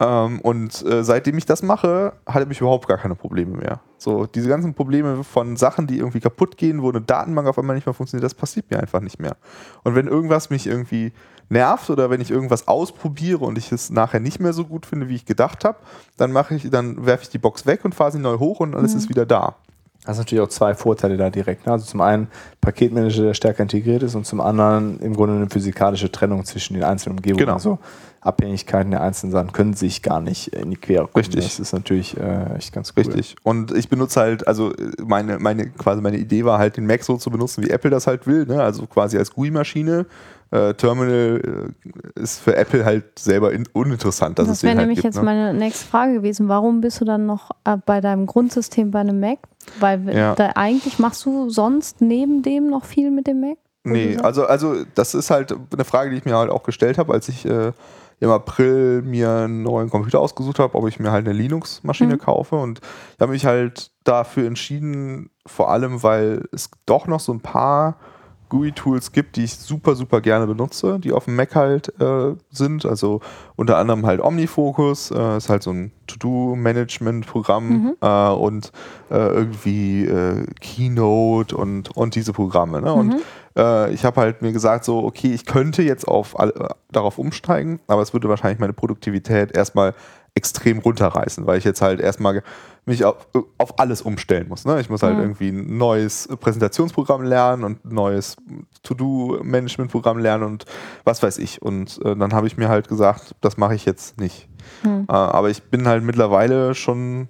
Ähm, und äh, seitdem ich das mache, hatte ich überhaupt gar keine Probleme mehr. So, diese ganzen Probleme von Sachen, die irgendwie kaputt gehen, wo eine Datenbank auf einmal nicht mehr funktioniert, das passiert mir einfach nicht mehr. Und wenn irgendwas mich irgendwie nervt oder wenn ich irgendwas ausprobiere und ich es nachher nicht mehr so gut finde, wie ich gedacht habe, dann mache ich, dann werfe ich die Box weg und fahre sie neu hoch und alles ist wieder da. Das sind natürlich auch zwei Vorteile da direkt. Ne? Also zum einen Paketmanager, der stärker integriert ist und zum anderen im Grunde eine physikalische Trennung zwischen den einzelnen Umgebungen. Genau. Also Abhängigkeiten der einzelnen Sachen können sich gar nicht in die Quere kommen. Richtig. Das ist natürlich äh, echt ganz cool. Richtig. Und ich benutze halt, also äh, meine, meine, quasi meine Idee war halt, den Mac so zu benutzen, wie Apple das halt will, ne? Also quasi als GUI-Maschine. Äh, Terminal äh, ist für Apple halt selber in, uninteressant, dass Das wäre halt nämlich gibt. jetzt ne? meine nächste Frage gewesen. Warum bist du dann noch äh, bei deinem Grundsystem bei einem Mac? Weil Ja. da eigentlich machst du sonst neben dem noch viel mit dem Mac? Nee, also, also das ist halt eine Frage, die ich mir halt auch gestellt habe, als ich äh, im April mir einen neuen Computer ausgesucht habe, ob ich mir halt eine Linux-Maschine Mhm. kaufe. Und ich habe mich halt dafür entschieden, vor allem, weil es doch noch so ein paar GUI-Tools gibt, die ich super, super gerne benutze, die auf dem Mac halt äh, sind. Also unter anderem halt OmniFocus, äh, ist halt so ein To-Do-Management-Programm äh, und äh, irgendwie äh, Keynote und, und diese Programme. Ne? Und äh, ich habe halt mir gesagt, so, okay, ich könnte jetzt auf alle, darauf umsteigen, aber es würde wahrscheinlich meine Produktivität erstmal extrem runterreißen, weil ich jetzt halt erstmal mich auf, auf alles umstellen muss. Ne? Ich muss halt Mhm. irgendwie ein neues Präsentationsprogramm lernen und ein neues To-Do-Management-Programm lernen und was weiß ich. Und äh, dann habe ich mir halt gesagt, das mache ich jetzt nicht. Hm. Äh, aber ich bin halt mittlerweile schon,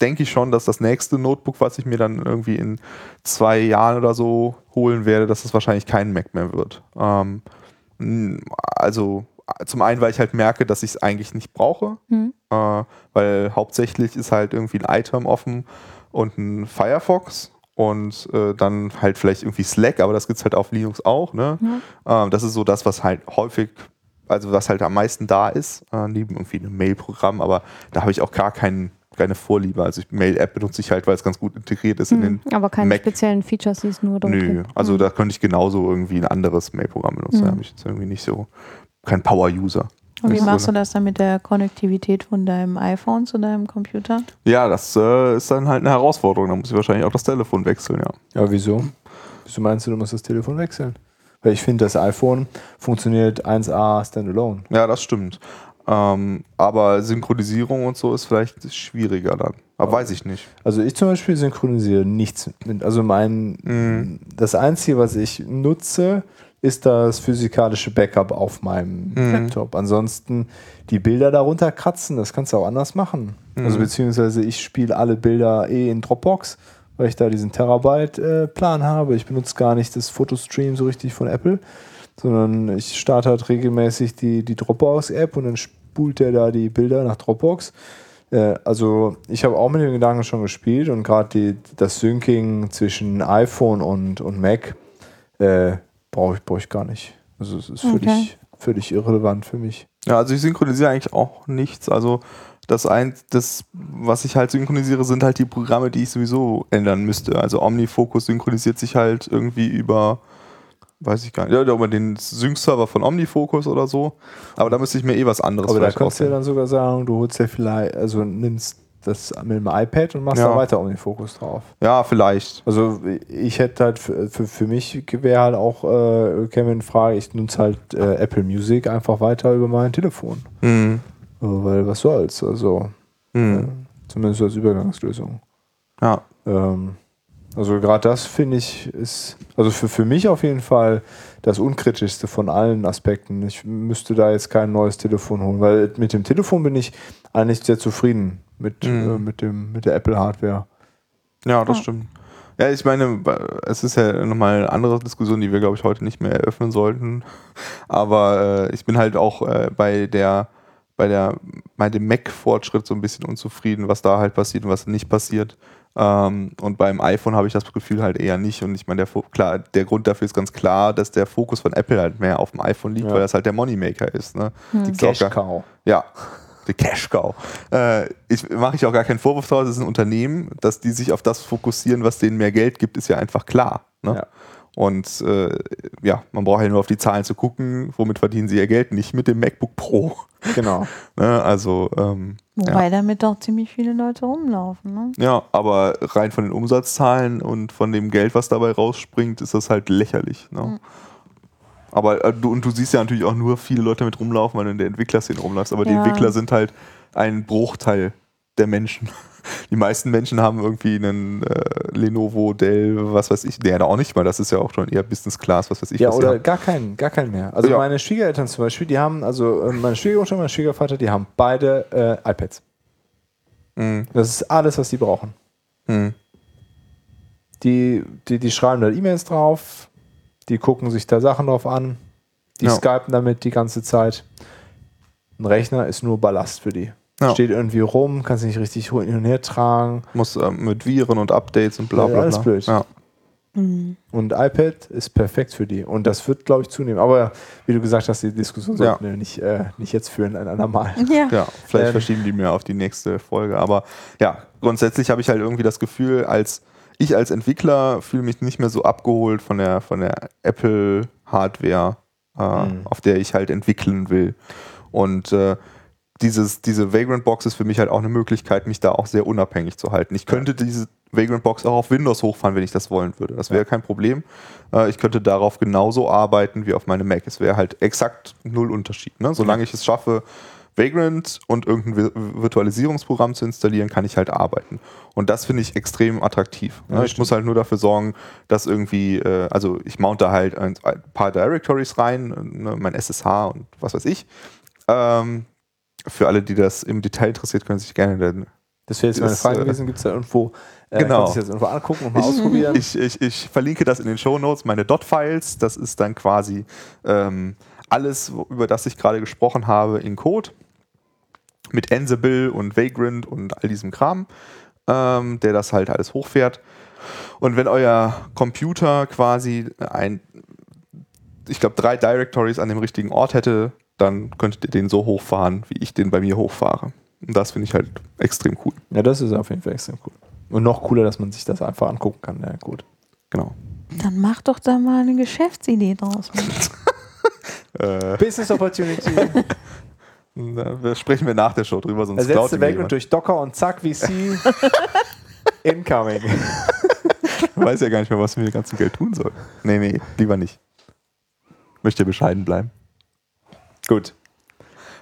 denke ich schon, dass das nächste Notebook, was ich mir dann irgendwie in zwei Jahren oder so holen werde, dass es wahrscheinlich kein Mac mehr wird. Ähm, also zum einen, weil ich halt merke, dass ich es eigentlich nicht brauche, Hm. äh, weil hauptsächlich ist halt irgendwie ein iTerm offen und ein Firefox und äh, dann halt vielleicht irgendwie Slack, aber das gibt es halt auf Linux auch. Ne? Ähm, das ist so das, was halt häufig, also was halt am meisten da ist, äh, neben irgendwie einem Mail-Programm, aber da habe ich auch gar keinen, keine Vorliebe. Also Mail-App benutze ich halt, weil es ganz gut integriert ist in den. Aber keine Mac. speziellen Features, die es nur dort Nö, gibt. also Hm. da könnte ich genauso irgendwie ein anderes Mail-Programm benutzen. Da Mhm. habe ich jetzt irgendwie nicht so, kein Power-User. Und wie so, machst du das dann mit der Konnektivität von deinem iPhone zu deinem Computer? Ja, das äh, ist dann halt eine Herausforderung. Da muss ich wahrscheinlich auch das Telefon wechseln, ja. Ja, wieso? Wieso meinst du, du musst das Telefon wechseln? Weil ich finde, das iPhone funktioniert 1A standalone. Ja, das stimmt. Ähm, aber Synchronisierung und so ist vielleicht schwieriger dann. Aber weiß ich nicht. Also ich zum Beispiel synchronisiere nichts. Mit, also mein, Mhm. das Einzige, was ich nutze, ist das physikalische Backup auf meinem Mhm. Laptop. Ansonsten die Bilder darunter kratzen, das kannst du auch anders machen. Also Mhm. beziehungsweise ich spiele alle Bilder eh in Dropbox, weil ich da diesen Terabyte-Plan habe. Ich benutze gar nicht das Fotostream so richtig von Apple, sondern ich starte halt regelmäßig die, die Dropbox-App und dann spult der da die Bilder nach Dropbox. Äh, also ich habe auch mit dem Gedanken schon gespielt und gerade das Syncing zwischen iPhone und, und Mac äh, brauche ich, brauch ich gar nicht. Also es ist völlig, Okay. völlig irrelevant für mich. Ja, also ich synchronisiere eigentlich auch nichts. Also das ein, das, was ich halt synchronisiere, sind halt die Programme, die ich sowieso ändern müsste. Also OmniFocus synchronisiert sich halt irgendwie über, weiß ich gar nicht, ja, über den Sync-Server von OmniFocus oder so. Aber da müsste ich mir eh was anderes Aber da kannst du ja dann sogar sagen, du holst ja vielleicht, also nimmst das mit dem iPad und machst Ja. da weiter um den Fokus drauf. Ja, vielleicht. Also ich hätte halt für, für, für mich wäre halt auch äh, käme in Frage, ich nutze halt äh, Apple Music einfach weiter über mein Telefon. Mhm. Äh, Weil was soll's, also Mhm. äh, zumindest als Übergangslösung. Ja. Ähm, also gerade das finde ich ist, also für, für mich auf jeden Fall das unkritischste von allen Aspekten. Ich müsste da jetzt kein neues Telefon holen, weil mit dem Telefon bin ich eigentlich sehr zufrieden mit, Mhm. äh, mit, dem, mit der Apple-Hardware. Ja, das Ja. stimmt. Ja, ich meine, es ist ja nochmal eine andere Diskussion, die wir, glaube ich, heute nicht mehr eröffnen sollten. Aber äh, ich bin halt auch äh, bei der, bei der, bei dem Mac-Fortschritt so ein bisschen unzufrieden, was da halt passiert und was nicht passiert. Ähm, und beim iPhone habe ich das Gefühl halt eher nicht. Und ich meine, der, Fo- klar, der Grund dafür ist ganz klar, dass der Fokus von Apple halt mehr auf dem iPhone liegt, Ja. weil das halt der Moneymaker ist. Ne? Hm. Auch gar- Cash-Cow. ja, die Cash Cow. Äh, ich mache ich auch gar keinen Vorwurf draus, es ist ein Unternehmen, dass die sich auf das fokussieren, was denen mehr Geld gibt, ist ja einfach klar. Ne? Ja. Und äh, ja, man braucht halt nur auf die Zahlen zu gucken, womit verdienen sie ihr Geld, nicht mit dem MacBook Pro. Genau. <laughs> Ne? Also, ähm, Wobei damit doch ziemlich viele Leute rumlaufen. Ne? ja, aber rein von den Umsatzzahlen und von dem Geld, was dabei rausspringt, ist das halt lächerlich. Ne? Mhm. Aber äh, du, und du siehst ja natürlich auch nur viele Leute mit rumlaufen, weil du in der Entwicklerszene rumläufst. Aber die Ja. Entwickler sind halt ein Bruchteil der Menschen. <laughs> Die meisten Menschen haben irgendwie einen äh, Lenovo, Dell, was weiß ich. Nee, auch nicht mal. Das ist ja auch schon eher Business Class, was weiß ich. Ja, oder gar keinen, gar keinen mehr. Also Ja. meine Schwiegereltern zum Beispiel, die haben, also äh, meine Schwiegermutter und mein Schwiegervater, die haben beide äh, iPads. Mhm. Das ist alles, was die brauchen. Mhm. Die, die, die schreiben da E-Mails drauf, die gucken sich da Sachen drauf an, die Ja. skypen damit die ganze Zeit. Ein Rechner ist nur Ballast für die. Ja. Steht irgendwie rum, kannst nicht richtig hin und her tragen. Muss ähm, mit Viren und Updates und bla Ja, bla bla. alles blöd. Ja. Und iPad ist perfekt für die. Und das wird, glaube ich, zunehmen. Aber wie du gesagt hast, die Diskussion Ja. sollten wir nicht, äh, nicht jetzt führen, ein andermal. <laughs> Ja. Ja, vielleicht Ähm. verschieben die mir auf die nächste Folge. Aber ja, grundsätzlich habe ich halt irgendwie das Gefühl, als ich als Entwickler fühle mich nicht mehr so abgeholt von der, von der Apple-Hardware, äh, Mhm. auf der ich halt entwickeln will. Und äh, dieses, diese Vagrant Box ist für mich halt auch eine Möglichkeit, mich da auch sehr unabhängig zu halten. Ich könnte diese Vagrant Box auch auf Windows hochfahren, wenn ich das wollen würde. Das wäre kein Problem. Äh, ich könnte darauf genauso arbeiten wie auf meinem Mac. Es wäre halt exakt null Unterschied. Ne? Solange ich es schaffe, Vagrant und irgendein Vi- Virtualisierungsprogramm zu installieren, kann ich halt arbeiten. Und das finde ich extrem attraktiv. Ja, Ne? Ich muss halt nur dafür sorgen, dass irgendwie, äh, also ich mount da halt ein, paar Directories rein, ne? mein SSH und was weiß ich. Ähm, für alle, die das im Detail interessiert, können sich gerne dann Das wäre jetzt meine Frage äh, gewesen. Gibt es da irgendwo, äh, genau. kannst du das irgendwo angucken und mal ausprobieren? <laughs> Ich, ich, ich verlinke das in den Shownotes, meine Dot-Files. Das ist dann quasi ähm, alles, über das ich gerade gesprochen habe, in Code. Mit Ansible und Vagrant und all diesem Kram, ähm, der das halt alles hochfährt. Und wenn euer Computer quasi ein, ich glaube, drei Directories an dem richtigen Ort hätte, dann könntet ihr den so hochfahren, wie ich den bei mir hochfahre. Und das finde ich halt extrem cool. ja, das ist auf jeden Fall extrem cool. Und noch cooler, dass man sich das einfach angucken kann. Ja, gut. Genau. Dann mach doch da mal eine Geschäftsidee draus. <laughs> Äh, Business Opportunity. <laughs> Da sprechen wir nach der Show drüber, sonst mir weg und durch Docker und zack, VC. <laughs> Incoming. Ich weiß ja gar nicht mehr, was wir mit dem ganzen Geld tun soll. Nee, nee, lieber nicht. Möchte bescheiden bleiben. Gut.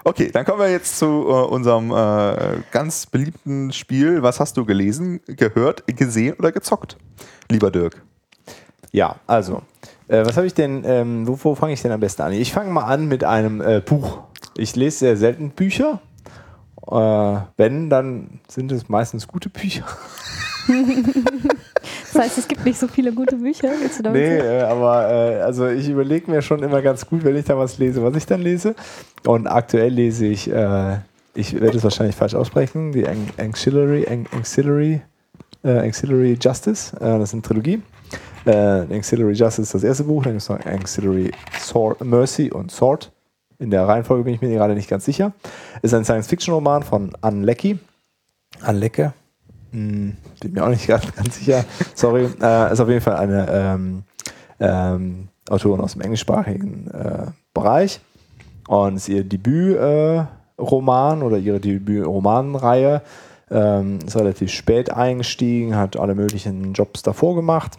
Okay, dann kommen wir jetzt zu äh, unserem äh, ganz beliebten Spiel. Was hast du gelesen, gehört, gesehen oder gezockt? Lieber Dirk. Ja, also, äh, was habe ich denn, ähm, wo, wo fange ich denn am besten an? Ich fange mal an mit einem äh, Buch. Ich lese sehr selten Bücher. Äh, wenn, dann sind es meistens gute Bücher. <laughs> Das heißt, es gibt nicht so viele gute Bücher. Willst du damit Nee, äh, aber äh, also ich überlege mir schon immer ganz gut, wenn ich da was lese, was ich dann lese. Und aktuell lese ich, äh, ich werde es wahrscheinlich falsch aussprechen, die Ang Ancillary, Ang Ancillary, äh, Ancillary Justice. Äh, das ist eine Trilogie. Äh, Ancillary Justice ist das erste Buch, dann gibt es noch Ancillary Sword, Mercy und Sword. In der Reihenfolge bin ich mir gerade nicht ganz sicher. Ist ein Science-Fiction-Roman von Anne Leckie. Anne Lecke? Hm, bin mir auch nicht <laughs> ganz, ganz sicher. Sorry. Äh, ist auf jeden Fall eine ähm, ähm, Autorin aus dem englischsprachigen äh, Bereich. Und ist ihr Debütroman äh, oder ihre Debütromanreihe. Ähm, ist relativ spät eingestiegen, hat alle möglichen Jobs davor gemacht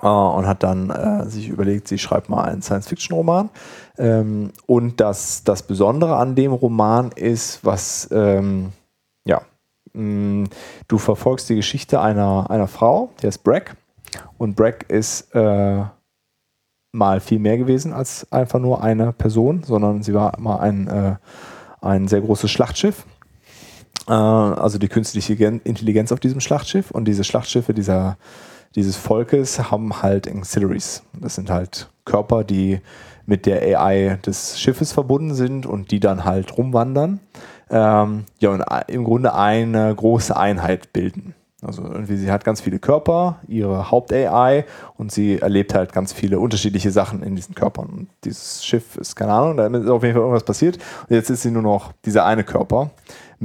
und hat dann äh, sich überlegt, sie schreibt mal einen Science-Fiction-Roman. Ähm, und das, das Besondere an dem Roman ist, was, ähm, ja, mh, du verfolgst die Geschichte einer, einer Frau, die heißt Brack. Und Brack ist äh, mal viel mehr gewesen als einfach nur eine Person, sondern sie war mal ein, äh, ein sehr großes Schlachtschiff. Äh, also die künstliche Gen Intelligenz auf diesem Schlachtschiff. Und diese Schlachtschiffe dieser, dieses Volkes haben halt Auxiliaries. Das sind halt Körper, die mit der AI des Schiffes verbunden sind und die dann halt rumwandern. Ähm, ja, und im Grunde eine große Einheit bilden. Also irgendwie, sie hat ganz viele Körper, ihre Haupt-AI und sie erlebt halt ganz viele unterschiedliche Sachen in diesen Körpern. Und dieses Schiff ist, keine Ahnung, da ist auf jeden Fall irgendwas passiert. Und jetzt ist sie nur noch dieser eine Körper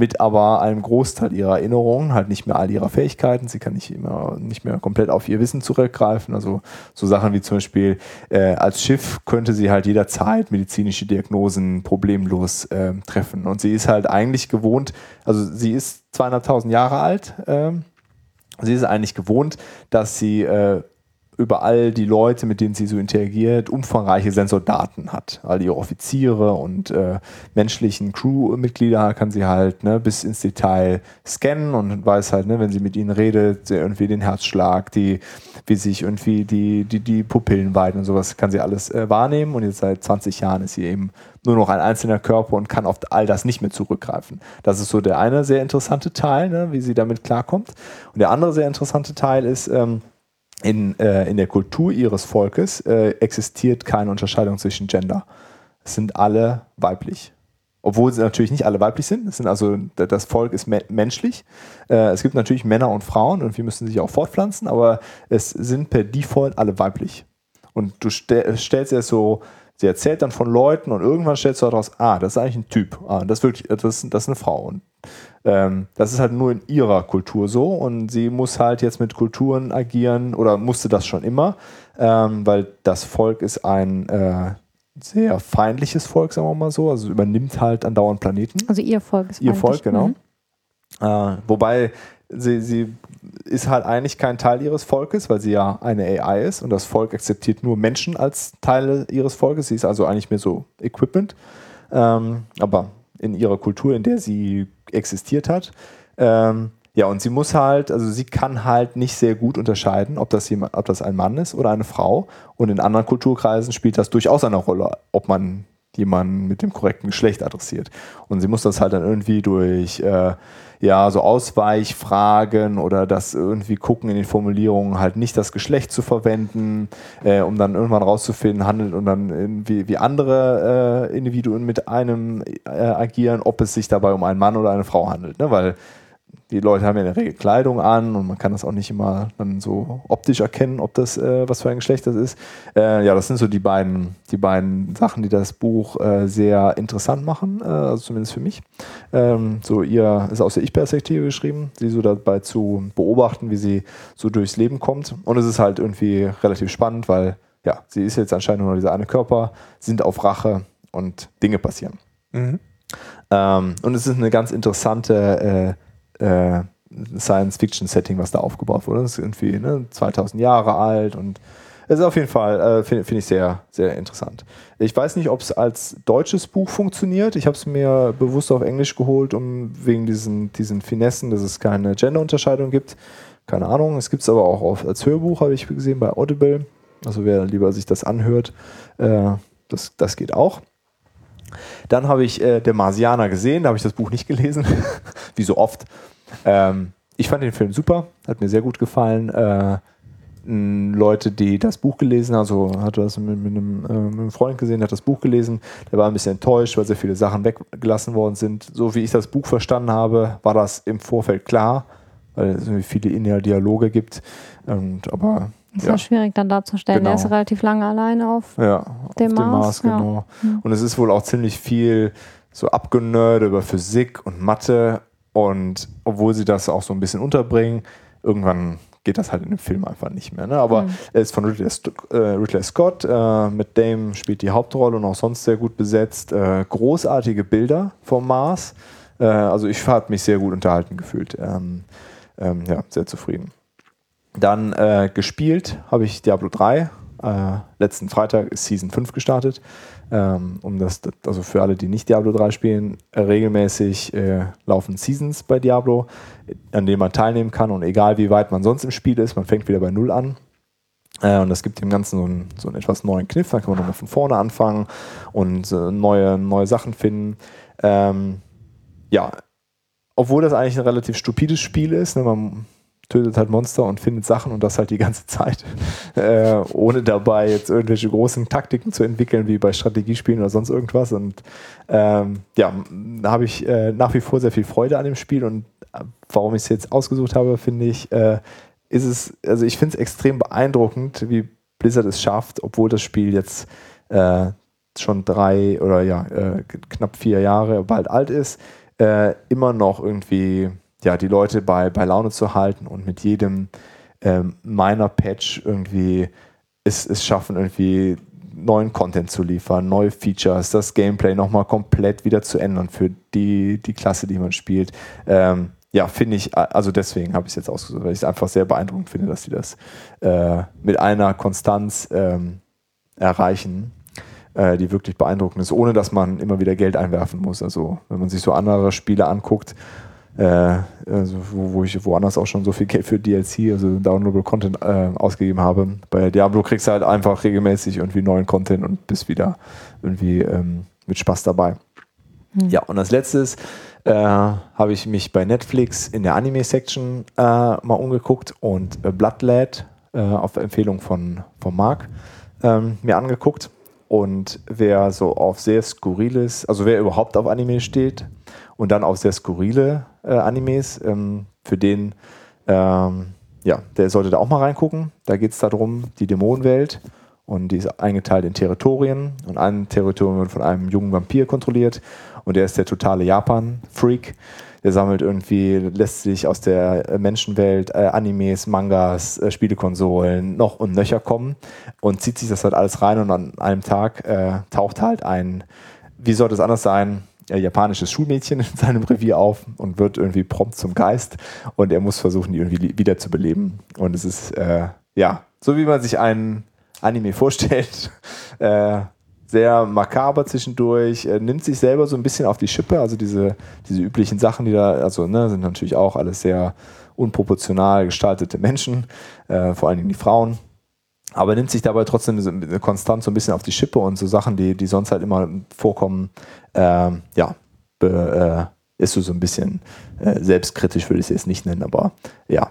mit aber einem Großteil ihrer Erinnerungen, halt nicht mehr all ihrer Fähigkeiten. Sie kann nicht immer nicht mehr komplett auf ihr Wissen zurückgreifen. Also so Sachen wie zum Beispiel äh, als Schiff könnte sie halt jederzeit medizinische Diagnosen problemlos äh, treffen. Und sie ist halt eigentlich gewohnt, also sie ist zweieinhalbtausend Jahre alt. Äh, sie ist eigentlich gewohnt, dass sie äh, über all die Leute, mit denen sie so interagiert, umfangreiche Sensordaten hat. All ihre Offiziere und äh, menschlichen Crewmitglieder kann sie halt ne, bis ins Detail scannen und weiß halt, ne, wenn sie mit ihnen redet, irgendwie den Herzschlag, die, wie sich irgendwie die, die, die Pupillen weiten und sowas, kann sie alles äh, wahrnehmen. Und jetzt seit 20 Jahren ist sie eben nur noch ein einzelner Körper und kann auf all das nicht mehr zurückgreifen. Das ist so der eine sehr interessante Teil, ne, wie sie damit klarkommt. Und der andere sehr interessante Teil ist, ähm, in, äh, in der Kultur ihres Volkes äh, existiert keine Unterscheidung zwischen Gender. Es sind alle weiblich. Obwohl sie natürlich nicht alle weiblich sind. Es sind also, das Volk ist me menschlich. Äh, es gibt natürlich Männer und Frauen und wir müssen sich auch fortpflanzen, aber es sind per Default alle weiblich. Und du stell, stellst dir so, sie erzählt dann von Leuten und irgendwann stellst du daraus, ah, das ist eigentlich ein Typ, ah, das ist wirklich, das, das ist eine Frau. Und das ist halt nur in ihrer Kultur so und sie muss halt jetzt mit Kulturen agieren oder musste das schon immer, ähm, weil das Volk ist ein äh, sehr feindliches Volk, sagen wir mal so, also übernimmt halt andauernd Planeten. Also ihr Volk ist Ihr Volk, genau. Mhm. Äh, wobei sie, sie ist halt eigentlich kein Teil ihres Volkes, weil sie ja eine AI ist und das Volk akzeptiert nur Menschen als Teile ihres Volkes. Sie ist also eigentlich mehr so Equipment. Ähm, aber in ihrer Kultur, in der sie existiert hat. Ähm, ja, und sie muss halt, also sie kann halt nicht sehr gut unterscheiden, ob das, jemand, ob das ein Mann ist oder eine Frau. Und in anderen Kulturkreisen spielt das durchaus eine Rolle, ob man jemanden mit dem korrekten Geschlecht adressiert. Und sie muss das halt dann irgendwie durch äh, ja, so Ausweichfragen oder das irgendwie gucken in den Formulierungen, halt nicht das Geschlecht zu verwenden, äh, um dann irgendwann rauszufinden, handelt und dann irgendwie wie andere äh, Individuen mit einem äh, agieren, ob es sich dabei um einen Mann oder eine Frau handelt. Ne? Weil die Leute haben ja in der Regel Kleidung an und man kann das auch nicht immer dann so optisch erkennen, ob das äh, was für ein Geschlecht das ist. Äh, ja, das sind so die beiden, die beiden Sachen, die das Buch äh, sehr interessant machen, äh, also zumindest für mich. Ähm, so ihr ist aus der Ich-Perspektive geschrieben, sie so dabei zu beobachten, wie sie so durchs Leben kommt. Und es ist halt irgendwie relativ spannend, weil ja, sie ist jetzt anscheinend nur dieser eine Körper, sind auf Rache und Dinge passieren. Mhm. Ähm, und es ist eine ganz interessante äh, Science-Fiction-Setting, was da aufgebaut wurde. Das ist irgendwie ne, 2000 Jahre alt und es ist auf jeden Fall, äh, finde find ich sehr, sehr interessant. Ich weiß nicht, ob es als deutsches Buch funktioniert. Ich habe es mir bewusst auf Englisch geholt, um wegen diesen, diesen Finessen, dass es keine Gender-Unterscheidung gibt. Keine Ahnung. Es gibt es aber auch auf, als Hörbuch, habe ich gesehen, bei Audible. Also wer lieber sich das anhört, äh, das, das geht auch. Dann habe ich äh, Der Marsianer gesehen, da habe ich das Buch nicht gelesen, <laughs> wie so oft. Ähm, ich fand den Film super, hat mir sehr gut gefallen. Äh, Leute, die das Buch gelesen haben, also hat das mit, mit, einem, äh, mit, einem, Freund gesehen, hat das Buch gelesen, der war ein bisschen enttäuscht, weil sehr viele Sachen weggelassen worden sind. So wie ich das Buch verstanden habe, war das im Vorfeld klar, weil es viele innere Dialoge gibt. Und, aber ist ja. schwierig dann darzustellen. Genau. Der ist relativ lange alleine auf ja, dem auf Mars. Dem Mars genau. Ja. Und es ist wohl auch ziemlich viel so abgenördet über Physik und Mathe. Und obwohl sie das auch so ein bisschen unterbringen, irgendwann geht das halt in dem Film einfach nicht mehr. Ne? Aber mhm. er ist von Ridley, äh, Ridley Scott. Äh, mit Dame spielt die Hauptrolle und auch sonst sehr gut besetzt. Äh, großartige Bilder vom Mars. Äh, also ich habe mich sehr gut unterhalten gefühlt. Ähm, ähm, ja, sehr zufrieden. Dann äh, gespielt habe ich Diablo 3. Äh, letzten Freitag ist Season 5 gestartet. Ähm, um das, also für alle, die nicht Diablo 3 spielen, äh, regelmäßig laufen Seasons bei Diablo, an denen man teilnehmen kann und egal wie weit man sonst im Spiel ist, man fängt wieder bei Null an. Äh, und das gibt dem Ganzen so einen, so einen etwas neuen Kniff, da kann man nochmal von vorne anfangen und äh, neue, neue Sachen finden. Ähm, ja, obwohl das eigentlich ein relativ stupides Spiel ist, ne, man tötet halt Monster und findet Sachen und das halt die ganze Zeit, <laughs> äh, ohne dabei jetzt irgendwelche großen Taktiken zu entwickeln, wie bei Strategiespielen oder sonst irgendwas. Und ähm, ja, da habe ich äh, nach wie vor sehr viel Freude an dem Spiel und äh, warum ich es jetzt ausgesucht habe, finde ich, äh, ist es, also ich finde es extrem beeindruckend, wie Blizzard es schafft, obwohl das Spiel jetzt äh, schon drei oder ja, äh, knapp vier Jahre bald alt ist, immer noch irgendwie ja, die Leute bei, bei Laune zu halten und mit jedem ähm, Minor-Patch irgendwie es, es schaffen, irgendwie neuen Content zu liefern, neue Features, das Gameplay nochmal komplett wieder zu ändern für die, die Klasse, die man spielt. Ähm, ja, finde ich, also deswegen habe ich es jetzt ausgesucht, weil ich es einfach sehr beeindruckend finde, dass sie das äh, mit einer Konstanz ähm, erreichen, äh, die wirklich beeindruckend ist, ohne dass man immer wieder Geld einwerfen muss. Also wenn man sich so andere Spiele anguckt, also wo, wo, ich woanders auch schon so viel Geld für DLC, also Downloadable Content äh, ausgegeben habe. Bei Diablo kriegst du halt einfach regelmäßig irgendwie neuen Content und bist wieder irgendwie ähm, mit Spaß dabei. Hm. Ja, und als letztes äh, habe ich mich bei Netflix in der Anime-Section äh, mal umgeguckt und äh, Bloodlad äh, auf Empfehlung von, von Marc ähm, mir angeguckt. Und wer so auf sehr skurriles, also wer überhaupt auf Anime steht und dann auf sehr skurrile äh, Animes, ähm, für den, ähm, ja, der sollte da auch mal reingucken. Da geht es darum, die Dämonenwelt. Und die ist eingeteilt in Territorien. Und ein Territorium wird von einem jungen Vampir kontrolliert. Und der ist der totale Japan-Freak. Der sammelt irgendwie, lässt sich aus der Menschenwelt äh, Animes, Mangas, äh, Spielekonsolen noch und nöcher kommen. Und zieht sich das halt alles rein. Und an einem Tag äh, taucht halt ein, wie sollte es anders sein, äh, japanisches Schulmädchen in seinem Revier auf und wird irgendwie prompt zum Geist und er muss versuchen, die irgendwie wiederzubeleben. Und es ist, äh, ja, so wie man sich einen Anime vorstellt, <laughs> äh, sehr makaber zwischendurch, äh, nimmt sich selber so ein bisschen auf die Schippe, also diese, diese üblichen Sachen, die da, also ne, sind natürlich auch alles sehr unproportional gestaltete Menschen, äh, vor allen Dingen die Frauen. Aber nimmt sich dabei trotzdem so, konstant so ein bisschen auf die Schippe und so Sachen, die, die sonst halt immer vorkommen, äh, ja, be, äh, ist so, so ein bisschen äh, selbstkritisch, würde ich es jetzt nicht nennen, aber ja,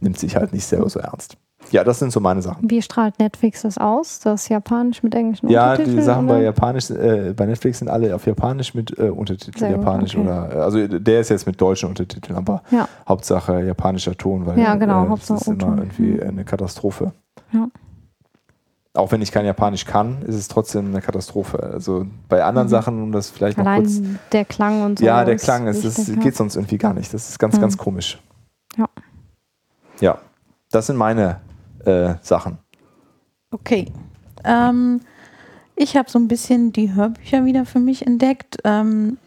nimmt sich halt nicht selber so ernst. Ja, das sind so meine Sachen. Wie strahlt Netflix das aus? Das Japanisch mit englischen ja, Untertiteln? Ja, die Sachen bei Japanisch, äh, bei Netflix sind alle auf Japanisch mit äh, Untertiteln. Japanisch okay. oder also der ist jetzt mit deutschen Untertiteln, aber ja. Hauptsache japanischer Ton, weil ja, genau, äh, Hauptsache das ist immer irgendwie eine Katastrophe. Ja. Auch wenn ich kein Japanisch kann, ist es trotzdem eine Katastrophe. Also bei anderen mhm. Sachen, um das vielleicht Allein noch kurz. Der Klang und so. Ja, der Klang, ist, das geht sonst irgendwie gar nicht. Das ist ganz, mhm. ganz komisch. Ja. Ja, das sind meine äh, Sachen. Okay. Ähm, ich habe so ein bisschen die Hörbücher wieder für mich entdeckt. Ähm,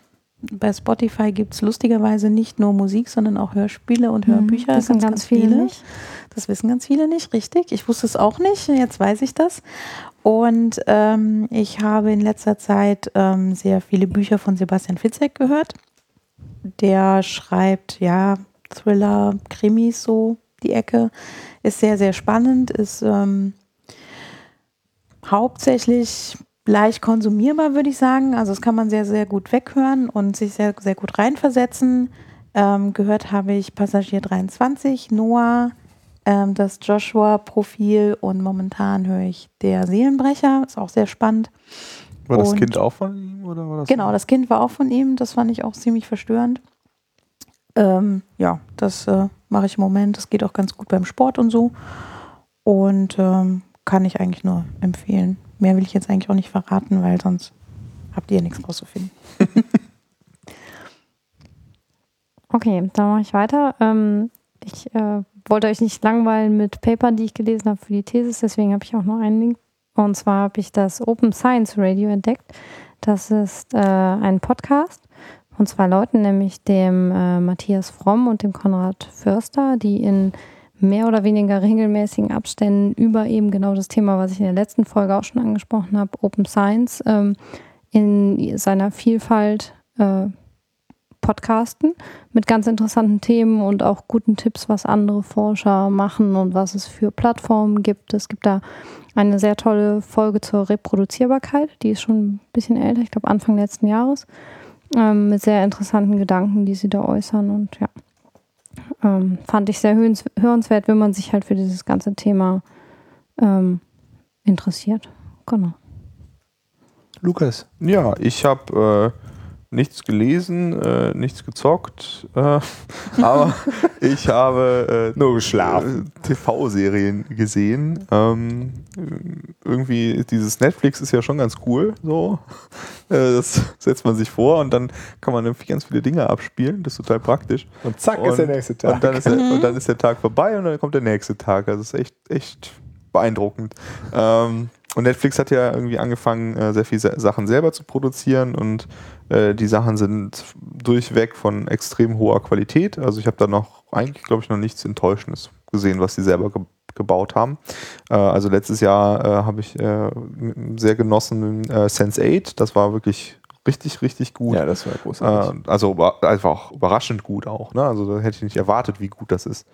bei Spotify gibt es lustigerweise nicht nur Musik, sondern auch Hörspiele und mhm, Hörbücher. Das wissen ganz, ganz viele, viele nicht. Das wissen ganz viele nicht, richtig. Ich wusste es auch nicht, jetzt weiß ich das. Und ähm, ich habe in letzter Zeit ähm, sehr viele Bücher von Sebastian Fitzek gehört. Der schreibt ja Thriller, Krimis so die Ecke. Ist sehr, sehr spannend, ist ähm, hauptsächlich leicht konsumierbar, würde ich sagen. Also das kann man sehr, sehr gut weghören und sich sehr, sehr gut reinversetzen. Ähm, gehört habe ich Passagier 23, Noah, ähm, das Joshua-Profil und momentan höre ich Der Seelenbrecher, ist auch sehr spannend. War das Kind auch von ihm? Oder war das genau, das Kind war auch von ihm, das fand ich auch ziemlich verstörend. Ähm, ja, das äh, mache ich im Moment. Das geht auch ganz gut beim Sport und so. Und ähm, kann ich eigentlich nur empfehlen. Mehr will ich jetzt eigentlich auch nicht verraten, weil sonst habt ihr nichts rauszufinden. <laughs> okay, dann mache ich weiter. Ähm, ich äh, wollte euch nicht langweilen mit Papern, die ich gelesen habe für die Thesis, deswegen habe ich auch noch einen Link. Und zwar habe ich das Open Science Radio entdeckt. Das ist äh, ein Podcast von zwei Leuten, nämlich dem äh, Matthias Fromm und dem Konrad Förster, die in mehr oder weniger regelmäßigen Abständen über eben genau das Thema, was ich in der letzten Folge auch schon angesprochen habe, Open Science, ähm, in seiner Vielfalt äh, podcasten mit ganz interessanten Themen und auch guten Tipps, was andere Forscher machen und was es für Plattformen gibt. Es gibt da eine sehr tolle Folge zur Reproduzierbarkeit, die ist schon ein bisschen älter, ich glaube Anfang letzten Jahres, ähm, mit sehr interessanten Gedanken, die sie da äußern und ja, ähm, fand ich sehr hörens hörenswert, wenn man sich halt für dieses ganze Thema ähm, interessiert. Genau. Lukas. Ja, ich habe äh, nichts gelesen, äh, nichts gezockt, äh, <laughs> aber ich habe äh, Nur geschlafen. äh, TV-Serien gesehen. Ähm, irgendwie dieses Netflix ist ja schon ganz cool, so. Äh, das <laughs> setzt man sich vor und dann kann man irgendwie ganz viele Dinge abspielen. Das ist total praktisch. Und zack Und- ist der nächste Tag. Und dann ist, der, und dann ist der Tag vorbei und dann kommt der nächste Tag. Also es ist echt, echt beeindruckend. Ähm, und Netflix hat ja irgendwie angefangen, äh, sehr viele Sachen selber zu produzieren und äh, die Sachen sind durchweg von extrem hoher Qualität. Also ich habe da noch eigentlich, glaube ich, noch nichts Enttäuschendes gesehen, was sie selber ge gebaut haben. Äh, also letztes Jahr äh, habe ich äh, sehr genossen äh, Sense8. Das war wirklich richtig, richtig gut. ja, das war großartig. Äh, also einfach überraschend gut auch. Ne? Also da hätte ich nicht erwartet, wie gut das ist.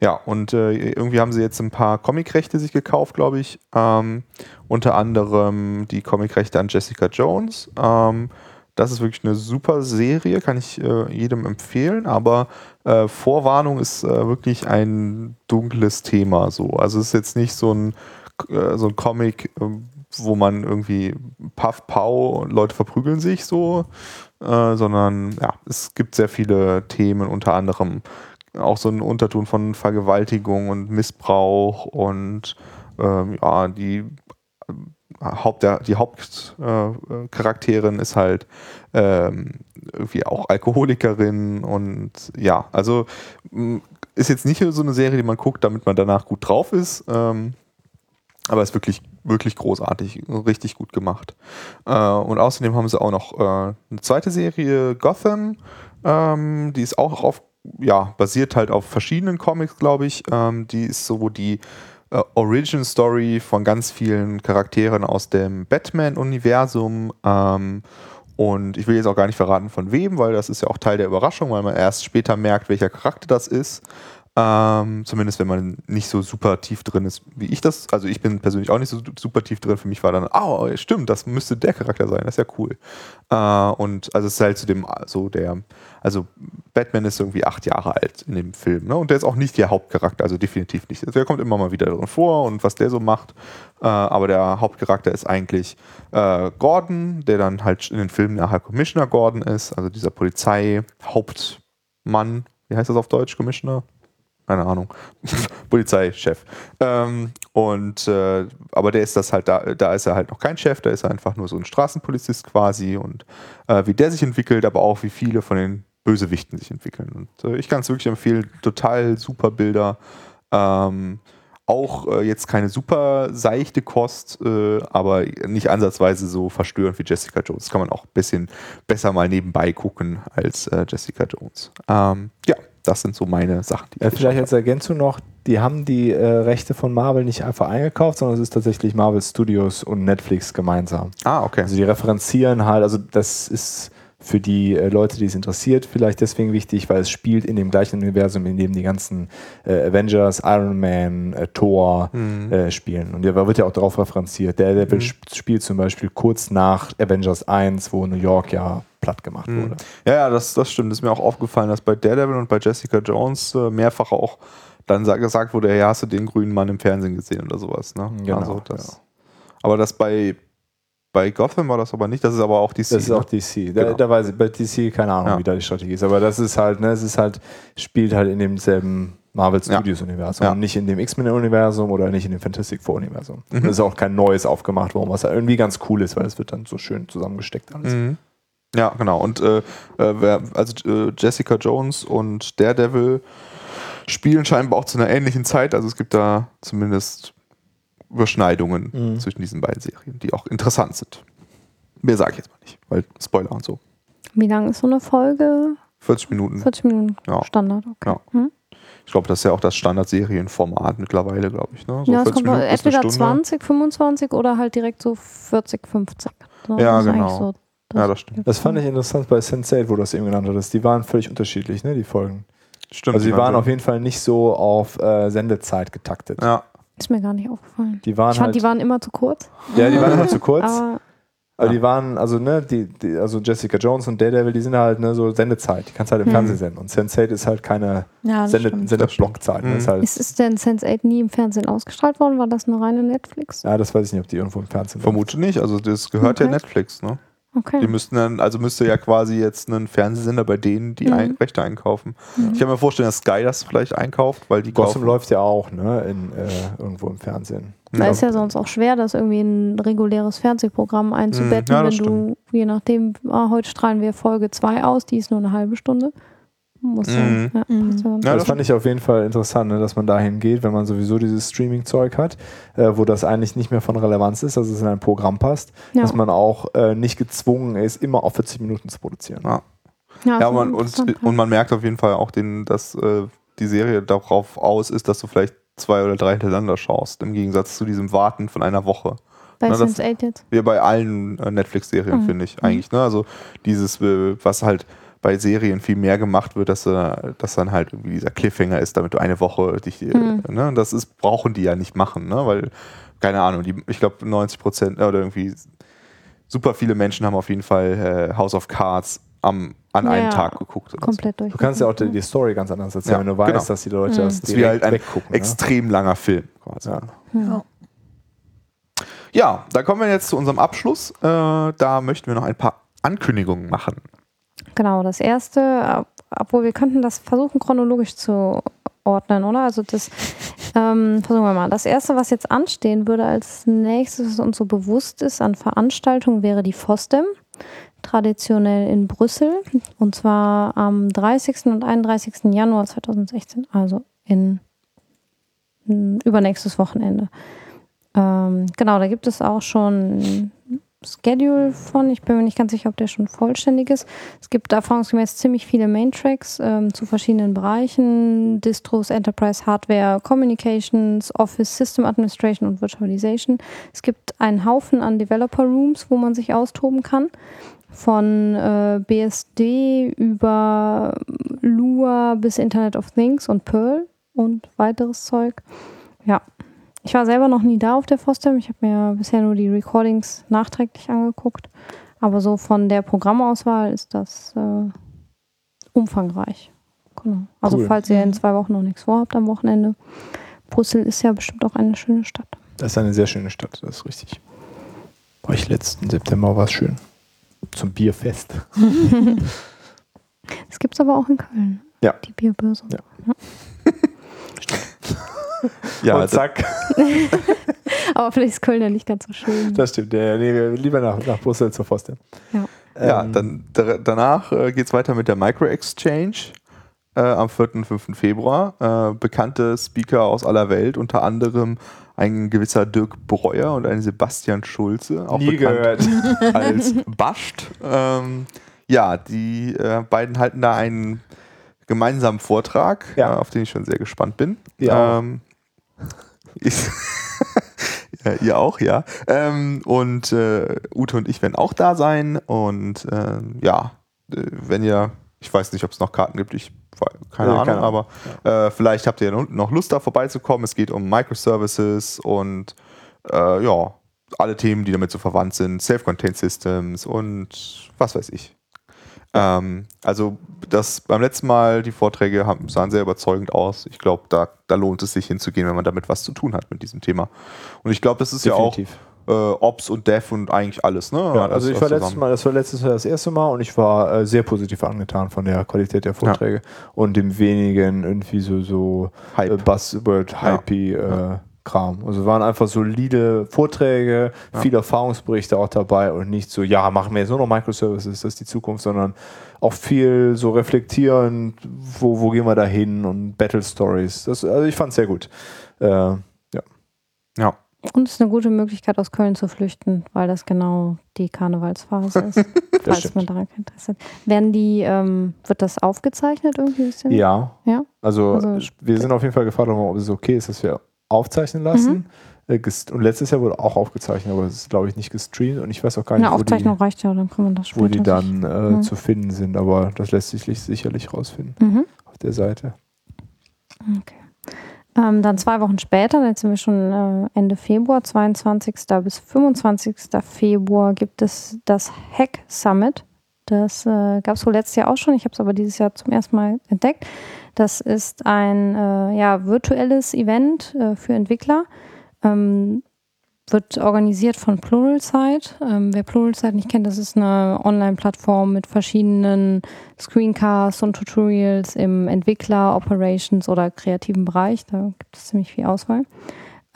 Ja, und äh, irgendwie haben sie jetzt ein paar Comicrechte sich gekauft, glaube ich. Ähm, unter anderem die Comicrechte an Jessica Jones. Ähm, das ist wirklich eine super Serie, kann ich äh, jedem empfehlen. Aber äh, Vorwarnung ist äh, wirklich ein dunkles Thema. So. Also es ist jetzt nicht so ein, äh, so ein Comic, ähm, wo man irgendwie Puff, und Leute verprügeln sich so, äh, sondern ja, es gibt sehr viele Themen, unter anderem auch so ein Unterton von Vergewaltigung und Missbrauch und ähm, ja, die Haupt, der, die Hauptcharakterin äh, Charakterin ist halt ähm, irgendwie auch Alkoholikerin und ja, also ist jetzt nicht so eine Serie, die man guckt, damit man danach gut drauf ist, ähm, aber ist wirklich, wirklich großartig, richtig gut gemacht. Äh, und außerdem haben sie auch noch äh, eine zweite Serie, Gotham, ähm, die ist auch auf, ja, basiert halt auf verschiedenen Comics, glaube ich. Ähm, die ist so die äh, Origin Story von ganz vielen Charakteren aus dem Batman-Universum. Ähm, und ich will jetzt auch gar nicht verraten, von wem, weil das ist ja auch Teil der Überraschung, weil man erst später merkt, welcher Charakter das ist. Ähm, zumindest wenn man nicht so super tief drin ist, wie ich das. Also ich bin persönlich auch nicht so super tief drin. Für mich war dann, oh, stimmt, das müsste der Charakter sein. Das ist ja cool. Äh, und also es ist halt zu dem, so der, also Batman ist irgendwie acht Jahre alt in dem Film. Ne? Und der ist auch nicht der Hauptcharakter, also definitiv nicht. Der kommt immer mal wieder drin vor und was der so macht. Äh, aber der Hauptcharakter ist eigentlich äh, Gordon, der dann halt in den Filmen nachher Commissioner Gordon ist, also dieser Polizei-Hauptmann. Wie heißt das auf Deutsch, Commissioner? Keine Ahnung, <laughs> Polizeichef. Ähm, und äh, aber der ist das halt, da, da ist er halt noch kein Chef, da ist er einfach nur so ein Straßenpolizist quasi und äh, wie der sich entwickelt, aber auch wie viele von den Bösewichten sich entwickeln. Und äh, ich kann es wirklich empfehlen, total super Bilder. Ähm, auch äh, jetzt keine super seichte Kost, äh, aber nicht ansatzweise so verstörend wie Jessica Jones. Das kann man auch ein bisschen besser mal nebenbei gucken als äh, Jessica Jones. Ähm, ja, das sind so meine Sachen. Die Äh, ich vielleicht als Ergänzung noch, die haben die äh, Rechte von Marvel nicht einfach eingekauft, sondern es ist tatsächlich Marvel Studios und Netflix gemeinsam. Ah, okay. Also die referenzieren halt, also das ist für die äh, Leute, die es interessiert, vielleicht deswegen wichtig, weil es spielt in dem gleichen Universum, in dem die ganzen äh, Avengers, Iron Man, äh, Thor Mhm. äh, spielen. Und da wird ja auch darauf referenziert. Der Devil sp- spielt zum Beispiel kurz nach Avengers 1, wo New York ja platt gemacht Mhm. wurde. Ja, ja, das, das stimmt. Das ist mir auch aufgefallen, dass bei Daredevil und bei Jessica Jones äh, mehrfach auch dann sa gesagt wurde, ja, hast du den grünen Mann im Fernsehen gesehen oder sowas. Ne? Genau, also das, ja. Aber das bei, bei Gotham war das aber nicht, das ist aber auch die Das ist auch DC. Da, Genau. da weiß ich, bei DC keine Ahnung, Ja. wie da die Strategie ist. Aber das ist halt, ne, es ist halt, spielt halt in demselben Marvel Ja. Studios Universum Ja. und nicht in dem X-Men-Universum oder nicht in dem Fantastic Four Universum. Mhm. Das ist auch kein neues aufgemacht worden, was ja irgendwie ganz cool ist, weil es wird dann so schön zusammengesteckt alles. Mhm. Ja, genau. Und äh, äh, wer, also äh, Jessica Jones und Daredevil spielen scheinbar auch zu einer ähnlichen Zeit. Also es gibt da zumindest Überschneidungen Mhm. zwischen diesen beiden Serien, die auch interessant sind. Mehr sage ich jetzt mal nicht, weil Spoiler und so. Wie lang ist so eine Folge? 40 Minuten. 40 Minuten Ja. Standard, okay. Ja. Hm? Ich glaube, das ist ja auch das Standardserienformat mittlerweile, glaube ich. Ne? So ja, es 40 kommt entweder Stunde. 20, 25 oder halt direkt so 40, 50. So, Ja, genau. So Ja, das stimmt. Das fand ich interessant bei Sense8, wo du das eben genannt hattest. Die waren völlig unterschiedlich, ne, die Folgen. Stimmt. Also die waren meinte- auf jeden Fall nicht so auf äh, Sendezeit getaktet. Ja, Ist mir gar nicht aufgefallen. Die waren Ich fand, halt, die waren immer zu kurz. ja, die waren immer zu <laughs> kurz. Aber Aber die waren, also ne, die, die, also Jessica Jones und Daredevil, die sind halt ne, so Sendezeit. Die kannst du halt im Hm. Fernsehen senden. Und Sense8 ist halt keine Ja, das Sende. Sendeblockzeit. Mhm. Das ist halt, ist, ist denn Sense8 nie im Fernsehen ausgestrahlt worden? War das eine reine Netflix? ja, das weiß ich nicht, ob die irgendwo im Fernsehen vermute nicht. Also das gehört ja Okay. Netflix, ne? Okay. Die müssten dann, also müsste ja quasi jetzt einen Fernsehsender bei denen die Mhm. ein, Rechte einkaufen. Mhm. Ich kann mir vorstellen, dass Sky das vielleicht einkauft, weil die Gotham kaufen. läuft ja auch, ne, in, äh, irgendwo im Fernsehen. Da ist ja sonst auch schwer, das irgendwie in ein reguläres Fernsehprogramm einzubetten, Mhm. Ja, wenn das du, je nachdem, ah, heute strahlen wir Folge 2 aus, die ist nur eine halbe Stunde. Muss Mhm. ja, ja, Mhm. ja Ja, das fand ich auf jeden Fall interessant, ne, dass man dahin geht, wenn man sowieso dieses Streaming-Zeug hat, äh, wo das eigentlich nicht mehr von Relevanz ist, dass es in ein Programm passt, ja. dass man auch äh, nicht gezwungen ist, immer auf 40 Minuten zu produzieren. Ja. ja, Ja, man, und, und man merkt auf jeden Fall auch, den, dass äh, die Serie darauf aus ist, dass du vielleicht zwei oder drei hintereinander schaust, im Gegensatz zu diesem Warten von einer Woche. Bei na, das- Sense8 jetzt. Wie bei allen äh, Netflix-Serien, Mhm. finde ich eigentlich. Ne? Also dieses, äh, was halt bei Serien viel mehr gemacht wird, dass, äh, dass dann halt irgendwie dieser Cliffhanger ist, damit du eine Woche dich, äh, Mhm. ne? das ist, brauchen die ja nicht machen, ne? weil, keine Ahnung, die, ich glaube 90 Prozent oder irgendwie super viele Menschen haben auf jeden Fall äh, House of Cards am, an Ja, einem. Tag geguckt. oder so. Komplett durch. Du kannst ja auch die, die Story ganz anders erzählen, Ja, wenn du weißt, genau. dass die Leute Mhm. das Das ist wie halt ein weggucken. ne? extrem langer Film. Quasi. Ja. Ja. Ja, da kommen wir jetzt zu unserem Abschluss. Äh, da möchten wir noch ein paar Ankündigungen machen. Genau, das erste, ob- obwohl wir könnten das versuchen chronologisch zu ordnen, oder? Also das ähm, versuchen wir mal. Das erste, was jetzt anstehen würde als nächstes, was uns so bewusst ist an Veranstaltungen, wäre die FOSDEM, traditionell in Brüssel, und zwar am 30. und 31. Januar 2016, also in, in übernächstes Wochenende. Ähm, genau, da gibt es auch schon Schedule von. Ich bin mir nicht ganz sicher, ob der schon vollständig ist. Es gibt erfahrungsgemäß ziemlich viele Main-Tracks ähm, zu verschiedenen Bereichen. Distros, Enterprise Hardware, Communications, Office, System Administration und Virtualization. Es gibt einen Haufen an Developer Rooms, wo man sich austoben kann. Von äh, BSD über Lua bis Internet of Things und Perl und weiteres Zeug. Ja, ich war selber noch nie da auf der FOSDEM. Ich habe mir bisher nur die Recordings nachträglich angeguckt. Aber so von der Programmauswahl ist das äh, umfangreich. Genau. Also Cool. falls ihr in zwei Wochen noch nichts vorhabt am Wochenende. Brüssel ist ja bestimmt auch eine schöne Stadt. Das ist eine sehr schöne Stadt, das ist richtig. War ich letzten September, war es schön. Zum Bierfest. <laughs> Das gibt es aber auch in Köln. Ja. Die Bierbörse. Ja. Ja, <laughs> <laughs> Und das, zack, <laughs> Aber vielleicht ist Köln ja nicht ganz so schön. das stimmt. Ja, nee, lieber nach, nach Brüssel zur Post. ja Ähm, dann da, danach äh, geht es weiter mit der Micro Exchange äh, am 4. und 5. Februar. Äh, bekannte Speaker aus aller Welt, unter anderem ein gewisser Dirk Breuer und ein Sebastian Schulze, auch nie bekannt gehört. <laughs> als Bascht. Ähm, ja, die äh, beiden halten da einen gemeinsamen Vortrag, Ja. äh, auf den ich schon sehr gespannt bin. Auch. Ähm, ich, <laughs> ja, ihr auch, ja. Ähm, und äh, Ute und ich werden auch da sein. Und ähm, ja, äh, wenn ihr, ich weiß nicht, ob es noch Karten gibt, ich keine Nee, Ahnung, keine aber äh, vielleicht habt ihr noch Lust da vorbeizukommen. Es geht um Microservices und äh, ja, alle Themen, die damit so verwandt sind, Self-Contained Systems und was weiß ich. Ähm, also das beim letzten Mal, die Vorträge haben, sahen sehr überzeugend aus. Ich glaube, da, da lohnt es sich hinzugehen, wenn man damit was zu tun hat mit diesem Thema. Und ich glaube, das ist ja auch Definitiv. äh, Ops und Dev und eigentlich alles. Ne? Ja, also ich war letztes. Mal, das war letztes Jahr das erste Mal und ich war äh, sehr positiv angetan von der Qualität der Vorträge und dem wenigen irgendwie so, so Hype. äh, Buzzword, Hypey äh, Kram. Also waren einfach solide Vorträge, viele Erfahrungsberichte auch dabei und nicht so, ja, machen wir jetzt nur noch Microservices, das ist die Zukunft, sondern auch viel so reflektieren, wo, wo gehen wir da hin und Battle Stories. Das, also ich fand es sehr gut. Äh, ja. Ja. Und es ist eine gute Möglichkeit, aus Köln zu flüchten, weil das genau die Karnevalsphase ist. <laughs> falls stimmt. man daran kein Interesse hat. Werden die, ähm, wird das aufgezeichnet irgendwie? Ja. Ja? Also, Also wir sind auf jeden Fall gefragt, ob es okay ist, dass wir aufzeichnen lassen. Äh, gest- Und letztes Jahr wurde auch aufgezeichnet, aber es ist, glaube ich, nicht gestreamt und ich weiß auch gar nicht, Eine wo die, Aufzeichnung reicht ja, dann kann man das später. wo die dann äh, Mhm. zu finden sind. Aber das lässt sich sicherlich rausfinden Mhm. auf der Seite. Okay. Ähm, dann zwei Wochen später, jetzt sind wir schon äh, Ende Februar, 22. bis 25. Februar, gibt es das Hack Summit. Das äh, gab es wohl letztes Jahr auch schon. Ich habe es aber dieses Jahr zum ersten Mal entdeckt. Das ist ein äh, ja, virtuelles Event äh, für Entwickler. Ähm, wird organisiert von Pluralsight. Ähm, wer Pluralsight nicht kennt, das ist eine Online-Plattform mit verschiedenen Screencasts und Tutorials im Entwickler, Operations oder kreativen Bereich. Da gibt es ziemlich viel Auswahl.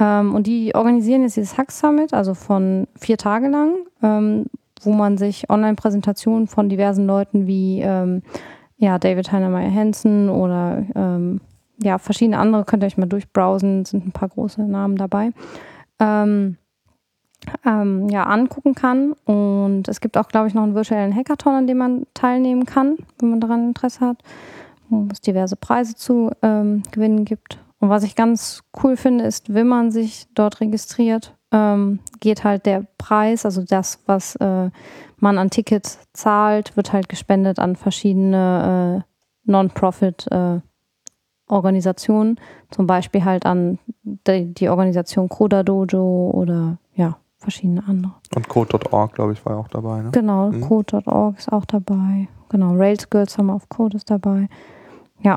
Ähm, und die organisieren jetzt dieses Hack Summit, also von vier Tage lang, ähm, wo man sich Online-Präsentationen von diversen Leuten wie ähm, ja, David Heinemeier Hansen oder ähm, ja, verschiedene andere könnt ihr euch mal durchbrowsen, sind ein paar große Namen dabei. Ähm, ähm, ja, angucken kann. Und es gibt auch, glaube ich, noch einen virtuellen Hackathon, an dem man teilnehmen kann, wenn man daran Interesse hat, wo es diverse Preise zu ähm, gewinnen gibt. Und was ich ganz cool finde, ist, wenn man sich dort registriert, ähm, geht halt der Preis, also das, was äh, man an Tickets zahlt, wird halt gespendet an verschiedene äh, Non-Profit äh, zum Beispiel halt an die, die Organisation Coda Dojo oder ja, verschiedene andere. Und Code.org, glaube ich, war ja auch dabei. Ne? Genau, Mhm. Code.org ist auch dabei. Genau, Rails Girls Summer of Code ist dabei. Ja.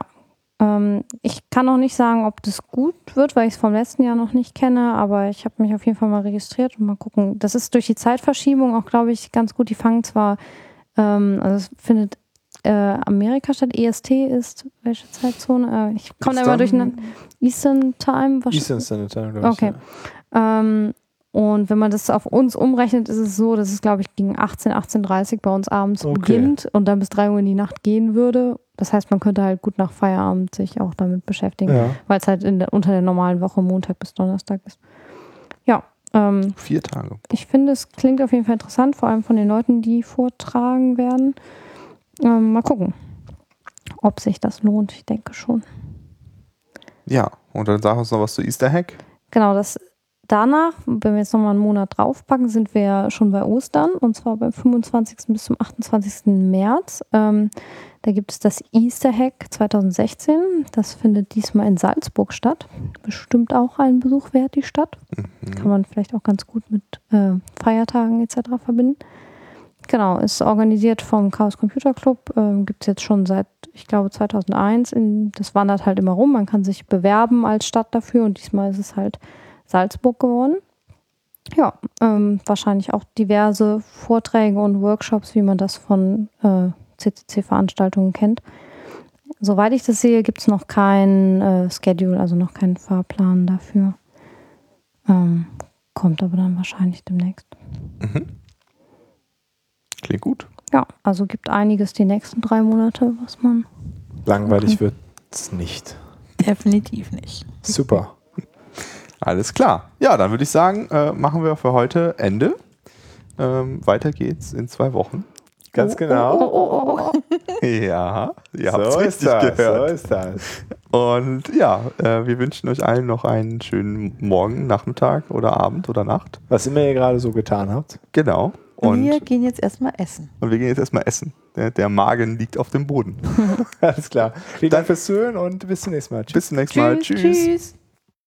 Ähm, ich kann noch nicht sagen, ob das gut wird, weil ich es vom letzten Jahr noch nicht kenne, aber ich habe mich auf jeden Fall mal registriert und mal gucken. Das ist durch die Zeitverschiebung auch, glaube ich, ganz gut. Die fangen zwar, ähm, also es findet äh, Amerika statt, EST ist welche Zeitzone? Äh, ich komme da immer durcheinander. Eastern Time? wahrscheinlich. Eastern Standard Time, glaube ich. Okay. Ähm, und wenn man das auf uns umrechnet, ist es so, dass es, glaube ich, gegen 18, 18.30 bei uns abends Okay. beginnt und dann bis 3 Uhr in die Nacht gehen würde. Das heißt, man könnte halt gut nach Feierabend sich auch damit beschäftigen, Ja. weil es halt der, unter der normalen Woche Montag bis Donnerstag ist. Ja, ähm, Vier Tage. ich finde, es klingt auf jeden Fall interessant, vor allem von den Leuten, die vortragen werden. Ähm, mal gucken, ob sich das lohnt. Ich denke schon. Ja, und dann sag uns noch was zu Easter Hack. Genau, das danach, wenn wir jetzt nochmal einen Monat draufpacken, sind wir schon bei Ostern und zwar beim 25. bis zum 28. März. Ähm, da gibt es das Easter Hack 2016. Das findet diesmal in Salzburg statt. Bestimmt auch einen Besuch wert, die Stadt. Kann man vielleicht auch ganz gut mit äh, Feiertagen etc. verbinden. Genau, ist organisiert vom Chaos Computer Club. Ähm, Gibt es jetzt schon seit, ich glaube, 2001. In, das wandert halt immer rum. Man kann sich bewerben als Stadt dafür und diesmal ist es halt Salzburg geworden. Ja, ähm, wahrscheinlich auch diverse Vorträge und Workshops, wie man das von äh, CCC-Veranstaltungen kennt. Soweit ich das sehe, gibt es noch kein äh, Schedule, also noch keinen Fahrplan dafür. Ähm, kommt aber dann wahrscheinlich demnächst. Klingt gut. Ja, also gibt einiges die nächsten drei Monate, was man. Langweilig wird es nicht. Definitiv nicht. Super. Alles klar. Ja, dann würde ich sagen, äh, machen wir für heute Ende. Ähm, weiter geht's in zwei Wochen. Ganz genau. Ja, ihr habt so ist richtig das. gehört. So ist das. Und ja, äh, wir wünschen euch allen noch einen schönen Morgen, Nachmittag oder Abend oder Nacht. Was immer ihr gerade so getan habt. Genau. Und Und, wir gehen jetzt erstmal essen. und wir gehen jetzt erstmal essen. Der, der Magen liegt auf dem Boden. <laughs> Alles klar. Vielen Dank fürs Zuhören und bis zum nächsten Mal. Tschüss. Bis zum nächsten Mal. Tschüss. Tschüss.